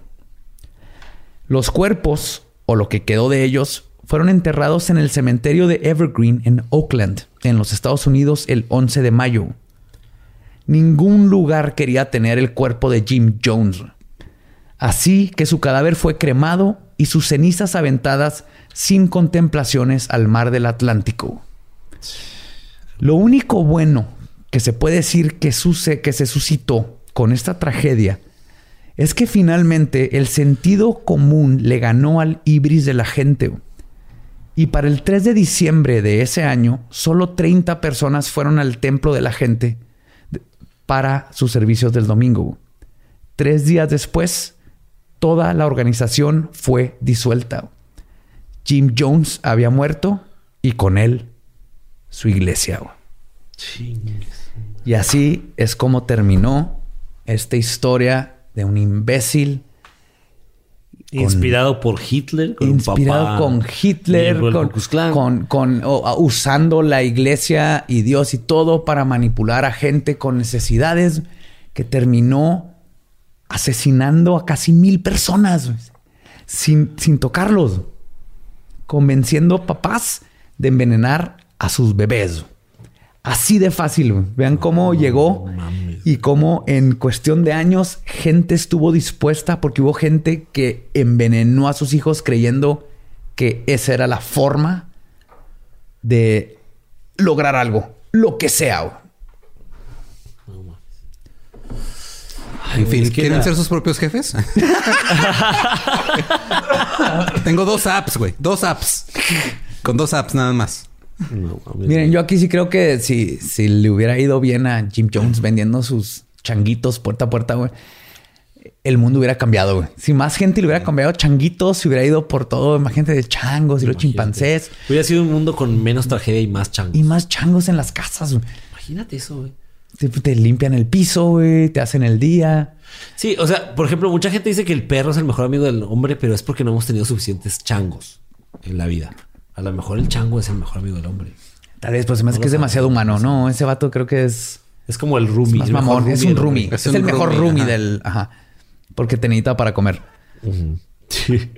Los cuerpos, o lo que quedó de ellos, fueron enterrados en el cementerio de Evergreen en Oakland, en los Estados Unidos, el 11 de mayo. Ningún lugar quería tener el cuerpo de Jim Jones. Así que su cadáver fue cremado y sus cenizas aventadas sin contemplaciones al mar del Atlántico. Lo único bueno que se puede decir que, suce- que se suscitó con esta tragedia es que finalmente el sentido común le ganó al ibris de la gente. Y para el 3 de diciembre de ese año, solo 30 personas fueron al templo de la gente para sus servicios del domingo. Tres días después, toda la organización fue disuelta. Jim Jones había muerto y con él su iglesia. Y así es como terminó esta historia de un imbécil Inspirado por Hitler. Con inspirado papá con Hitler, con, a- usando la iglesia y Dios y todo para manipular a gente con necesidades, que terminó asesinando a casi mil personas sin, sin tocarlos, convenciendo papás de envenenar a sus bebés. Así de fácil. güey. Vean cómo llegó y cómo en cuestión de años gente estuvo dispuesta porque hubo gente que envenenó a sus hijos creyendo que esa era la forma de lograr algo, lo que sea. En fin, ¿quieren ser sus propios jefes? [laughs] Tengo dos apps, güey. Dos apps. Con dos apps nada más. No. Miren, yo aquí sí creo que si, si le hubiera ido bien a Jim Jones vendiendo sus changuitos puerta a puerta, güey, el mundo hubiera cambiado, güey. Si más gente le hubiera cambiado changuitos, se hubiera ido por todo, más gente de changos y los chimpancés Hubiera sido un mundo con menos tragedia y más changos. y más changos en las casas, güey. Imagínate eso, güey. Te, te limpian el piso, güey, te hacen el día. Sí, o sea, por ejemplo, mucha gente dice que el perro es el mejor amigo del hombre, pero es porque no hemos tenido suficientes changos en la vida. A lo mejor el chango es el mejor amigo del hombre. Tal vez, pues se me hace No que es demasiado humano. No, ese vato creo que es Es como el es roomie. más el mejor. Es un roomie. Es, Es el mejor roomie, roomie ajá. del... Ajá. Porque te necesita para comer. Sí.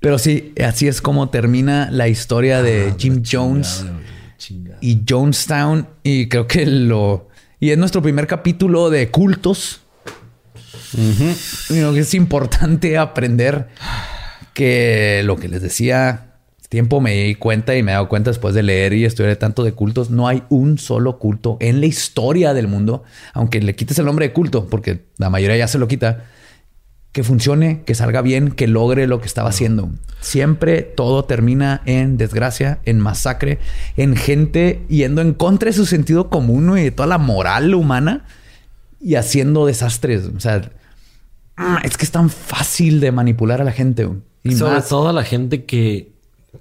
Pero sí, así es como termina la historia de Jim Jones Chingada, güey, chingada. y Jonestown. Y creo que lo... Y es nuestro primer capítulo de cultos. Y creo que es importante aprender que lo que les decía, tiempo me di cuenta y me he dado cuenta después de leer y estudiar tanto de cultos, no hay un solo culto en la historia del mundo, aunque le quites el nombre de culto, porque la mayoría ya se lo quita, que funcione, que salga bien, que logre lo que estaba haciendo. Siempre todo termina en desgracia, en masacre, en gente yendo en contra de su sentido común y de toda la moral humana y haciendo desastres. O sea, ah, es que es tan fácil de manipular a la gente. Y Sobre más, todo a la gente que,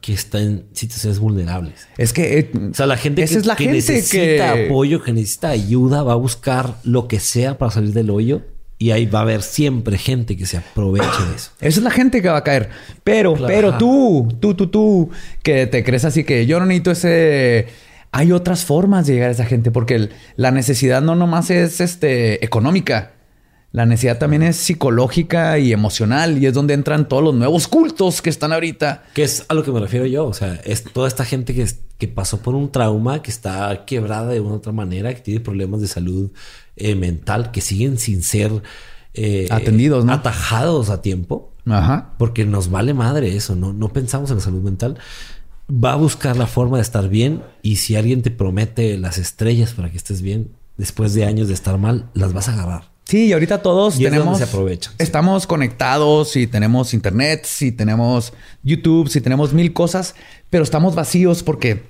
que está en situaciones vulnerables. es que eh, O sea, la gente, esa que, es la que gente necesita que apoyo, que necesita ayuda, va a buscar lo que sea para salir del hoyo. Y ahí va a haber siempre gente que se aproveche de eso. Esa es la gente que va a caer. Pero, Claro. pero tú, tú, tú, tú, que te crees así que yo no necesito ese. Hay otras formas de llegar a esa gente porque el- la necesidad no nomás es este, económica. La necesidad también es psicológica y emocional y es donde entran todos los nuevos cultos que están ahorita. Que es a lo que me refiero yo. O sea, es toda esta gente que, que pasó por un trauma, que está quebrada de una u otra manera, que tiene problemas de salud eh, mental, que siguen sin ser eh, atendidos, ¿no? Atajados a tiempo. Ajá. Porque nos vale madre eso, ¿no? No pensamos en la salud mental. Va a buscar la forma de estar bien y si alguien te promete las estrellas para que estés bien, después de años de estar mal, las vas a agarrar. Sí, y ahorita todos tenemos. se aprovechan. Estamos conectados y tenemos internet, y tenemos YouTube, si tenemos mil cosas, pero estamos vacíos porque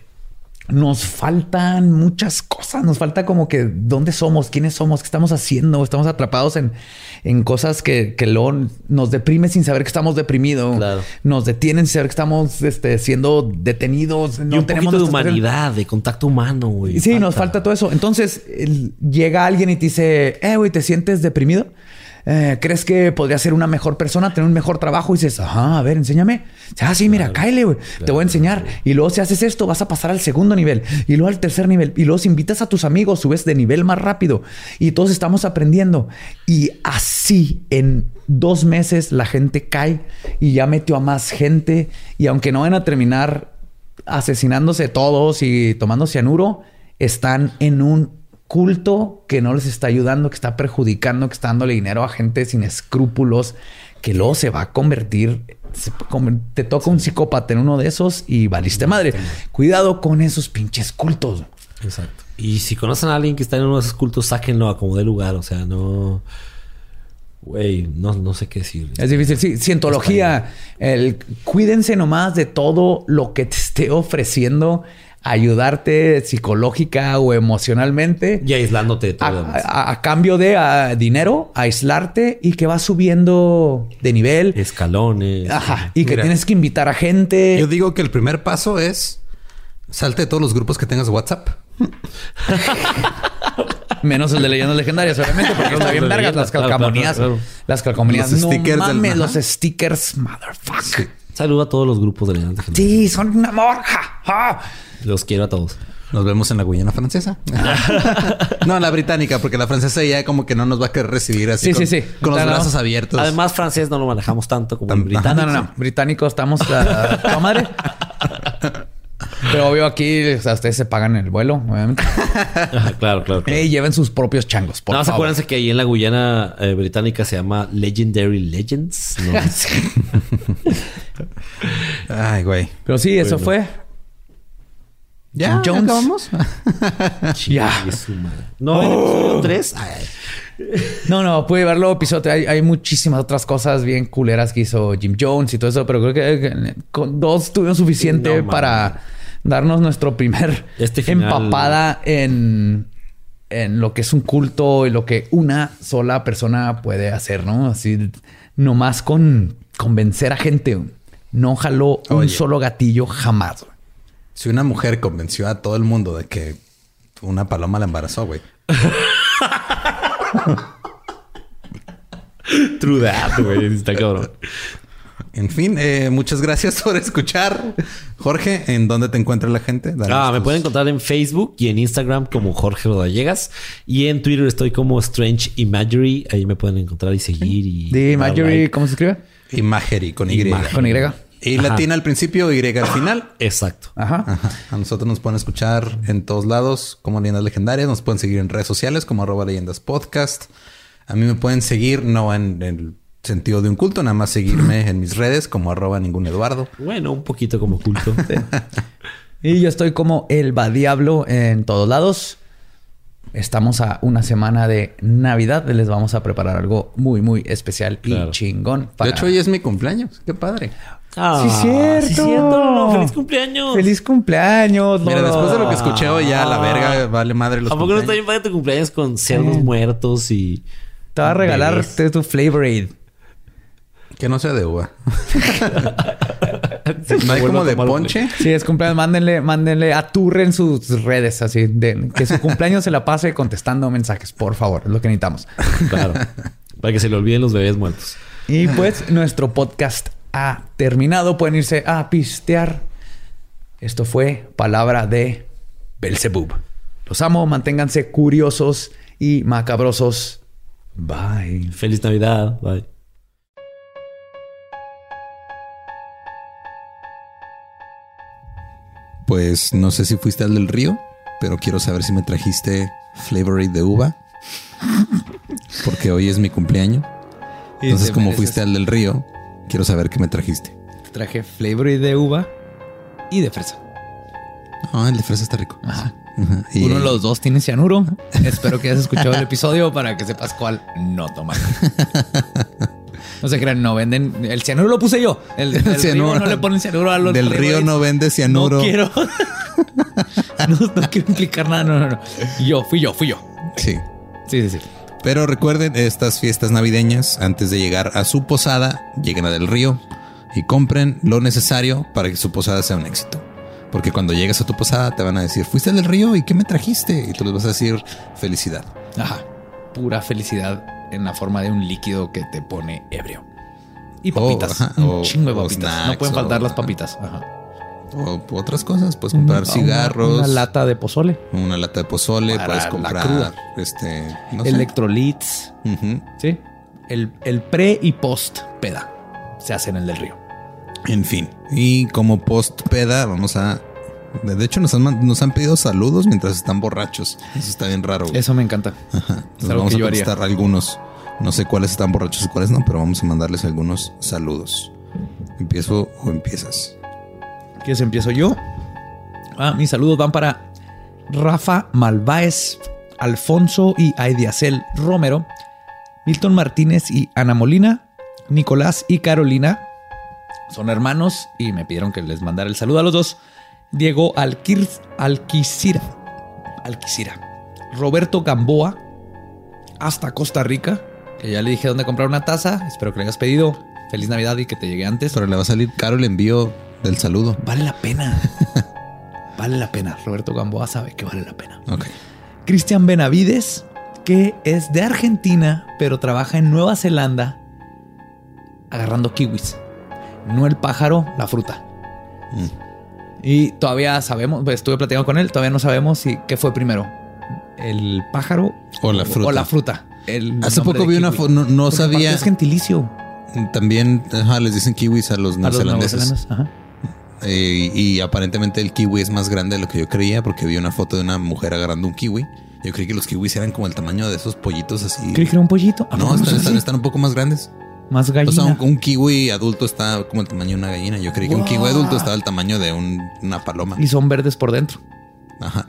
nos faltan muchas cosas. Nos falta como que dónde somos, quiénes somos, qué estamos haciendo. Estamos atrapados en, en cosas que, que luego nos deprime sin saber que estamos deprimidos. Nos detienen sin saber que estamos este, siendo detenidos. No y un tenemos poquito de humanidad, de contacto humano, güey. Sí, nos falta todo eso. Entonces llega alguien y te dice, eh, güey, ¿te sientes deprimido? Eh, ¿crees que podría ser una mejor persona, tener un mejor trabajo? Y dices, ajá, a ver, enséñame. Ah, sí, mira, cáele, güey. Te voy a enseñar. Y luego si haces esto, vas a pasar al segundo nivel. Y luego al tercer nivel. Y luego si invitas a tus amigos, subes de nivel más rápido. Y todos estamos aprendiendo. Y así en dos meses la gente cae y ya metió a más gente. Y aunque no van a terminar asesinándose todos y tomando cianuro, están en un culto que no les está ayudando, que está perjudicando, que está dándole dinero a gente sin escrúpulos, que luego se va a convertir, te toca un psicópata en uno de esos y valiste madre. Cuidado con esos pinches cultos. Exacto. Y si conocen a alguien que está en uno de esos cultos, sáquenlo a como de lugar. O sea, no. Güey, no, no sé qué decir. Es difícil. Sí, cientología. El, cuídense nomás de todo lo que te esté ofreciendo ayudarte psicológica o emocionalmente. Y aislándote de todo. A, cambio de dinero, aislarte y que vas subiendo de nivel. Escalones. Ajá. Y que tienes que invitar a gente. Yo digo que el primer paso es salte de todos los grupos que tengas WhatsApp. [laughs] Menos el de leyendas legendarias, obviamente, porque está bien vergas las calcamonías. Las calcamonías. Los stickers. Mames, los stickers, motherfucker. Saludo a todos los grupos de leyendas legendarias. Sí, son una morja. Los quiero a todos. Nos vemos en la Guyana francesa. [laughs] no, en la británica, porque la francesa ya como que no nos va a querer recibir así con, con los brazos abiertos. Además, francés no lo manejamos tanto como el británico. No, no, no. Británico estamos la, madre. [laughs] Pero obvio aquí, o sea, ustedes se pagan el vuelo, obviamente. [laughs] claro, claro. Y lleven sus propios changos, por no, favor. acuérdense que ahí en la Guyana eh, británica se llama Legendary Legends. [laughs] Ay, güey. Pero sí, eso fue ¿Ya? Jones. acabamos? [laughs] ya. No, en episodio 3. No, no, puede verlo episodio. Hay, hay, muchísimas otras cosas bien culeras que hizo Jim Jones y todo eso, pero creo que con dos tuvimos suficiente para darnos nuestro primer este empapada en, en lo que es un culto y lo que una sola persona puede hacer, ¿no? Así, nomás con convencer a gente. No jaló un solo gatillo jamás. Si una mujer convenció a todo el mundo de que una paloma la embarazó, güey. [laughs] True that, güey. Está cabrón. En fin, eh, muchas gracias [laughs] por escuchar. Jorge, ¿en dónde te encuentra la gente? ah, me pueden encontrar en Facebook y en Instagram como Jorge Rodallegas. Y en Twitter estoy como Strange Imagery. Ahí me pueden encontrar y seguir. Y ¿De Imagery cómo se escribe? Imagery, con Y. Con Y. Y latina al principio, Y al final. Exacto. Ajá. A nosotros nos pueden escuchar en todos lados como Leyendas Legendarias. Nos pueden seguir en redes sociales como arroba leyendas podcast. A mí me pueden seguir, no en el sentido de un culto, nada más seguirme [laughs] en mis redes como arroba ningún Eduardo. Bueno, un poquito como culto. [laughs] Y yo estoy como el va diablo en todos lados. Estamos a una semana de Navidad. Les vamos a preparar algo muy, muy especial y chingón. De hecho, hoy es mi cumpleaños. Qué padre. Ah, sí, cierto. Sí, cierto. Feliz cumpleaños. Feliz cumpleaños. Mira, después de lo que escuché hoy, ya la verga vale madre los ¿A poco no está bien para tu cumpleaños con cerdos muertos y. Te va a regalar tu Flavor Aid. Que no sea de uva. [laughs] ¿No hay como de ponche? Sí, es cumpleaños. Mándenle, mándenle, aturren sus redes así. De, que su cumpleaños se la pase contestando mensajes, por favor. Es lo que necesitamos. Claro. Para que se le olviden los bebés muertos. Y pues nuestro podcast ha terminado. Pueden irse a pistear. Esto fue palabra de Belzebub. Los amo, manténganse curiosos y macabrosos. Bye. Feliz Navidad. Bye. Pues no sé si fuiste al del río, pero quiero saber si me trajiste Flavory de uva. Porque hoy es mi cumpleaños. Entonces, como fuiste al del río, quiero saber qué me trajiste. Traje Flavory de uva y de fresa. Ah, el de fresa está rico. Ajá. Uno de los dos tiene cianuro. [laughs] Espero que hayas escuchado el episodio para que sepas cuál no tomar. [laughs] No se crean, no venden. El cianuro lo puse yo. El, el cianuro. río no le ponen cianuro a los Del río no vende cianuro. No quiero. [laughs] no, no quiero implicar nada. No, no, no. Yo, fui yo, fui yo. Sí. Sí, sí, sí. Pero recuerden, estas fiestas navideñas, antes de llegar a su posada, lleguen a Del Río y compren lo necesario para que su posada sea un éxito. Porque cuando llegues a tu posada te van a decir, fuiste del río y qué me trajiste? Y tú les vas a decir felicidad. Ajá. Pura felicidad en la forma de un líquido que te pone ebrio. Y papitas. Oh, un O- chingo de papitas. no pueden faltar las papitas. Ajá. O otras cosas, puedes comprar Una- cigarros, Una, lata de pozole. una lata de pozole, Para puedes comprar este, no. Electrolits. Sí. El, el pre y post peda se hacen en el del río. En fin, y como post peda, vamos a. De hecho, nos han, nos han pedido saludos mientras están borrachos. Eso está bien raro. güey. Eso me encanta. Ajá. Entonces vamos a contestar algunos. No sé cuáles están borrachos y cuáles no, pero vamos a mandarles algunos saludos. ¿Empiezo o empiezas? ¿Quieres empiezo yo? Ah, mis saludos van para Rafa Malváez, Alfonso y Aidiacel Romero, Milton Martínez y Ana Molina, Nicolás y Carolina. Son hermanos y me pidieron que les mandara el saludo a los dos. Diego Alquir, Alquicira, Alquicira, Roberto Gamboa, hasta Costa Rica, que ya le dije dónde comprar una taza. Espero que le hayas pedido. Feliz Navidad y que te llegue antes. Pero le va a salir caro el envío del saludo. Vale la pena. [laughs] vale la pena. Roberto Gamboa sabe que vale la pena. Ok. Cristian Benavides, que es de Argentina, pero trabaja en Nueva Zelanda agarrando kiwis. No el pájaro, la fruta. Mm. Y todavía sabemos, pues, estuve platicando con él, todavía no sabemos si qué fue primero. El pájaro O la fruta. o la fruta. El Hace poco vi una foto, no, no sabía. Es gentilicio. También ajá, les dicen kiwis a los neozelandeses. Eh, y aparentemente el kiwi es más grande de lo que yo creía porque vi una foto de una mujer agarrando un kiwi. Yo creí que los kiwis eran como el tamaño de esos pollitos así. Creí que era un pollito. ¿A No, están, están un poco más grandes. Más gallina. O sea, un, un kiwi adulto está como el tamaño de una gallina. Yo creí que un kiwi adulto estaba el tamaño de un- una paloma. y son verdes por dentro. Ajá.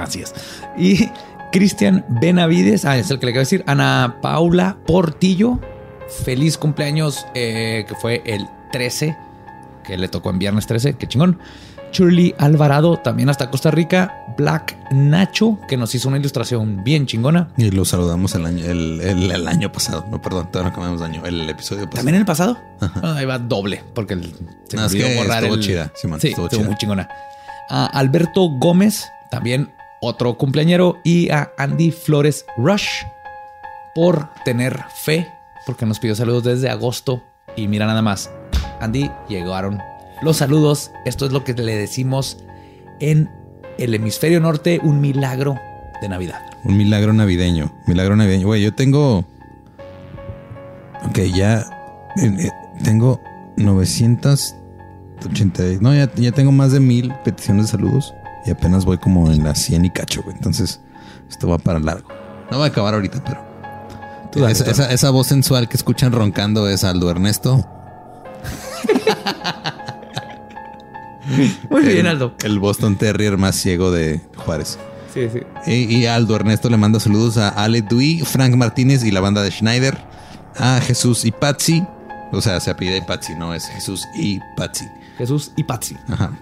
Así es. Y Cristian Benavides, ah, es el que le quiero decir, Ana Paula Portillo, feliz cumpleaños, eh, que fue el 13, que le tocó en viernes 13, qué chingón. Shirley Alvarado, también hasta Costa Rica. Black Nacho, que nos hizo una ilustración bien chingona. Y lo saludamos el año, el, el- el año pasado. No, perdón, todavía no cambiamos de año. El episodio pasado. También en el pasado. Ah, ahí va doble, porque el, se No, es que borrar estuvo el- chida, Simón, sí, estuvo estuvo, chida. muy chingona. A Alberto Gómez, también otro cumpleañero. Y a Andy Flores Rush por tener fe, porque nos pidió saludos desde agosto. Y mira nada más, Andy, llegaron los saludos. Esto es lo que le decimos en el hemisferio norte, un milagro de Navidad. Un milagro navideño. Milagro navideño. Güey, yo tengo. Ok, ya. eh, eh, tengo 980. No, ya, ya tengo más de mil peticiones de saludos. Y apenas voy como en las 100 y cacho, güey. Entonces, esto va para largo. No va a acabar ahorita, pero. Tú dale, esa, tú esa- esa voz sensual que escuchan roncando es Aldo Ernesto. [laughs] [laughs] Muy bien, el- Aldo. El Boston Terrier más ciego de Juárez. Sí, sí. Y, y Aldo Ernesto le manda saludos a Ale Dui, Frank Martínez y la banda de Schneider, a Jesús y Patsy. O sea, se apellida Patsy, no es Jesús y Patsy. Jesús y Patsy. Ajá.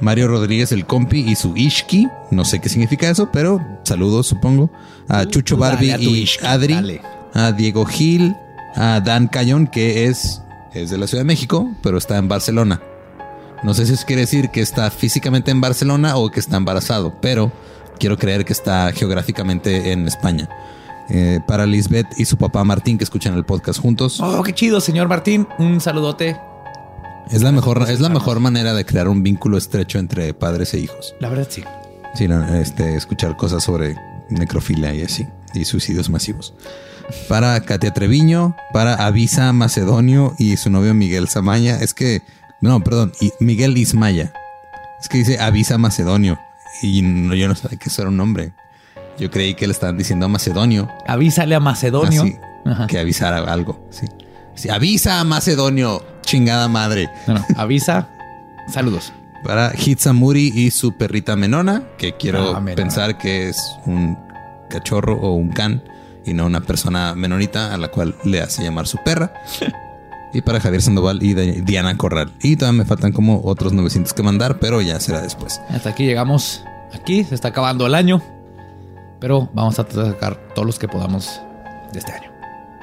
Mario Rodríguez, el compi y su Ishki. No sé qué significa eso, pero saludos, supongo. A Chucho tú dale Barbie a y Ishki, Adri. dale. A Diego Gil. A Dan Cayón, que es, es de la Ciudad de México, pero está en Barcelona. No sé si eso quiere decir que está físicamente en Barcelona o que está embarazado, pero quiero creer que está geográficamente en España. Eh, para Lisbeth y su papá Martín, que escuchan el podcast juntos. Oh, qué chido, señor Martín. Un saludote. Es la mejor, es la mejor manera de crear un vínculo estrecho entre padres e hijos. La verdad, sí. Sí, este, escuchar cosas sobre necrofilia y así, y suicidios masivos. Para Katia Treviño, para Avisa Macedonio y su novio Miguel Samaña. Es que, no, perdón, y Miguel Ismaya. Es que dice Avisa Macedonio y no, yo no sabía que eso era un nombre. Yo creí que le estaban diciendo a Macedonio. Avísale a Macedonio. Así, que avisara algo. Sí. sí. Avisa a Macedonio, chingada madre. No, no, avisa. Saludos. Para Hitsamuri y su perrita Menona, que quiero ah, pensar que es un cachorro o un can y no una persona menonita a la cual le hace llamar su perra. [laughs] y para Javier Sandoval y Diana Corral. Y todavía me faltan como otros 900 que mandar, pero ya será después. Hasta aquí llegamos. Aquí se está acabando el año, pero vamos a sacar todos los que podamos de este año.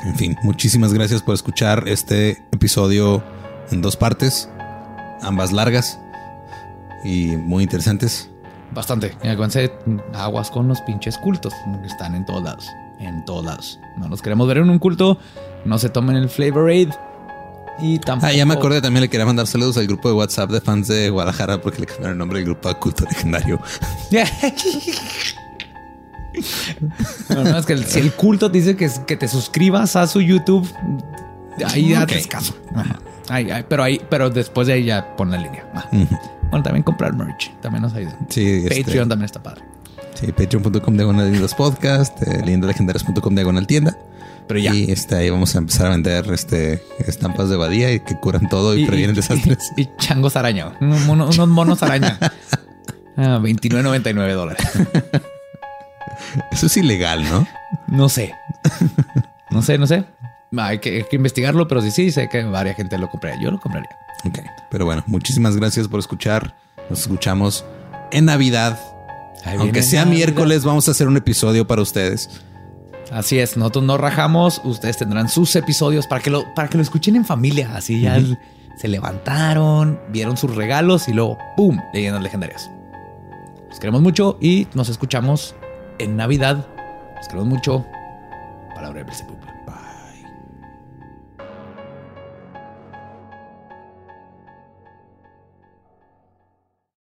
En fin, muchísimas gracias por escuchar este episodio en dos partes, ambas largas y muy interesantes. Bastante. Y acuérdense, aguas con los pinches cultos, que están en todos lados. En todos lados. No nos queremos ver en un culto. No se tomen el Flavor Aid. Y tampoco... Ah, ya me acordé, también le quería mandar saludos al grupo de WhatsApp de fans de Guadalajara porque le cambiaron el nombre del grupo a Culto Legendario. [laughs] no, es que si el culto dice que, que te suscribas a su YouTube, ahí ya te caso. pero ahí, pero después de ahí ya pon la línea. Bueno, también comprar merch, también nos ayuda. Sí, este, Patreon también está padre. Sí, patreon.com diagonal los podcast, eh, leyendalegendarias.com diagonal tienda. Pero ya. Y este, ahí vamos a empezar a vender este, estampas de badía y que curan todo y, previenen desastres. Y, changos araña. Unos, monos araña. [laughs] ah, 29.99 dólares. Eso es ilegal, ¿no? No sé. No sé, no sé. Hay que, investigarlo, pero sí, sí, sé que varias gente lo compraría. Yo lo compraría. Ok. Pero bueno, muchísimas gracias por escuchar. Nos escuchamos en Navidad. Aunque sea miércoles, vamos a hacer un episodio para ustedes. Así es, nosotros no rajamos, ustedes tendrán sus episodios para que lo, para que lo escuchen en familia. Así ya se levantaron, vieron sus regalos y luego, ¡pum!, leyendas legendarias. Los queremos mucho y nos escuchamos en Navidad. Los queremos mucho. Palabra de Bye.